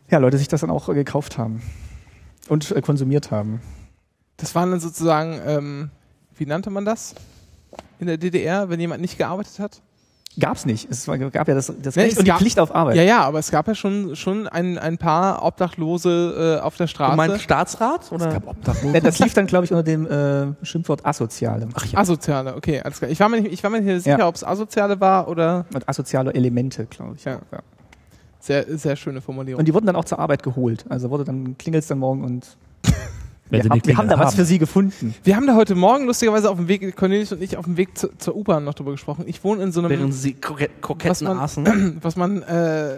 ja, Leute sich das dann auch äh, gekauft haben und äh, konsumiert haben. Das waren dann sozusagen, ähm, wie nannte man das? In der DDR, wenn jemand nicht gearbeitet hat? Gab's nicht. Es war, gab ja das, das Nee, Recht es und die gab- Pflicht auf Arbeit. Ja, ja, aber es gab ja schon, schon ein, ein paar Obdachlose äh, auf der Du Straße. meinst Staatsrat? Oder? Äh, Das lief dann, glaube ich, unter dem äh, Schimpfwort Asoziale. Ach ja. Asoziale, okay, alles klar. Ich war mir nicht, ich war mir nicht sicher, Ja. ob es Asoziale war oder Und asoziale Elemente, glaube ich. Ja. auch, ja. sehr, sehr schöne Formulierung. Und die wurden dann auch zur Arbeit geholt. Also wurde dann klingelt's dann morgen und wir, sie haben, wir haben da Klingel was für Sie gefunden. Wir haben da heute Morgen lustigerweise auf dem Weg, Cornelius und ich auf dem Weg zu, zur U-Bahn noch drüber gesprochen. Ich wohne in so einem, Während sie Kroket was Kroketten man, aßen. was man, äh,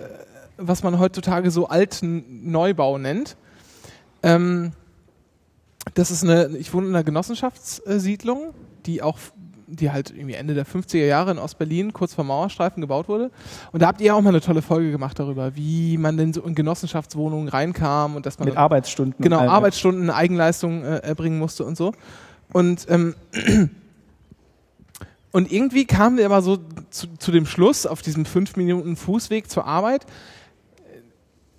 was man heutzutage so alten Neubau nennt. Ähm, das ist eine, ich wohne in einer Genossenschaftssiedlung, die auch, die halt irgendwie Ende der 50er Jahre in Ostberlin kurz vor Mauerstreifen gebaut wurde. Und da habt ihr auch mal eine tolle Folge gemacht darüber, wie man denn so in Genossenschaftswohnungen reinkam und dass man Mit Arbeitsstunden. genau. Arbeitsstunden, Eigenleistung äh, erbringen musste und so. Und, ähm, und irgendwie kamen wir aber so zu, zu dem Schluss auf diesem fünf Minuten Fußweg zur Arbeit.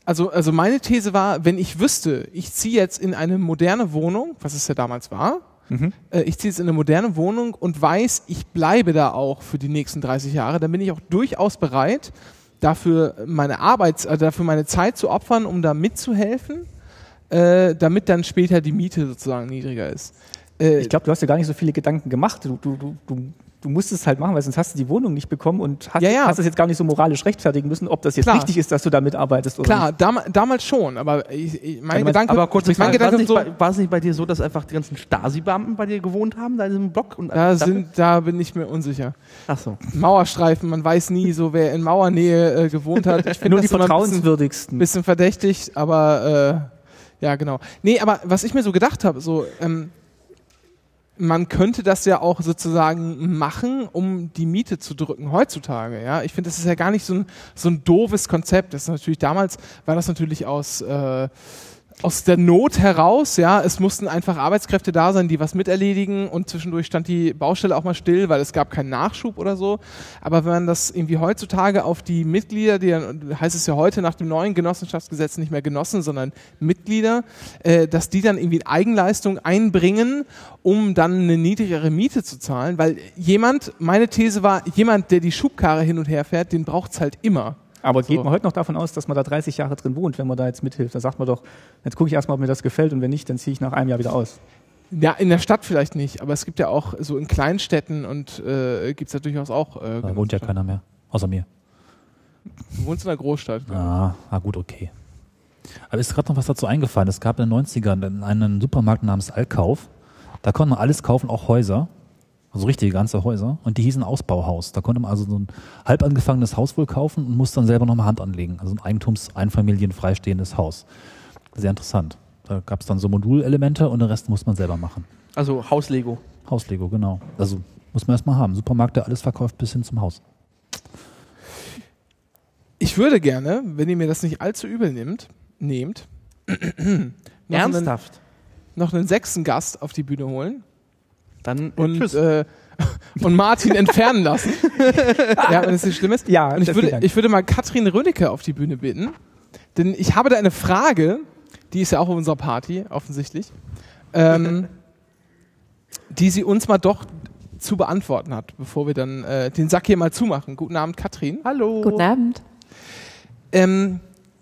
Also, also meine These war, wenn ich wüsste, ich ziehe jetzt in eine moderne Wohnung, was es ja damals war, Mhm. äh, ich ziehe jetzt in eine moderne Wohnung und weiß, ich bleibe da auch für die nächsten 30 Jahre, dann bin ich auch durchaus bereit, dafür meine Arbeits, also dafür meine Zeit zu opfern, um da mitzuhelfen, äh, damit dann später die Miete sozusagen niedriger ist. Äh, Ich glaube, du hast dir gar nicht so viele Gedanken gemacht. Du, du, du, du, du musst es halt machen, weil sonst hast du die Wohnung nicht bekommen und hast, Ja, ja. hast es jetzt gar nicht so moralisch rechtfertigen müssen, ob das jetzt Klar. richtig ist, dass du da mitarbeitest oder klar, nicht. dam damals schon, aber ich, ich, mein Ja, Gedanke, Aber kurz, mein war, Gedanke es nicht so, bei, war es nicht bei dir so, dass einfach die ganzen Stasi-Beamten bei dir gewohnt haben, da in diesem Block? Und da, sind, da bin ich mir unsicher. Ach so. Mauerstreifen, man weiß nie so, wer in Mauernähe äh, gewohnt hat. Ich Nur die ein bisschen, vertrauenswürdigsten. bisschen verdächtig, aber äh, ja, genau. Nee, aber was ich mir so gedacht habe, so, ähm, man könnte das ja auch sozusagen machen, um die Miete zu drücken heutzutage. Ja, ich finde, das ist ja gar nicht so ein, so ein doofes Konzept. Das ist natürlich damals war das natürlich aus äh, aus der Not heraus, ja, es mussten einfach Arbeitskräfte da sein, die was miterledigen und zwischendurch stand die Baustelle auch mal still, weil es gab keinen Nachschub oder so. Aber wenn man das irgendwie heutzutage auf die Mitglieder, die heißt es ja heute nach dem neuen Genossenschaftsgesetz nicht mehr Genossen, sondern Mitglieder, äh, dass die dann irgendwie Eigenleistung einbringen, um dann eine niedrigere Miete zu zahlen, weil jemand, meine These war, jemand, der die Schubkarre hin und her fährt, den braucht's halt immer. Aber geht So. man heute noch davon aus, dass man da 30 Jahre drin wohnt, wenn man da jetzt mithilft? Da sagt man doch, jetzt gucke ich erstmal, ob mir das gefällt und wenn nicht, dann ziehe ich nach einem Jahr wieder aus. Ja, in der Stadt vielleicht nicht, aber es gibt ja auch so in Kleinstädten und äh, gibt es ja durchaus auch. Äh, Da wohnt ja keiner mehr. Außer mir. Du wohnst in einer Großstadt. Ah, ah gut, okay. Aber ist gerade noch was dazu eingefallen. Es gab in den 90ern einen Supermarkt namens Allkauf. Da konnte man alles kaufen, auch Häuser. Also richtige ganze Häuser. Und die hießen Ausbauhaus. Da konnte man also so ein halb angefangenes Haus wohl kaufen und musste dann selber nochmal Hand anlegen. Also ein Eigentums-, Einfamilien-, freistehendes Haus. Sehr interessant. Da gab es dann so Modulelemente und den Rest muss man selber machen. Also Hauslego. Hauslego, genau. Also muss man erstmal haben. Supermarkt, der alles verkauft bis hin zum Haus. Ich würde gerne, wenn ihr mir das nicht allzu übel nimmt, nehmt, noch einen, Ernsthaft. noch einen sechsten Gast auf die Bühne holen Dann und, tschüss. äh, und Martin entfernen lassen. ja, wenn es nicht schlimm ist. Ja, Und ich würde, ich würde mal Katrin Rönecke auf die Bühne bitten, denn ich habe da eine Frage, die ist ja auch auf unserer Party, offensichtlich, ähm, die sie uns mal doch zu beantworten hat, bevor wir dann äh, den Sack hier mal zumachen. Guten Abend, Katrin. Hallo. Guten Abend. Ähm,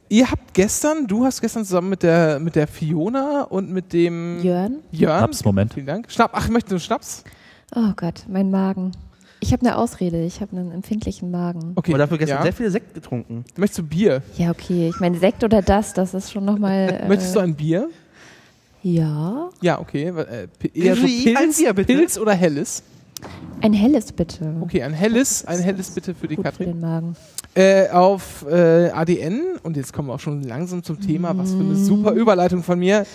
ihr habt gestern, du hast gestern zusammen mit der, mit der Fiona und mit dem Jörn? Jörn. Schnaps, Moment. Vielen Dank. Schnapp, ach, möchtest du einen Schnaps? Oh Gott, mein Magen. Ich habe eine Ausrede, ich habe einen empfindlichen Magen. Okay. Aber dafür gestern ja. sehr viel Sekt getrunken. Möchtest du Bier? Ja, okay. Ich meine, Sekt oder das, das ist schon nochmal. Äh, Möchtest du ein Bier? Ja. Ja, okay. Äh, eher so Wie? Ein Pilz, Bier, bitte. Pilz oder Helles? Ein helles bitte. Okay, ein Helles, ein Helles bitte für die Gut für Katrin. den Magen. Äh, auf äh, ADN, und jetzt kommen wir auch schon langsam zum Thema, was für eine super Überleitung von mir.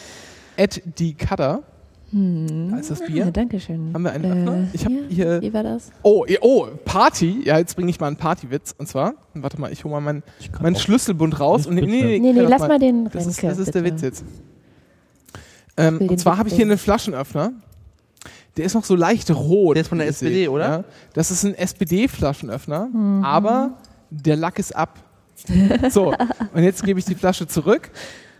At die Cutter. Da ist das Ja, Bier. danke schön. Haben wir einen Öffner? Ich hab ja, hier- Wie war das? Oh, oh, Party. Ja, jetzt bringe ich mal einen Partywitz. Und zwar, warte mal, ich hole mal meinen, meinen Schlüsselbund raus. Und nee, nee, nee, Nee, lass mal den Das ist, das ist der. Witz jetzt. Ähm, und zwar habe ich hier einen Flaschenöffner. Der ist noch so leicht rot. Der ist von der SPD, seht, oder? Ja. Das ist ein SPD-Flaschenöffner, Mhm. aber der Lack ist ab. so, und jetzt gebe ich die Flasche zurück,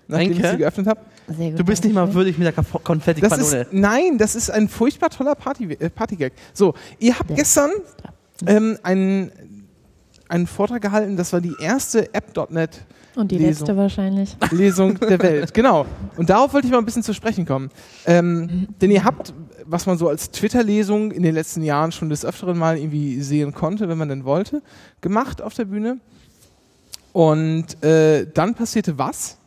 nachdem ich Renke? sie geöffnet habe. Gut. Du bist nicht mal danke würdig mit der Konf- Das Konfetti-Kanone. ist, nein, das ist ein furchtbar toller Party, äh, Partygag. So, ihr habt Ja. gestern ähm, einen, einen Vortrag gehalten, das war die erste App.net. Und die Lesung. letzte wahrscheinlich. Lesung der Welt. Genau. Und darauf wollte ich mal ein bisschen zu sprechen kommen. Ähm, denn ihr habt, was man so als Twitter-Lesung in den letzten Jahren schon des Öfteren mal irgendwie sehen konnte, wenn man denn wollte, gemacht auf der Bühne. Und äh, dann passierte was?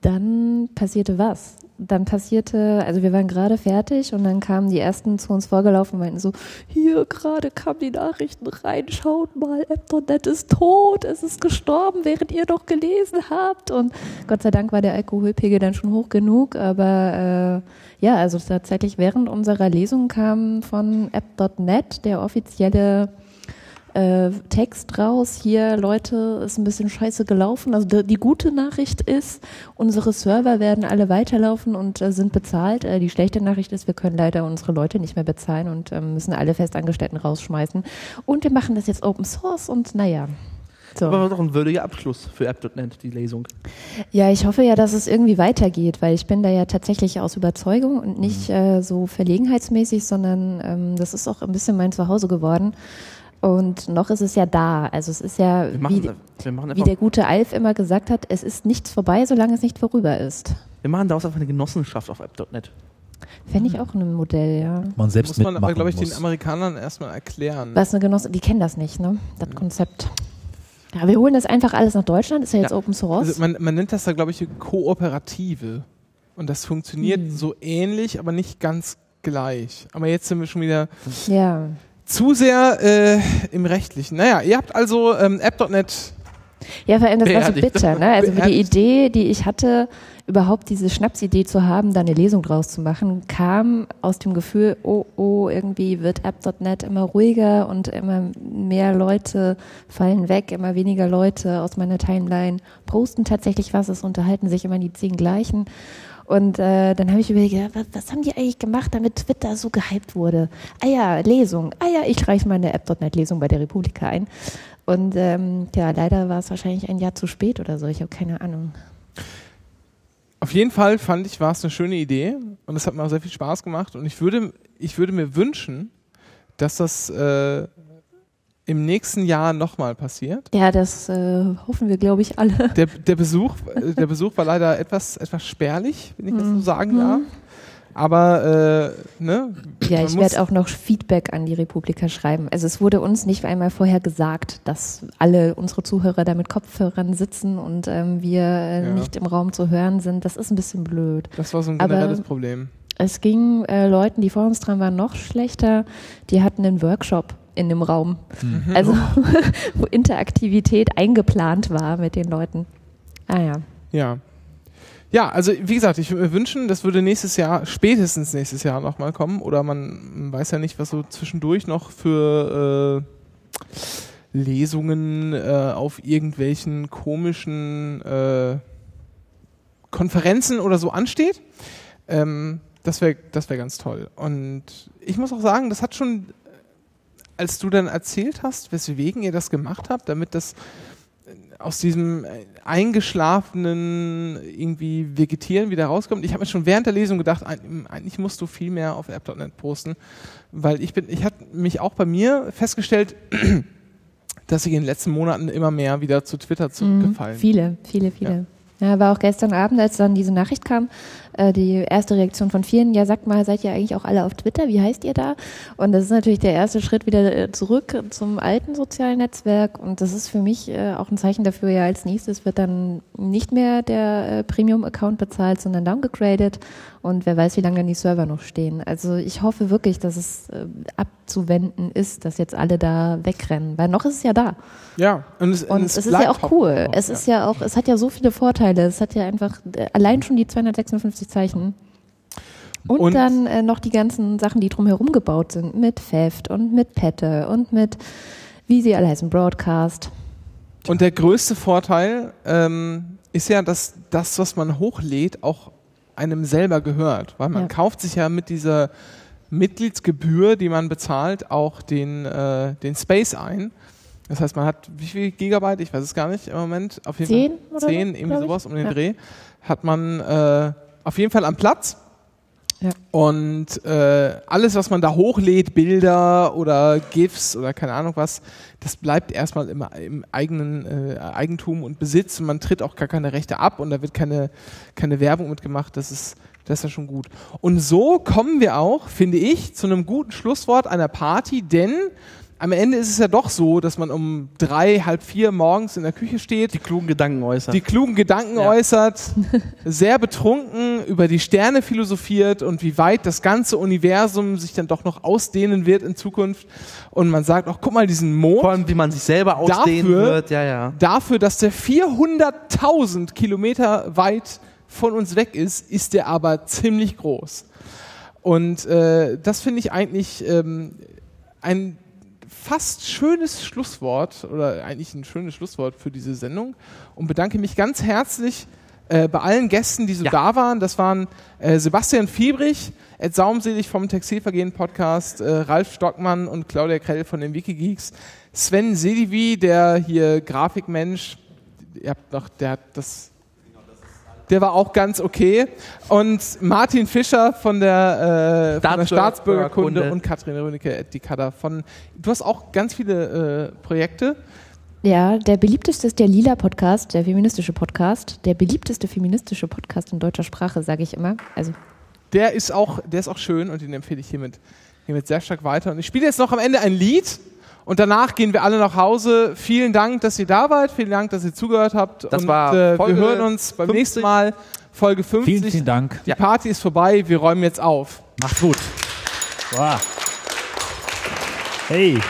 Dann passierte was? Dann passierte, also wir waren gerade fertig und dann kamen die ersten zu uns vorgelaufen und meinten so, hier gerade kamen die Nachrichten rein, schaut mal, Eptonet ist tot, es ist gestorben, während ihr noch gelesen habt. Und Gott sei Dank war der Alkoholpegel dann schon hoch genug, aber äh, ja, also tatsächlich während unserer Lesung kam von App.net der offizielle äh, Text raus, hier Leute, ist ein bisschen scheiße gelaufen. Also die, die gute Nachricht ist, unsere Server werden alle weiterlaufen und äh, sind bezahlt. Äh, die schlechte Nachricht ist, wir können leider unsere Leute nicht mehr bezahlen und ähm, müssen alle Festangestellten rausschmeißen. Und wir machen das jetzt Open Source und naja. So. Aber war doch ein würdiger Abschluss für App.net, die Lesung. Ja, ich hoffe ja, dass es irgendwie weitergeht, weil ich bin da ja tatsächlich aus Überzeugung und nicht äh, so verlegenheitsmäßig, sondern ähm, das ist auch ein bisschen mein Zuhause geworden. Und noch ist es ja da. Also es ist ja, Wir machen, wie, wir machen wie der gute Alf immer gesagt hat, es ist nichts vorbei, solange es nicht vorüber ist. wir machen daraus einfach eine Genossenschaft auf app.net. Fände ich auch ein Modell, ja. Man selbst Muss man aber, glaube ich, den muss. Amerikanern erstmal erklären. Was eine Genosse, die kennen das nicht, ne? Das Konzept. Ja, wir holen das einfach alles nach Deutschland, ist ja jetzt Ja. Open Source. Also man, man nennt das da, glaube ich, Kooperative. Und das funktioniert Hm. so ähnlich, aber nicht ganz gleich. Aber jetzt sind wir schon wieder ja. zu sehr äh, im Rechtlichen. Naja, ihr habt also ähm, App.net. Ja, vor allem das war so bitter, ne? Also die. Idee, die ich hatte, überhaupt diese Schnapsidee zu haben, da eine Lesung draus zu machen, kam aus dem Gefühl, oh, oh, irgendwie wird App.net immer ruhiger und immer mehr Leute fallen weg, immer weniger Leute aus meiner Timeline posten tatsächlich was, es unterhalten sich immer die zehn gleichen. Und äh, dann habe ich überlegt, was, was haben die eigentlich gemacht, damit Twitter so gehypt wurde? Ah ja, Lesung. Ah ja, ich reiche meine App.net-Lesung bei der Republika ein. Und ähm, ja, leider war es wahrscheinlich ein Jahr zu spät oder so. Ich habe keine Ahnung. Auf jeden Fall fand ich, war es eine schöne Idee und es hat mir auch sehr viel Spaß gemacht. Und ich würde, ich würde mir wünschen, dass das äh, im nächsten Jahr nochmal passiert. Ja, das äh, hoffen wir, glaube ich, alle. Der, der, Besuch, äh, der Besuch war leider etwas, etwas spärlich, wenn ich das so sagen darf. Aber äh, ne, Ja, ich werde auch noch Feedback an die Republika schreiben. Also es wurde uns nicht einmal vorher gesagt, dass alle unsere Zuhörer da mit Kopfhörern sitzen und ähm, wir äh, Ja. nicht im Raum zu hören sind. Das ist ein bisschen blöd. das war so ein Aber- generelles Problem. Es ging äh, Leuten, die vor uns dran waren, noch schlechter. Die hatten einen Workshop in dem Raum. Mhm. Also wo Interaktivität eingeplant war mit den Leuten. Ah ja. Ja. Ja, also wie gesagt, ich würde mir wünschen, das würde nächstes Jahr, spätestens nächstes Jahr nochmal kommen. Oder man weiß ja nicht, was so zwischendurch noch für äh, Lesungen äh, auf irgendwelchen komischen äh, Konferenzen oder so ansteht. Ähm, das wäre das wär ganz toll. Und ich muss auch sagen, das hat schon, als du dann erzählt hast, weswegen ihr das gemacht habt, damit das aus diesem äh, eingeschlafenen irgendwie Vegetieren wieder rauskommt. Ich habe mir schon während der Lesung gedacht, eigentlich musst du viel mehr auf app.net posten, weil ich bin, ich habe mich auch bei mir festgestellt, dass ich in den letzten Monaten immer mehr wieder zu Twitter zurückgefallen Mhm. Viele, viele, viele. Ja. war auch gestern Abend, als dann diese Nachricht kam, äh, die erste Reaktion von vielen, ja, sagt mal, seid ihr eigentlich auch alle auf Twitter? Wie heißt ihr da? Und das ist natürlich der erste Schritt wieder äh, zurück zum alten sozialen Netzwerk. Und das ist für mich äh, auch ein Zeichen dafür, ja, als nächstes wird dann nicht mehr der äh, Premium-Account bezahlt, sondern downgegradet. Und wer weiß, wie lange dann die Server noch stehen. Also ich hoffe wirklich, dass es äh, abzuwenden ist, dass jetzt alle da wegrennen. Weil noch ist es ja da. Ja, und es, Und es, ist bleibt ja auch cool. top, es ja. ist ja auch, es hat ja so viele Vorteile. Es hat ja einfach äh, allein schon die 256 Zeichen. Und, Und- dann äh, noch die ganzen Sachen, die drumherum gebaut sind, mit Feft und mit Pette und mit, wie sie alle heißen, Broadcast. Und der größte Vorteil ähm, ist ja, dass das, was man hochlädt, auch einem selber gehört. Weil man Ja. kauft sich ja mit dieser Mitgliedsgebühr, die man bezahlt, auch den, äh, den Space ein. Das heißt, man hat wie viel Gigabyte? Ich weiß es gar nicht im Moment. Auf jeden Zehn Fall zehn, irgendwie sowas um den Ja. Dreh. Hat man äh, auf jeden Fall am Platz. Ja. Und äh, alles, was man da hochlädt, Bilder oder GIFs oder keine Ahnung was, das bleibt erstmal im, im eigenen äh, Eigentum und Besitz. Und man tritt auch gar keine Rechte ab und da wird keine, keine Werbung mitgemacht. Das ist, das ist ja schon gut. Und so kommen wir auch, finde ich, zu einem guten Schlusswort einer Party, denn am Ende ist es ja doch so, dass man um drei, halb vier morgens in der Küche steht, Die klugen Gedanken äußern. die klugen Gedanken Ja. äußert, sehr betrunken über die Sterne philosophiert und wie weit das ganze Universum sich dann doch noch ausdehnen wird in Zukunft. Und man sagt auch, guck mal, diesen Mond, Vor allem, wie man sich selber ausdehnen Dafür- wird. Ja, ja. dafür, dass der 400.000 Kilometer weit von uns weg ist, ist der aber ziemlich groß. Und äh, das finde ich eigentlich ähm, ein fast schönes Schlusswort oder eigentlich ein schönes Schlusswort für diese Sendung und bedanke mich ganz herzlich äh, bei allen Gästen, die so Ja. da waren. Das waren äh, Sebastian Fiebrich, Ed Saumselig vom Textilvergehen Podcast, äh, Ralf Stockmann und Claudia Krell von den Wikigeeks, Sven Sedivi, der hier Grafikmensch, ihr habt noch, der hat das Der war auch ganz okay. Und Martin Fischer von der, äh, von der Staatsbürgerkunde und Katrin Rönecke, die Kader von. Du hast auch ganz viele äh, Projekte. Ja, der beliebteste ist der Lila Podcast, der feministische Podcast. Der beliebteste feministische Podcast in deutscher Sprache, sage ich immer. Also Der ist auch, der ist auch schön und den empfehle ich hiermit, hiermit sehr stark weiter. Und ich spiele jetzt noch am Ende ein Lied und danach gehen wir alle nach Hause. Vielen Dank, dass ihr da wart. Vielen Dank, dass ihr zugehört habt. Das und war äh, wir hören uns beim 50. nächsten Mal. Folge 50. Vielen, vielen Dank. Die Party ist vorbei. Wir räumen jetzt auf. Macht's gut. Wow. Hey.